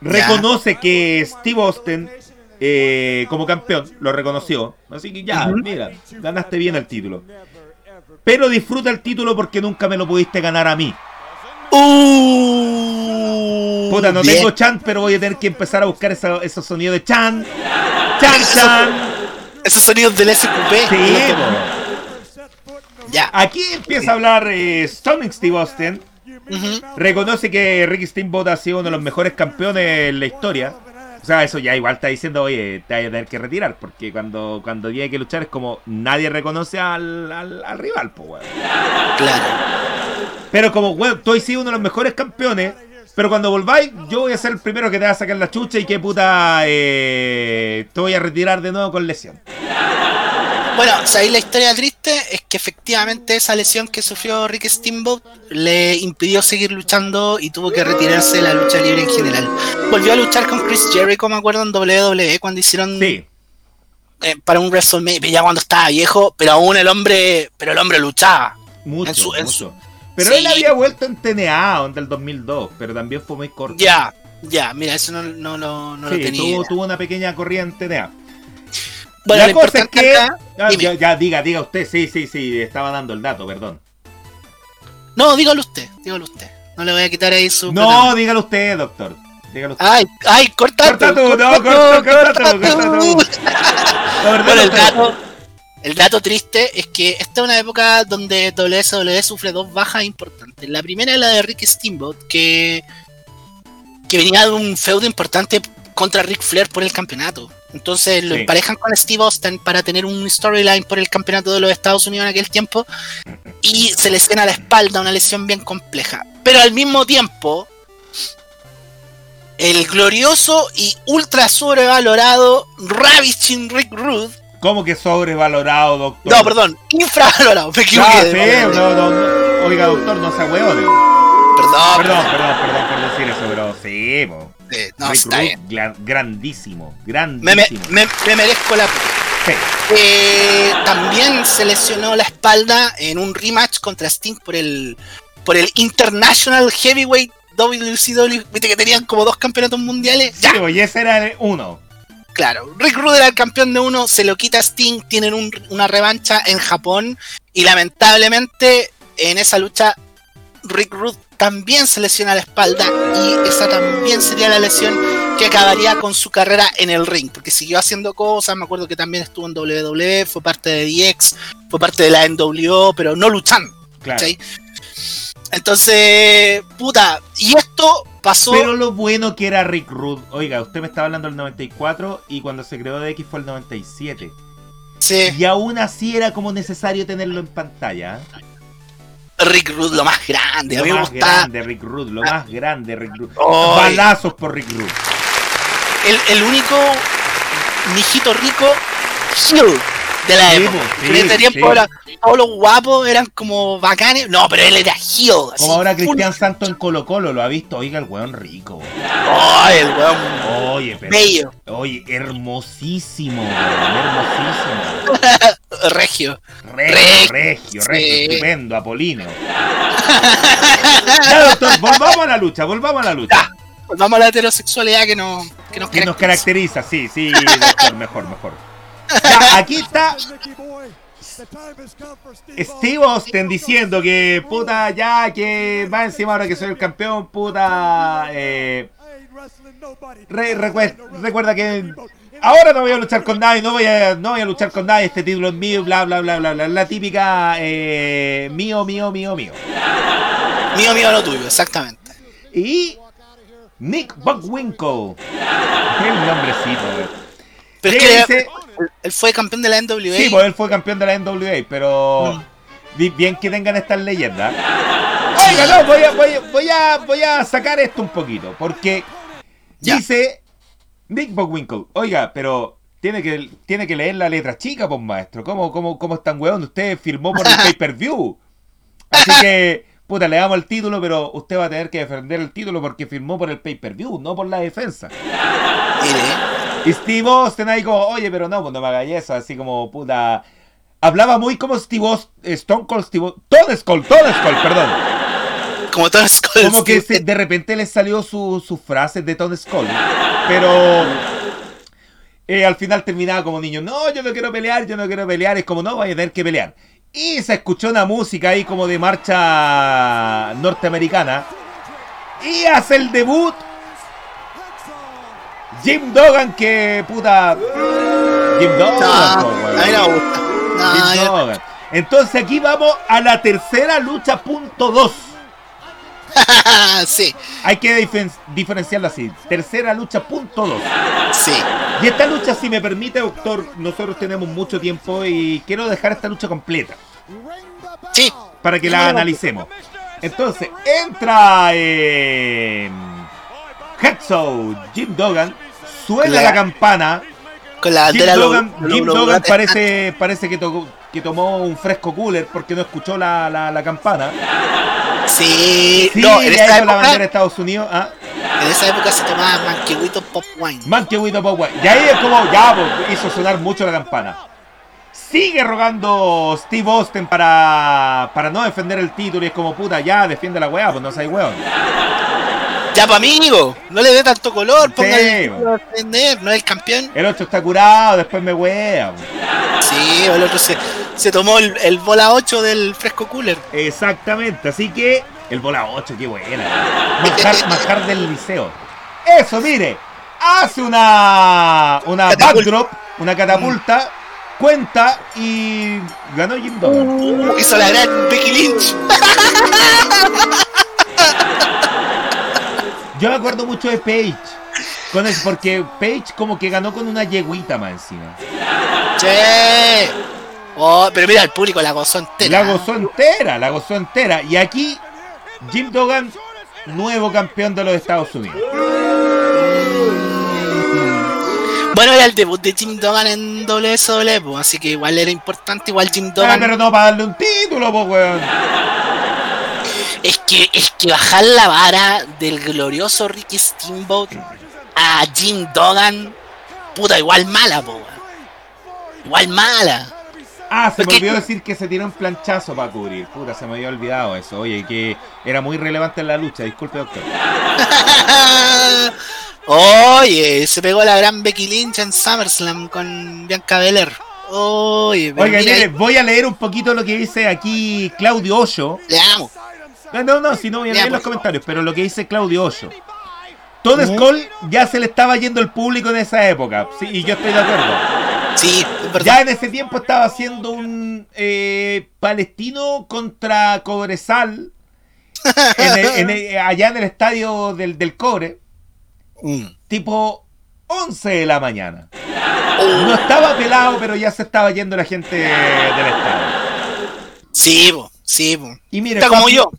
Speaker 2: Reconoce que Steve Austin, eh, como campeón, lo reconoció. Así que ya, mira, ganaste bien el título. Pero disfruta el título porque nunca me lo pudiste ganar a mí.
Speaker 1: Uh,
Speaker 2: Puta, no
Speaker 1: bien.
Speaker 2: tengo chan, pero voy a tener que empezar a buscar esa- esos sonidos de chan. Chan, chan.
Speaker 1: Esos sonidos del SQP.
Speaker 2: Sí,
Speaker 1: ya.
Speaker 2: Aquí empieza a hablar eh, Sonic Steve Austin. Reconoce que Ricky Steamboat ha sido uno de los mejores campeones en la historia. O sea, eso ya igual está diciendo, oye, te vas a tener que retirar. Porque cuando, cuando tiene que luchar es como nadie reconoce al, al, rival, pues, weón.
Speaker 1: Claro.
Speaker 2: Pero como, weón, tú has sido uno de los mejores campeones. Pero cuando volváis, yo voy a ser el primero que te va a sacar la chucha y que puta eh, te voy a retirar de nuevo con lesión.
Speaker 1: Bueno, ahí la historia triste es que efectivamente esa lesión que sufrió Rick Steamboat le impidió seguir luchando y tuvo que retirarse de la lucha libre en general. Volvió a luchar con Chris Jericho, me acuerdo, en WWE cuando hicieron
Speaker 2: sí.
Speaker 1: Eh, para un WrestleMania, ya cuando estaba viejo, pero aún el hombre, pero el hombre luchaba.
Speaker 2: Mucho, mucho. Pero él había vuelto en TNA en el 2002, pero también fue muy corto.
Speaker 1: Ya, ya, mira, eso no, no, no, no lo tenía.
Speaker 2: Tuvo, tuvo una pequeña corrida en TNA.
Speaker 1: Bueno, la cosa es que.
Speaker 2: Ah, ya, diga, diga usted. Sí, sí, sí, estaba dando el dato, perdón.
Speaker 1: No, dígalo usted, dígalo usted. No le voy a quitar ahí su.
Speaker 2: No, dígalo usted, doctor. Dígalo usted.
Speaker 1: Ay, ay, corta,
Speaker 2: corta tú. no, corta, corta, tú, corta tú.
Speaker 1: Bueno, el dato, el dato triste es que esta es una época donde WSW sufre dos bajas importantes. La primera es la de Rick Steamboat, que, que venía de un feudo importante contra Rick Flair por el campeonato. Entonces lo emparejan con Steve Austin para tener un storyline por el campeonato de los Estados Unidos en aquel tiempo y se le escena la espalda, una lesión bien compleja. Pero al mismo tiempo, el glorioso y ultra sobrevalorado Ravishing Rick Rude.
Speaker 2: ¿Cómo que sobrevalorado, doctor?
Speaker 1: No, perdón, infravalorado, me
Speaker 2: equivoqué. no, no, oiga, doctor, no se hueone.
Speaker 1: Perdón,
Speaker 2: perdón, perdón, perdón, por decir eso, pero sí, po
Speaker 1: no, está
Speaker 2: grandísimo, grandísimo.
Speaker 1: Me, merezco la eh, también se lesionó la espalda en un rematch contra Sting por el por el International Heavyweight WCW. Viste que tenían como dos campeonatos mundiales.
Speaker 2: Sí, y ese era el uno.
Speaker 1: Claro, Rick Rude era el campeón de uno, se lo quita Sting, tienen una revancha en Japón y lamentablemente en esa lucha Rick Rude también se lesiona la espalda y esa también sería la lesión que acabaría con su carrera en el ring, porque siguió haciendo cosas, me acuerdo que también estuvo en WWE, fue parte de DX, fue parte de la NWO, pero no luchando. Entonces, puta, y esto pasó...
Speaker 2: Pero lo bueno que era Rick Rude, oiga, usted me estaba hablando del 94 y cuando se creó DX fue el 97.
Speaker 1: Sí.
Speaker 2: Y aún así era como necesario tenerlo en pantalla.
Speaker 1: Rick Rude lo más grande.
Speaker 2: Lo más grande, Rick Rude, lo más grande, Rick Rude. Balazos por Rick Rude.
Speaker 1: El, el único mijito rico heel de la época. en ese tiempo todos los guapos eran como bacanes. No, pero él era heel.
Speaker 2: Como ahora Cristian Santos en Colo Colo, lo ha visto. Oiga, el weón rico.
Speaker 1: Ay, el weón.
Speaker 2: Oye, pero,
Speaker 1: bello.
Speaker 2: Oye, hermosísimo, hermosísimo.
Speaker 1: regio.
Speaker 2: Regio, regio, regio, estupendo, Apolino. ya, doctor, volvamos a la lucha, volvamos a la lucha.
Speaker 1: volvamos a la heterosexualidad que, no, que nos,
Speaker 2: que nos caracteriza. Sí, sí, doctor, mejor, mejor. Ya, aquí está Steve Austin diciendo que puta ya que va encima ahora que soy el campeón, puta eh, recuerda que ahora no voy a luchar con nadie, no voy a, no voy a luchar con nadie, este título es mío, bla bla bla bla bla. La típica eh, mío, mío, mío, mío.
Speaker 1: Mío, mío, lo tuyo, exactamente.
Speaker 2: Y Nick Buckwinkle. Qué nombrecito,
Speaker 1: Pero es que él fue campeón de la NWA.
Speaker 2: Sí, pues él fue campeón de la NWA, pero mm. bien que tengan estas leyendas. Oiga, no, voy a, voy, a, voy a sacar esto un poquito, porque dice Nick Bockwinkel, oiga, pero tiene que, tiene que leer la letra chica, pues maestro. ¿Cómo, cómo, cómo están, weón? Usted firmó por el pay-per-view. Así que, puta, le damos el título, pero usted va a tener que defender el título porque firmó por el pay-per-view, no por la defensa. Y Steve Austin ahí como, oye, pero no, pues no me hagas eso, así como, puta... Hablaba muy como Steve Austin, Stone Cold Steve Tony Skull, Tony Skull, perdón.
Speaker 1: Como Tony Skull.
Speaker 2: Como que de repente le salió su, su frase de Tony Skull. Pero eh, al final terminaba como niño, no, yo no quiero pelear, yo no quiero pelear, es como, no, voy a tener que pelear. Y se escuchó una música ahí como de marcha norteamericana. Y hace el debut Jim Dogan que, puta, Jim Duggan,
Speaker 1: No,
Speaker 2: po, weón.
Speaker 1: a mí no me gusta. No,
Speaker 2: Jim
Speaker 1: yo-
Speaker 2: Duggan. Entonces aquí vamos a la tercera lucha punto dos.
Speaker 1: sí,
Speaker 2: Hay que difen- diferenciarlo así. Tercera lucha punto dos.
Speaker 1: sí.
Speaker 2: Y esta lucha, si me permite, doctor, nosotros tenemos mucho tiempo y quiero dejar esta lucha completa
Speaker 1: Sí,
Speaker 2: para que la analicemos. Entonces, entra eh, Jim Duggan, suena
Speaker 1: La-
Speaker 2: la campana.
Speaker 1: con la
Speaker 2: Jim
Speaker 1: bandera lo-
Speaker 2: Duggan,
Speaker 1: lo-
Speaker 2: Jim
Speaker 1: lo-
Speaker 2: Duggan
Speaker 1: lo-
Speaker 2: parece, parece que, que tomó un fresco cooler porque no escuchó la, la, la campana.
Speaker 1: Sí,
Speaker 2: Sí,
Speaker 1: no, en esa,
Speaker 2: hizo la bandera de
Speaker 1: época,
Speaker 2: Estados Unidos. Ah,
Speaker 1: en esa época se tomaba manquehuito pop wine.
Speaker 2: Manquehuito Pop Wine. Y ahí es como, ya, pues, hizo sonar mucho la campana. Sigue rogando Steve Austin para, para no defender el título y es como, puta, ya, defiende la weá, pues no seas weón.
Speaker 1: Ya pa' amigo, no le dé tanto color, ponga
Speaker 2: Sí,
Speaker 1: el no es el campeón.
Speaker 2: El 8 está curado, después me pues.
Speaker 1: Sí, el otro se, se tomó el, el bola 8 del fresco cooler.
Speaker 2: Exactamente, así que el bola 8, qué buena. Manjar, manjar del liceo. Eso, mire, hace una, una
Speaker 1: Catapulta.
Speaker 2: backdrop, una catapulta, cuenta y ganó Jim.
Speaker 1: Uh, hizo la gran Becky Lynch.
Speaker 2: Yo me acuerdo mucho de Paige. Con porque Paige como que ganó con una yeguita más encima.
Speaker 1: Che. Oh, pero mira, el público la gozó entera.
Speaker 2: La gozó entera, la gozó entera. Y aquí, Jim Duggan, nuevo campeón de los Estados Unidos.
Speaker 1: Bueno, era el debut de Jim Duggan en WSW, pues, así que igual era importante, igual Jim
Speaker 2: Ah,
Speaker 1: Duggan.
Speaker 2: pero no para darle un título, pues, weón.
Speaker 1: Es que, es que bajar la vara del glorioso Ricky Steamboat a Jim Duggan, puta, igual mala, po. Igual mala.
Speaker 2: Ah, se me
Speaker 1: Porque-
Speaker 2: olvidó decir que se tiró un planchazo para cubrir. Puta, se me había olvidado eso. Oye, que era muy relevante en la lucha. Disculpe, doctor.
Speaker 1: Oye, se pegó la gran Becky Lynch en SummerSlam con Bianca Belair. Oye,
Speaker 2: Oiga, mire, voy a leer un poquito lo que dice aquí Claudio Hoyo.
Speaker 1: le amo.
Speaker 2: No, no, no, si no voy a
Speaker 1: Ya,
Speaker 2: leer
Speaker 1: por
Speaker 2: los comentarios, pero lo que dice Claudio Hoyo. Todd
Speaker 1: ¿Mm?
Speaker 2: Skull ya se le estaba yendo el público en esa época. Sí, y yo estoy de acuerdo.
Speaker 1: Sí, es.
Speaker 2: Ya en ese tiempo estaba haciendo un eh, palestino contra Cobresal. en el- en el- allá en el estadio del, del Cobre.
Speaker 1: Mm.
Speaker 2: Tipo 11 de la mañana.
Speaker 1: Oh,
Speaker 2: No estaba pelado, pero ya se estaba yendo la gente del estadio.
Speaker 1: sí, po, sí, po.
Speaker 2: Y mire,
Speaker 1: Está como
Speaker 2: papi-
Speaker 1: yo.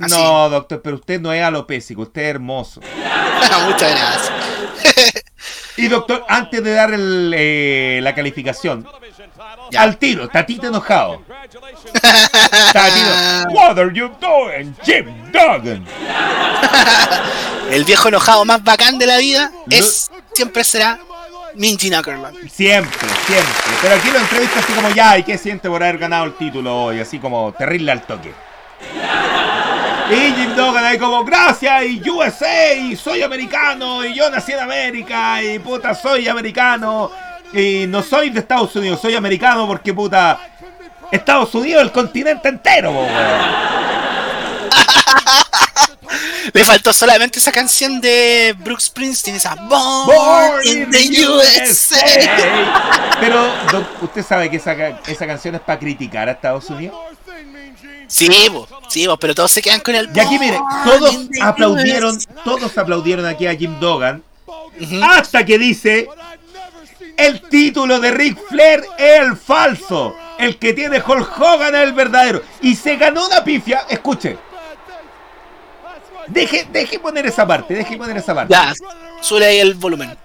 Speaker 1: Así.
Speaker 2: No, doctor, pero usted no es alopésico, usted es hermoso.
Speaker 1: Muchas gracias.
Speaker 2: Y doctor, antes de dar el, eh, la calificación,
Speaker 1: Ya.
Speaker 2: al tiro, tatito enojado. What are you doing, Jim Duggan?
Speaker 1: El viejo enojado más bacán de la vida es siempre será Minji Ackerman.
Speaker 2: Siempre, siempre. Pero aquí lo entrevista así como ya, ¿y qué siente por haber ganado el título hoy? Así como terrible al toque. Y Jim Duggan ahí como, gracias, y USA, y soy americano, y yo nací en América, y puta, soy americano, y no soy de Estados Unidos, soy americano porque puta, Estados Unidos, el continente entero, po.
Speaker 1: Le faltó solamente esa canción de Brooks Springsteen, esa Born,
Speaker 2: Born
Speaker 1: in the USA.
Speaker 2: Pero, doc, ¿usted sabe que esa, esa canción es para criticar a Estados Unidos?
Speaker 1: Sí, po, sí, pero todos se quedan con el
Speaker 2: Y aquí, mire,
Speaker 1: Born
Speaker 2: todos aplaudieron, todos aplaudieron aquí a Jim Duggan,
Speaker 1: Ujú.
Speaker 2: hasta que dice, el título de Ric Flair es el falso, el que tiene Hulk Hogan es el verdadero, y se ganó una pifia, escuche, deje, deje poner esa parte, deje poner esa parte.
Speaker 1: Ya, sube ahí el volumen.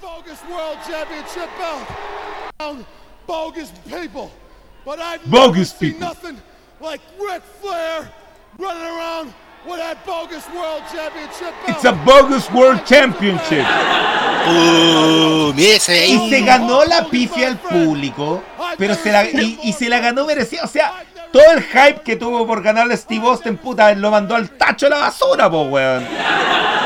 Speaker 3: Bogus people. Like Ric Flair running around with that bogus world championship belt.
Speaker 2: It's a bogus world championship.
Speaker 1: Uh, mire, ahí.
Speaker 2: Y se ganó la pifia al público, pero se la, y, y se la ganó merecida. O sea, todo el hype que tuvo por ganarle a Steve Austin, puta, lo mandó al tacho de la basura, po, weón.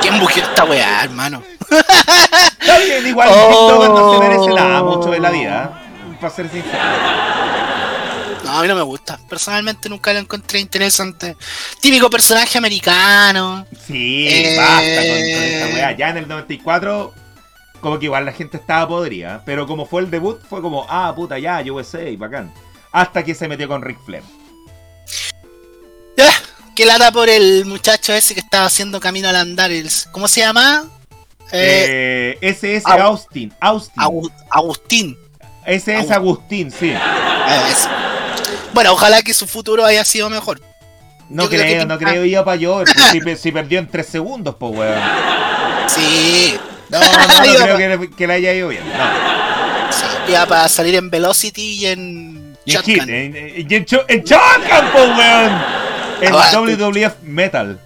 Speaker 1: ¿Quién bugió esta weá, hermano?
Speaker 2: Está bien, igual
Speaker 1: Oh.
Speaker 2: No se merece nada mucho de la vida, ¿eh? para ser sincero.
Speaker 1: No, a mí no me gusta. Personalmente nunca lo encontré interesante. Típico personaje americano.
Speaker 2: Sí,
Speaker 1: Eh.
Speaker 2: basta con, esta weá. Ya en el 94 como que igual la gente estaba podrida, pero como fue el debut, fue como, ah, puta, ya, USA, bacán. Hasta que se metió con Rick Flair.
Speaker 1: Qué lata por el muchacho ese que estaba haciendo camino al andar. el- ¿Cómo se llama? Eh,
Speaker 2: Eh, ese es
Speaker 1: Agu-
Speaker 2: Austin, Austin.
Speaker 1: Agu- Agustín.
Speaker 2: ese es
Speaker 1: Agu-
Speaker 2: Agustín, sí.
Speaker 1: Eh, eso. Bueno, ojalá que su futuro haya sido mejor.
Speaker 2: No
Speaker 1: Yo creo
Speaker 2: no creo, iba para yo. Si, pe- si perdió en 3 segundos, pues, weón.
Speaker 1: Sí,
Speaker 2: No, no, no
Speaker 1: Iba
Speaker 2: creo que le, que le haya ido bien. No.
Speaker 1: sí, ya para salir en Velocity y en
Speaker 2: Y en. Hit, en, en, en, Cho- en Shotgun, pues, weón. En. WWF Metal.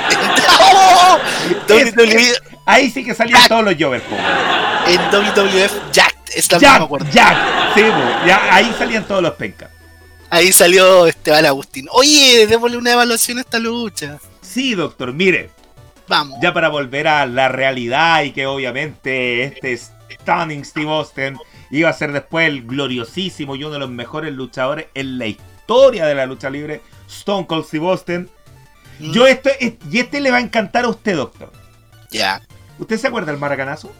Speaker 1: WWE
Speaker 2: Ahí sí que salían todos los Jovers, pues, weón.
Speaker 1: en WWF Jacked, es la
Speaker 2: Jack. Jack, sí, pues, ya, ahí salían todos los pencas.
Speaker 1: Ahí salió Esteban Agustín. Oye, démosle una evaluación a esta lucha.
Speaker 2: Sí, doctor, mire,
Speaker 1: Vamos.
Speaker 2: ya para volver a la realidad y que obviamente este Stunning Steve Austin iba a ser después el gloriosísimo y uno de los mejores luchadores en la historia de la lucha libre, Stone Cold Steve Austin.
Speaker 1: Mm,
Speaker 2: Yo esto, y este le va a encantar a usted, doctor.
Speaker 1: Ya,
Speaker 2: ¿Usted se acuerda del maracanazo?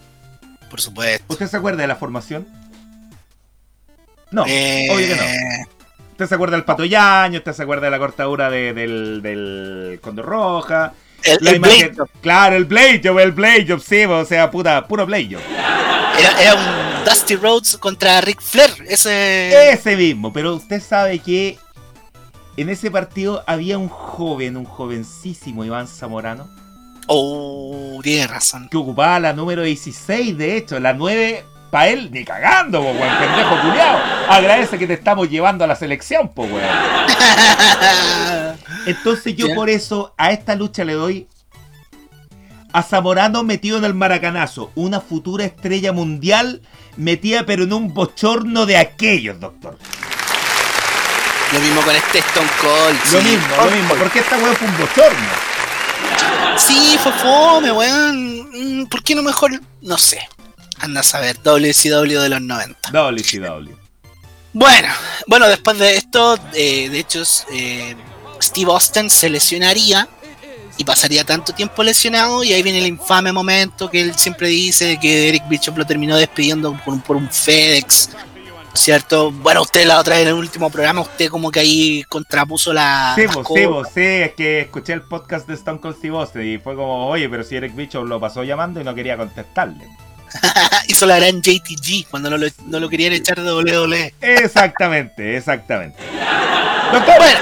Speaker 1: por supuesto.
Speaker 2: ¿Usted se acuerda de la formación? No,
Speaker 1: Eh,
Speaker 2: obvio que no. ¿Usted se acuerda del patoyaño? ¿Usted se acuerda de la cortadura de- del, del Condor Roja?
Speaker 1: El,
Speaker 2: La
Speaker 1: el Blade
Speaker 2: Claro, el Blade Job, el Blade Job, sí, o sea, puta, puro Blade Job.
Speaker 1: era, era un Dusty Rhodes contra Ric Flair. Ese.
Speaker 2: Ese mismo, pero usted sabe que en ese partido había un joven, un jovencísimo Iván Zamorano,
Speaker 1: Oh, tiene razón.
Speaker 2: que ocupaba la número 16, de hecho, la 9 para él, ni cagando, po, weón, pendejo culiao. Agradece que te estamos llevando a la selección, po, weón. Entonces yo por eso a esta lucha le doy a Zamorano metido en el maracanazo, una futura estrella mundial metida pero en un bochorno de aquellos, doctor.
Speaker 1: lo mismo con este Stone Cold.
Speaker 2: Lo
Speaker 1: sí.
Speaker 2: mismo, lo mismo, porque esta weón fue un bochorno.
Speaker 1: Sí, fue fome, weón. Mm, ¿Por qué no mejor? No sé. Anda a saber, WCW de los 90.
Speaker 2: WCW.
Speaker 1: Bueno, bueno, después de esto, eh, de hecho, eh, Steve Austin se lesionaría y pasaría tanto tiempo lesionado y ahí viene el infame momento que él siempre dice que Eric Bishop lo terminó despidiendo por un, por un FedEx, ¿cierto? Bueno, usted la otra vez en el último programa, usted como que ahí contrapuso la...
Speaker 2: Sí,
Speaker 1: las
Speaker 2: pues, sí, pues, sí, es que escuché el podcast de Stone Cold Steve Austin y fue como, oye, pero si Eric Bishop lo pasó llamando y no quería contestarle.
Speaker 1: Hizo la gran JTG cuando no lo, no lo querían echar de WWE.
Speaker 2: Exactamente, exactamente. Doctor,
Speaker 1: Bueno,